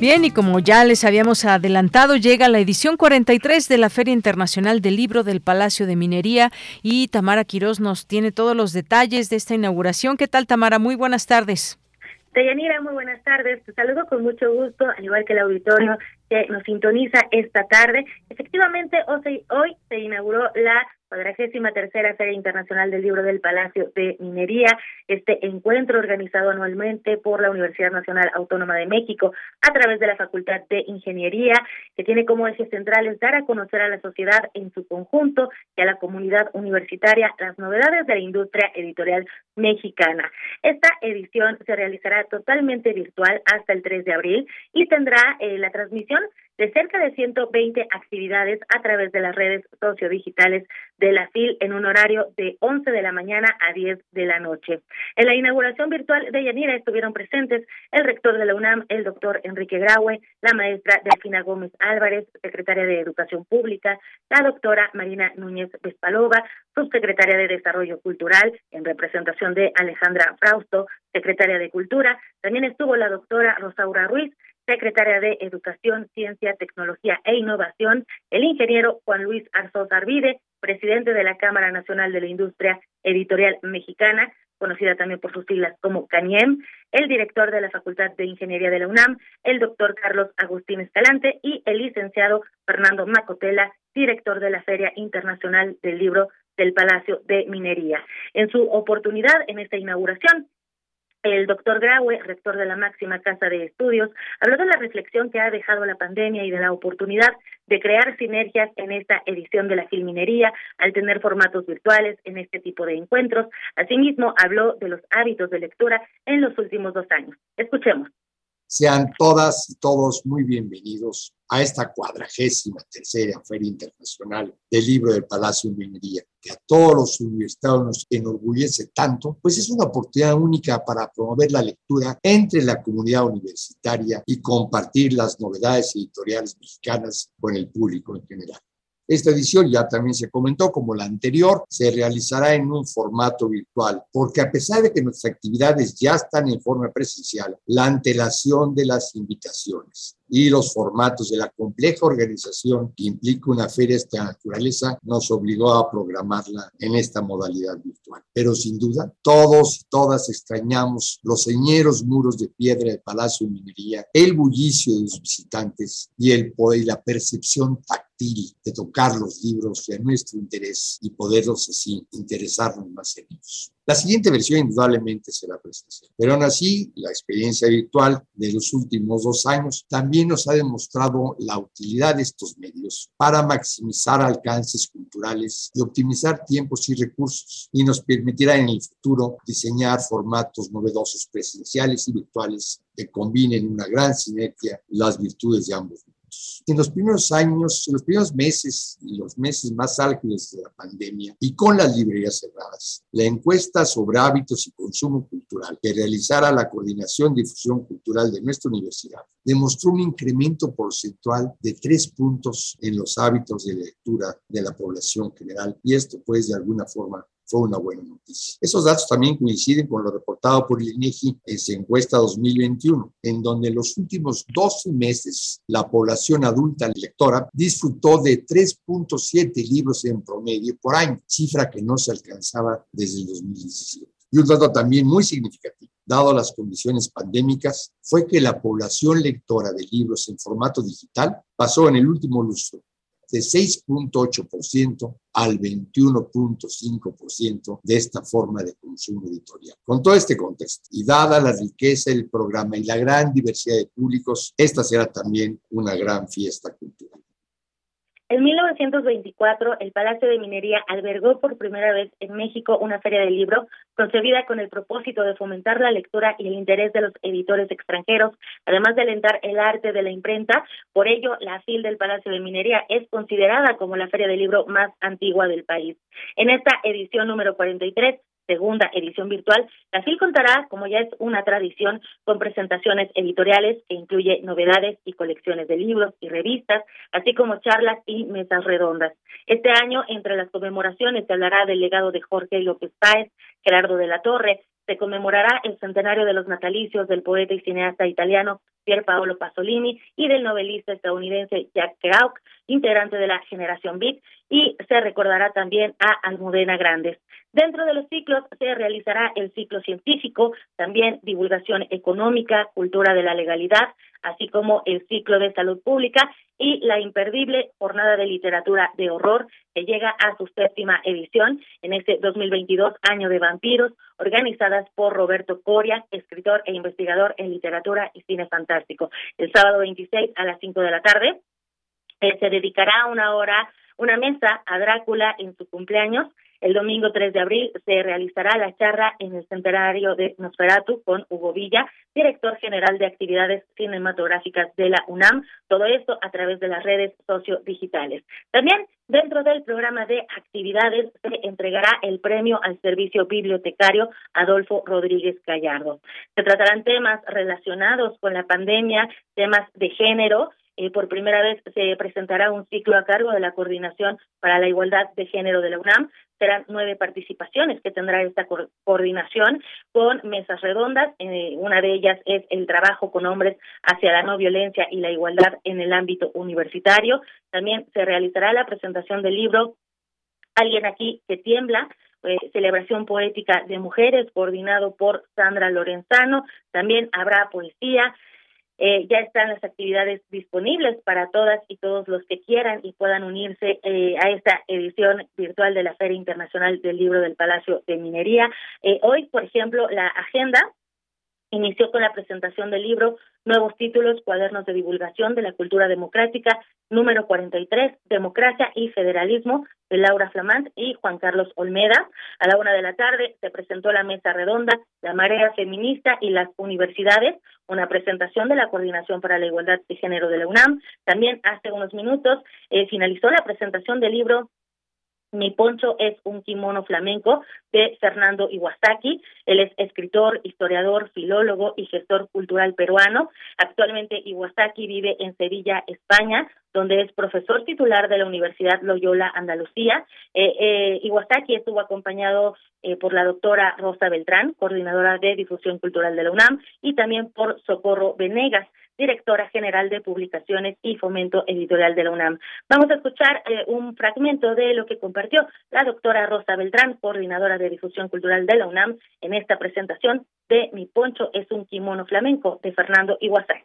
Bien, y como ya les habíamos adelantado, llega la edición 43 de la Feria Internacional del Libro del Palacio de Minería y Tamara Quirós nos tiene todos los detalles de esta inauguración. ¿Qué tal, Tamara? Muy buenas tardes. Deyanira, muy buenas tardes. Te saludo con mucho gusto, al igual que el auditorio que nos sintoniza esta tarde. Efectivamente, hoy se inauguró la cuadragésima tercera Feria Internacional del Libro del Palacio de Minería, este encuentro organizado anualmente por la Universidad Nacional Autónoma de México a través de la Facultad de Ingeniería, que tiene como ejes centrales dar a conocer a la sociedad en su conjunto y a la comunidad universitaria las novedades de la industria editorial mexicana. Esta edición se realizará totalmente virtual hasta el 3 de abril y tendrá eh, la transmisión de cerca de 120 actividades a través de las redes sociodigitales de la FIL en un horario de 11 de la mañana a 10 de la noche. En la inauguración virtual de Yanira estuvieron presentes el rector de la UNAM, el doctor Enrique Graue, la maestra Delfina Gómez Álvarez, secretaria de Educación Pública, la doctora Marina Núñez Vespalova, subsecretaria de Desarrollo Cultural, en representación de Alejandra Frausto, secretaria de Cultura. También estuvo la doctora Rosaura Ruiz, secretaria de Educación, Ciencia, Tecnología e Innovación, el ingeniero Juan Luis Arzoz Arvide, presidente de la Cámara Nacional de la Industria Editorial Mexicana, conocida también por sus siglas como CANIEM, el director de la Facultad de Ingeniería de la UNAM, el doctor Carlos Agustín Escalante y el licenciado Fernando Macotela, director de la Feria Internacional del Libro del Palacio de Minería. En su oportunidad, en esta inauguración, el doctor Graue, rector de la máxima casa de estudios, habló de la reflexión que ha dejado la pandemia y de la oportunidad de crear sinergias en esta edición de la filminería al tener formatos virtuales en este tipo de encuentros. Asimismo, habló de los hábitos de lectura en los últimos dos años. Escuchemos. Sean todas y todos muy bienvenidos a esta cuadragésima tercera Feria Internacional del Libro del Palacio de Minería, que a todos los universitarios nos enorgullece tanto, pues es una oportunidad única para promover la lectura entre la comunidad universitaria y compartir las novedades editoriales mexicanas con el público en general. Esta edición ya también se comentó, como la anterior, se realizará en un formato virtual, porque a pesar de que nuestras actividades ya están en forma presencial, la antelación de las invitaciones y los formatos de la compleja organización que implica una feria de esta naturaleza nos obligó a programarla en esta modalidad virtual. Pero sin duda, todos y todas extrañamos los señeros muros de piedra del Palacio de Minería, el bullicio de los visitantes y, el, y la percepción táctil de tocar los libros de nuestro interés y poderlos así interesarnos más en ellos. La siguiente versión indudablemente será presencial, pero aún así la experiencia virtual de los últimos dos años también nos ha demostrado la utilidad de estos medios para maximizar alcances culturales y optimizar tiempos y recursos y nos permitirá en el futuro diseñar formatos novedosos presenciales y virtuales que combinen una gran sinergia las virtudes de ambos en los primeros años, en los primeros meses y los meses más álgidos de la pandemia y con las librerías cerradas, la encuesta sobre hábitos y consumo cultural que realizara la Coordinación Difusión Cultural de nuestra universidad demostró un incremento porcentual de tres puntos en los hábitos de lectura de la población general. Y esto pues de alguna forma fue una buena noticia. Esos datos también coinciden con lo reportado por el INEGI en su encuesta 2021, en donde en los últimos 12 meses la población adulta lectora disfrutó de 3.7 libros en promedio por año, cifra que no se alcanzaba desde el 2017. Y un dato también muy significativo, dado las condiciones pandémicas, fue que la población lectora de libros en formato digital pasó en el último lustro de 6.8% al 21.5% de esta forma de consumo editorial. Con todo este contexto y dada la riqueza del programa y la gran diversidad de públicos, esta será también una gran fiesta cultural. En 1924, el Palacio de Minería albergó por primera vez en México una feria del libro concebida con el propósito de fomentar la lectura y el interés de los editores extranjeros, además de alentar el arte de la imprenta. Por ello, la FIL del Palacio de Minería es considerada como la feria del libro más antigua del país. En esta edición número 43 segunda edición virtual, la FIL contará, como ya es una tradición, con presentaciones editoriales que incluye novedades y colecciones de libros y revistas, así como charlas y mesas redondas. Este año, entre las conmemoraciones, se hablará del legado de Jorge López Páez, Gerardo de la Torre, se conmemorará el centenario de los natalicios del poeta y cineasta italiano Pier Paolo Pasolini y del novelista estadounidense Jack Kerouac, integrante de la generación Beat, y se recordará también a Almudena Grandes. Dentro de los ciclos se realizará el ciclo científico, también divulgación económica, cultura de la legalidad, así como el ciclo de salud pública y la imperdible jornada de literatura de horror que llega a su séptima edición en este 2022 año de vampiros, organizadas por Roberto Coria, escritor e investigador en literatura y cine fantástico. El sábado 26 a las 5 de la tarde eh, se dedicará una hora, una mesa a Drácula en su cumpleaños el domingo 3 de abril se realizará la charla en el centenario de Nosferatu con Hugo Villa, director general de actividades cinematográficas de la UNAM. Todo esto a través de las redes sociodigitales. También dentro del programa de actividades se entregará el premio al servicio bibliotecario Adolfo Rodríguez Gallardo. Se tratarán temas relacionados con la pandemia, temas de género, eh, por primera vez se presentará un ciclo a cargo de la Coordinación para la Igualdad de Género de la UNAM. Serán nueve participaciones que tendrá esta coordinación con mesas redondas. Eh, una de ellas es el trabajo con hombres hacia la no violencia y la igualdad en el ámbito universitario. También se realizará la presentación del libro Alguien aquí que tiembla, eh, celebración poética de mujeres coordinado por Sandra Lorenzano. También habrá poesía, eh, ya están las actividades disponibles para todas y todos los que quieran y puedan unirse eh, a esta edición virtual de la Feria Internacional del Libro del Palacio de Minería. Eh, hoy, por ejemplo, la agenda inició con la presentación del libro Nuevos títulos, cuadernos de divulgación de la cultura democrática, número 43, Democracia y Federalismo, de Laura Flamant y Juan Carlos Olmeda. A la una de la tarde se presentó la mesa redonda, la marea feminista y las universidades, una presentación de la Coordinación para la Igualdad de Género de la UNAM. También hace unos minutos eh, finalizó la presentación del libro mi poncho es un kimono flamenco de Fernando Iwasaki. Él es escritor, historiador, filólogo y gestor cultural peruano. Actualmente Iwasaki vive en Sevilla, España, donde es profesor titular de la Universidad Loyola Andalucía. Eh, eh, Iwasaki estuvo acompañado eh, por la doctora Rosa Beltrán, coordinadora de difusión cultural de la UNAM, y también por Socorro Venegas directora general de Publicaciones y Fomento Editorial de la UNAM. Vamos a escuchar eh, un fragmento de lo que compartió la doctora Rosa Beltrán, coordinadora de difusión cultural de la UNAM, en esta presentación de Mi Poncho es un kimono flamenco de Fernando Iwasaki.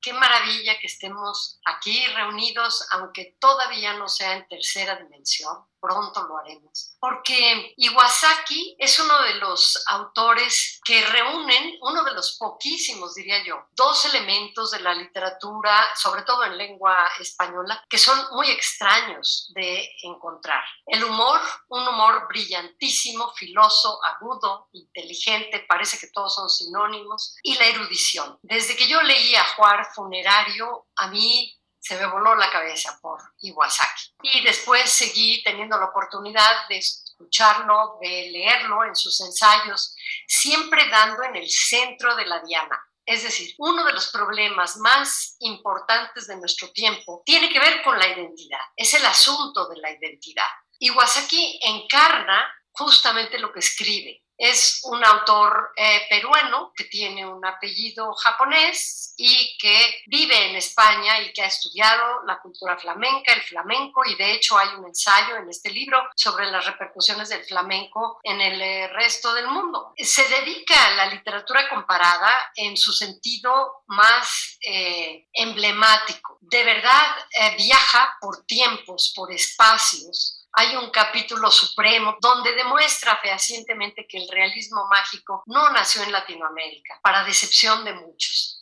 Qué maravilla que estemos aquí reunidos, aunque todavía no sea en tercera dimensión pronto lo haremos, porque Iwasaki es uno de los autores que reúnen, uno de los poquísimos, diría yo, dos elementos de la literatura, sobre todo en lengua española, que son muy extraños de encontrar. El humor, un humor brillantísimo, filoso, agudo, inteligente, parece que todos son sinónimos, y la erudición. Desde que yo leí a Juar Funerario, a mí se me voló la cabeza por Iwasaki. Y después seguí teniendo la oportunidad de escucharlo, de leerlo en sus ensayos, siempre dando en el centro de la diana. Es decir, uno de los problemas más importantes de nuestro tiempo tiene que ver con la identidad, es el asunto de la identidad. Iwasaki encarna justamente lo que escribe, es un autor eh, peruano que tiene un apellido japonés y que vive en España y que ha estudiado la cultura flamenca, el flamenco, y de hecho hay un ensayo en este libro sobre las repercusiones del flamenco en el eh, resto del mundo. Se dedica a la literatura comparada en su sentido más eh, emblemático. De verdad viaja por tiempos, por espacios hay un capítulo supremo donde demuestra fehacientemente que el realismo mágico no nació en Latinoamérica, para decepción de muchos.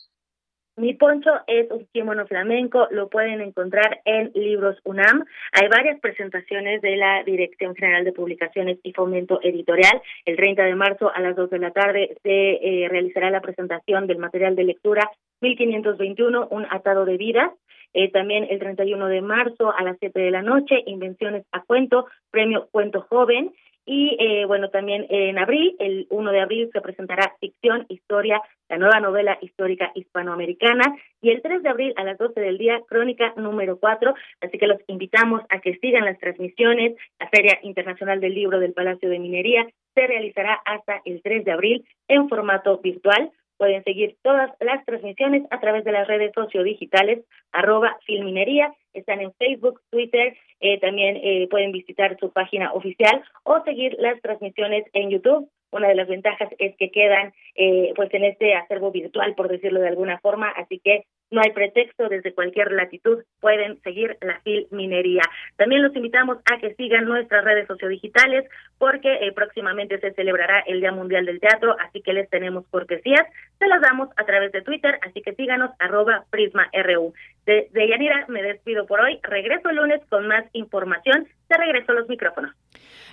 Mi poncho es un kimono flamenco, lo pueden encontrar en Libros UNAM. Hay varias presentaciones de la Dirección General de Publicaciones y Fomento Editorial. El 30 de marzo a las 2 de la tarde se eh, realizará la presentación del material de lectura 1521, un atado de vidas. Eh, también el 31 de marzo a las 7 de la noche, Invenciones a Cuento, Premio Cuento Joven. Y eh, bueno, también en abril, el 1 de abril, se presentará Ficción, Historia, la nueva novela histórica hispanoamericana. Y el 3 de abril a las 12 del día, Crónica número 4. Así que los invitamos a que sigan las transmisiones. La Feria Internacional del Libro del Palacio de Minería se realizará hasta el 3 de abril en formato virtual. Pueden seguir todas las transmisiones a través de las redes sociodigitales, arroba filminería, están en Facebook, Twitter, eh, también eh, pueden visitar su página oficial o seguir las transmisiones en YouTube. Una de las ventajas es que quedan eh, pues en este acervo virtual, por decirlo de alguna forma, así que no hay pretexto, desde cualquier latitud pueden seguir la FIL Minería. También los invitamos a que sigan nuestras redes sociodigitales porque eh, próximamente se celebrará el Día Mundial del Teatro, así que les tenemos cortesías. Se las damos a través de Twitter, así que síganos arroba PrismaRU. De, de Yanira me despido por hoy. Regreso el lunes con más información. Se regreso los micrófonos.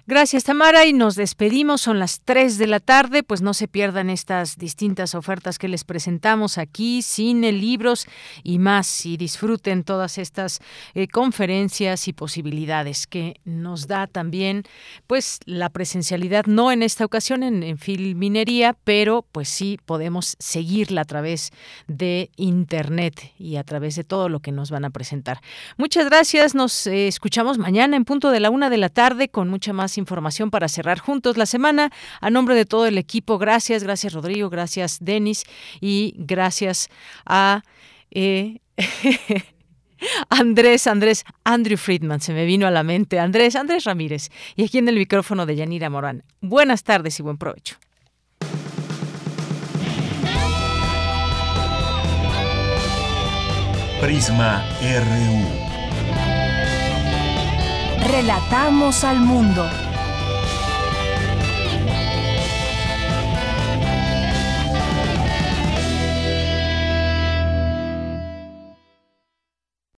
Gracias, Tamara, y nos despedimos. Son las 3 de la tarde, pues no se pierdan estas distintas ofertas que les presentamos aquí, cine, libros y más, y disfruten todas estas eh, conferencias y posibilidades que nos da también, pues, la presencialidad, no en esta ocasión en, Filminería, pero pues sí podemos seguirla a través de Internet y a través de todo lo que nos van a presentar. Muchas gracias, nos eh, escuchamos mañana en punto de la una de la tarde con mucha más información para cerrar juntos la semana. A nombre de todo el equipo, gracias, gracias Rodrigo, gracias Denis y gracias a... Eh, [laughs] Andrés, Andrés, Andrew Friedman, se me vino a la mente. Andrés, Andrés Ramírez. Y aquí en el micrófono de Yanira Morán. Buenas tardes y buen provecho. Prisma RU. Relatamos al mundo.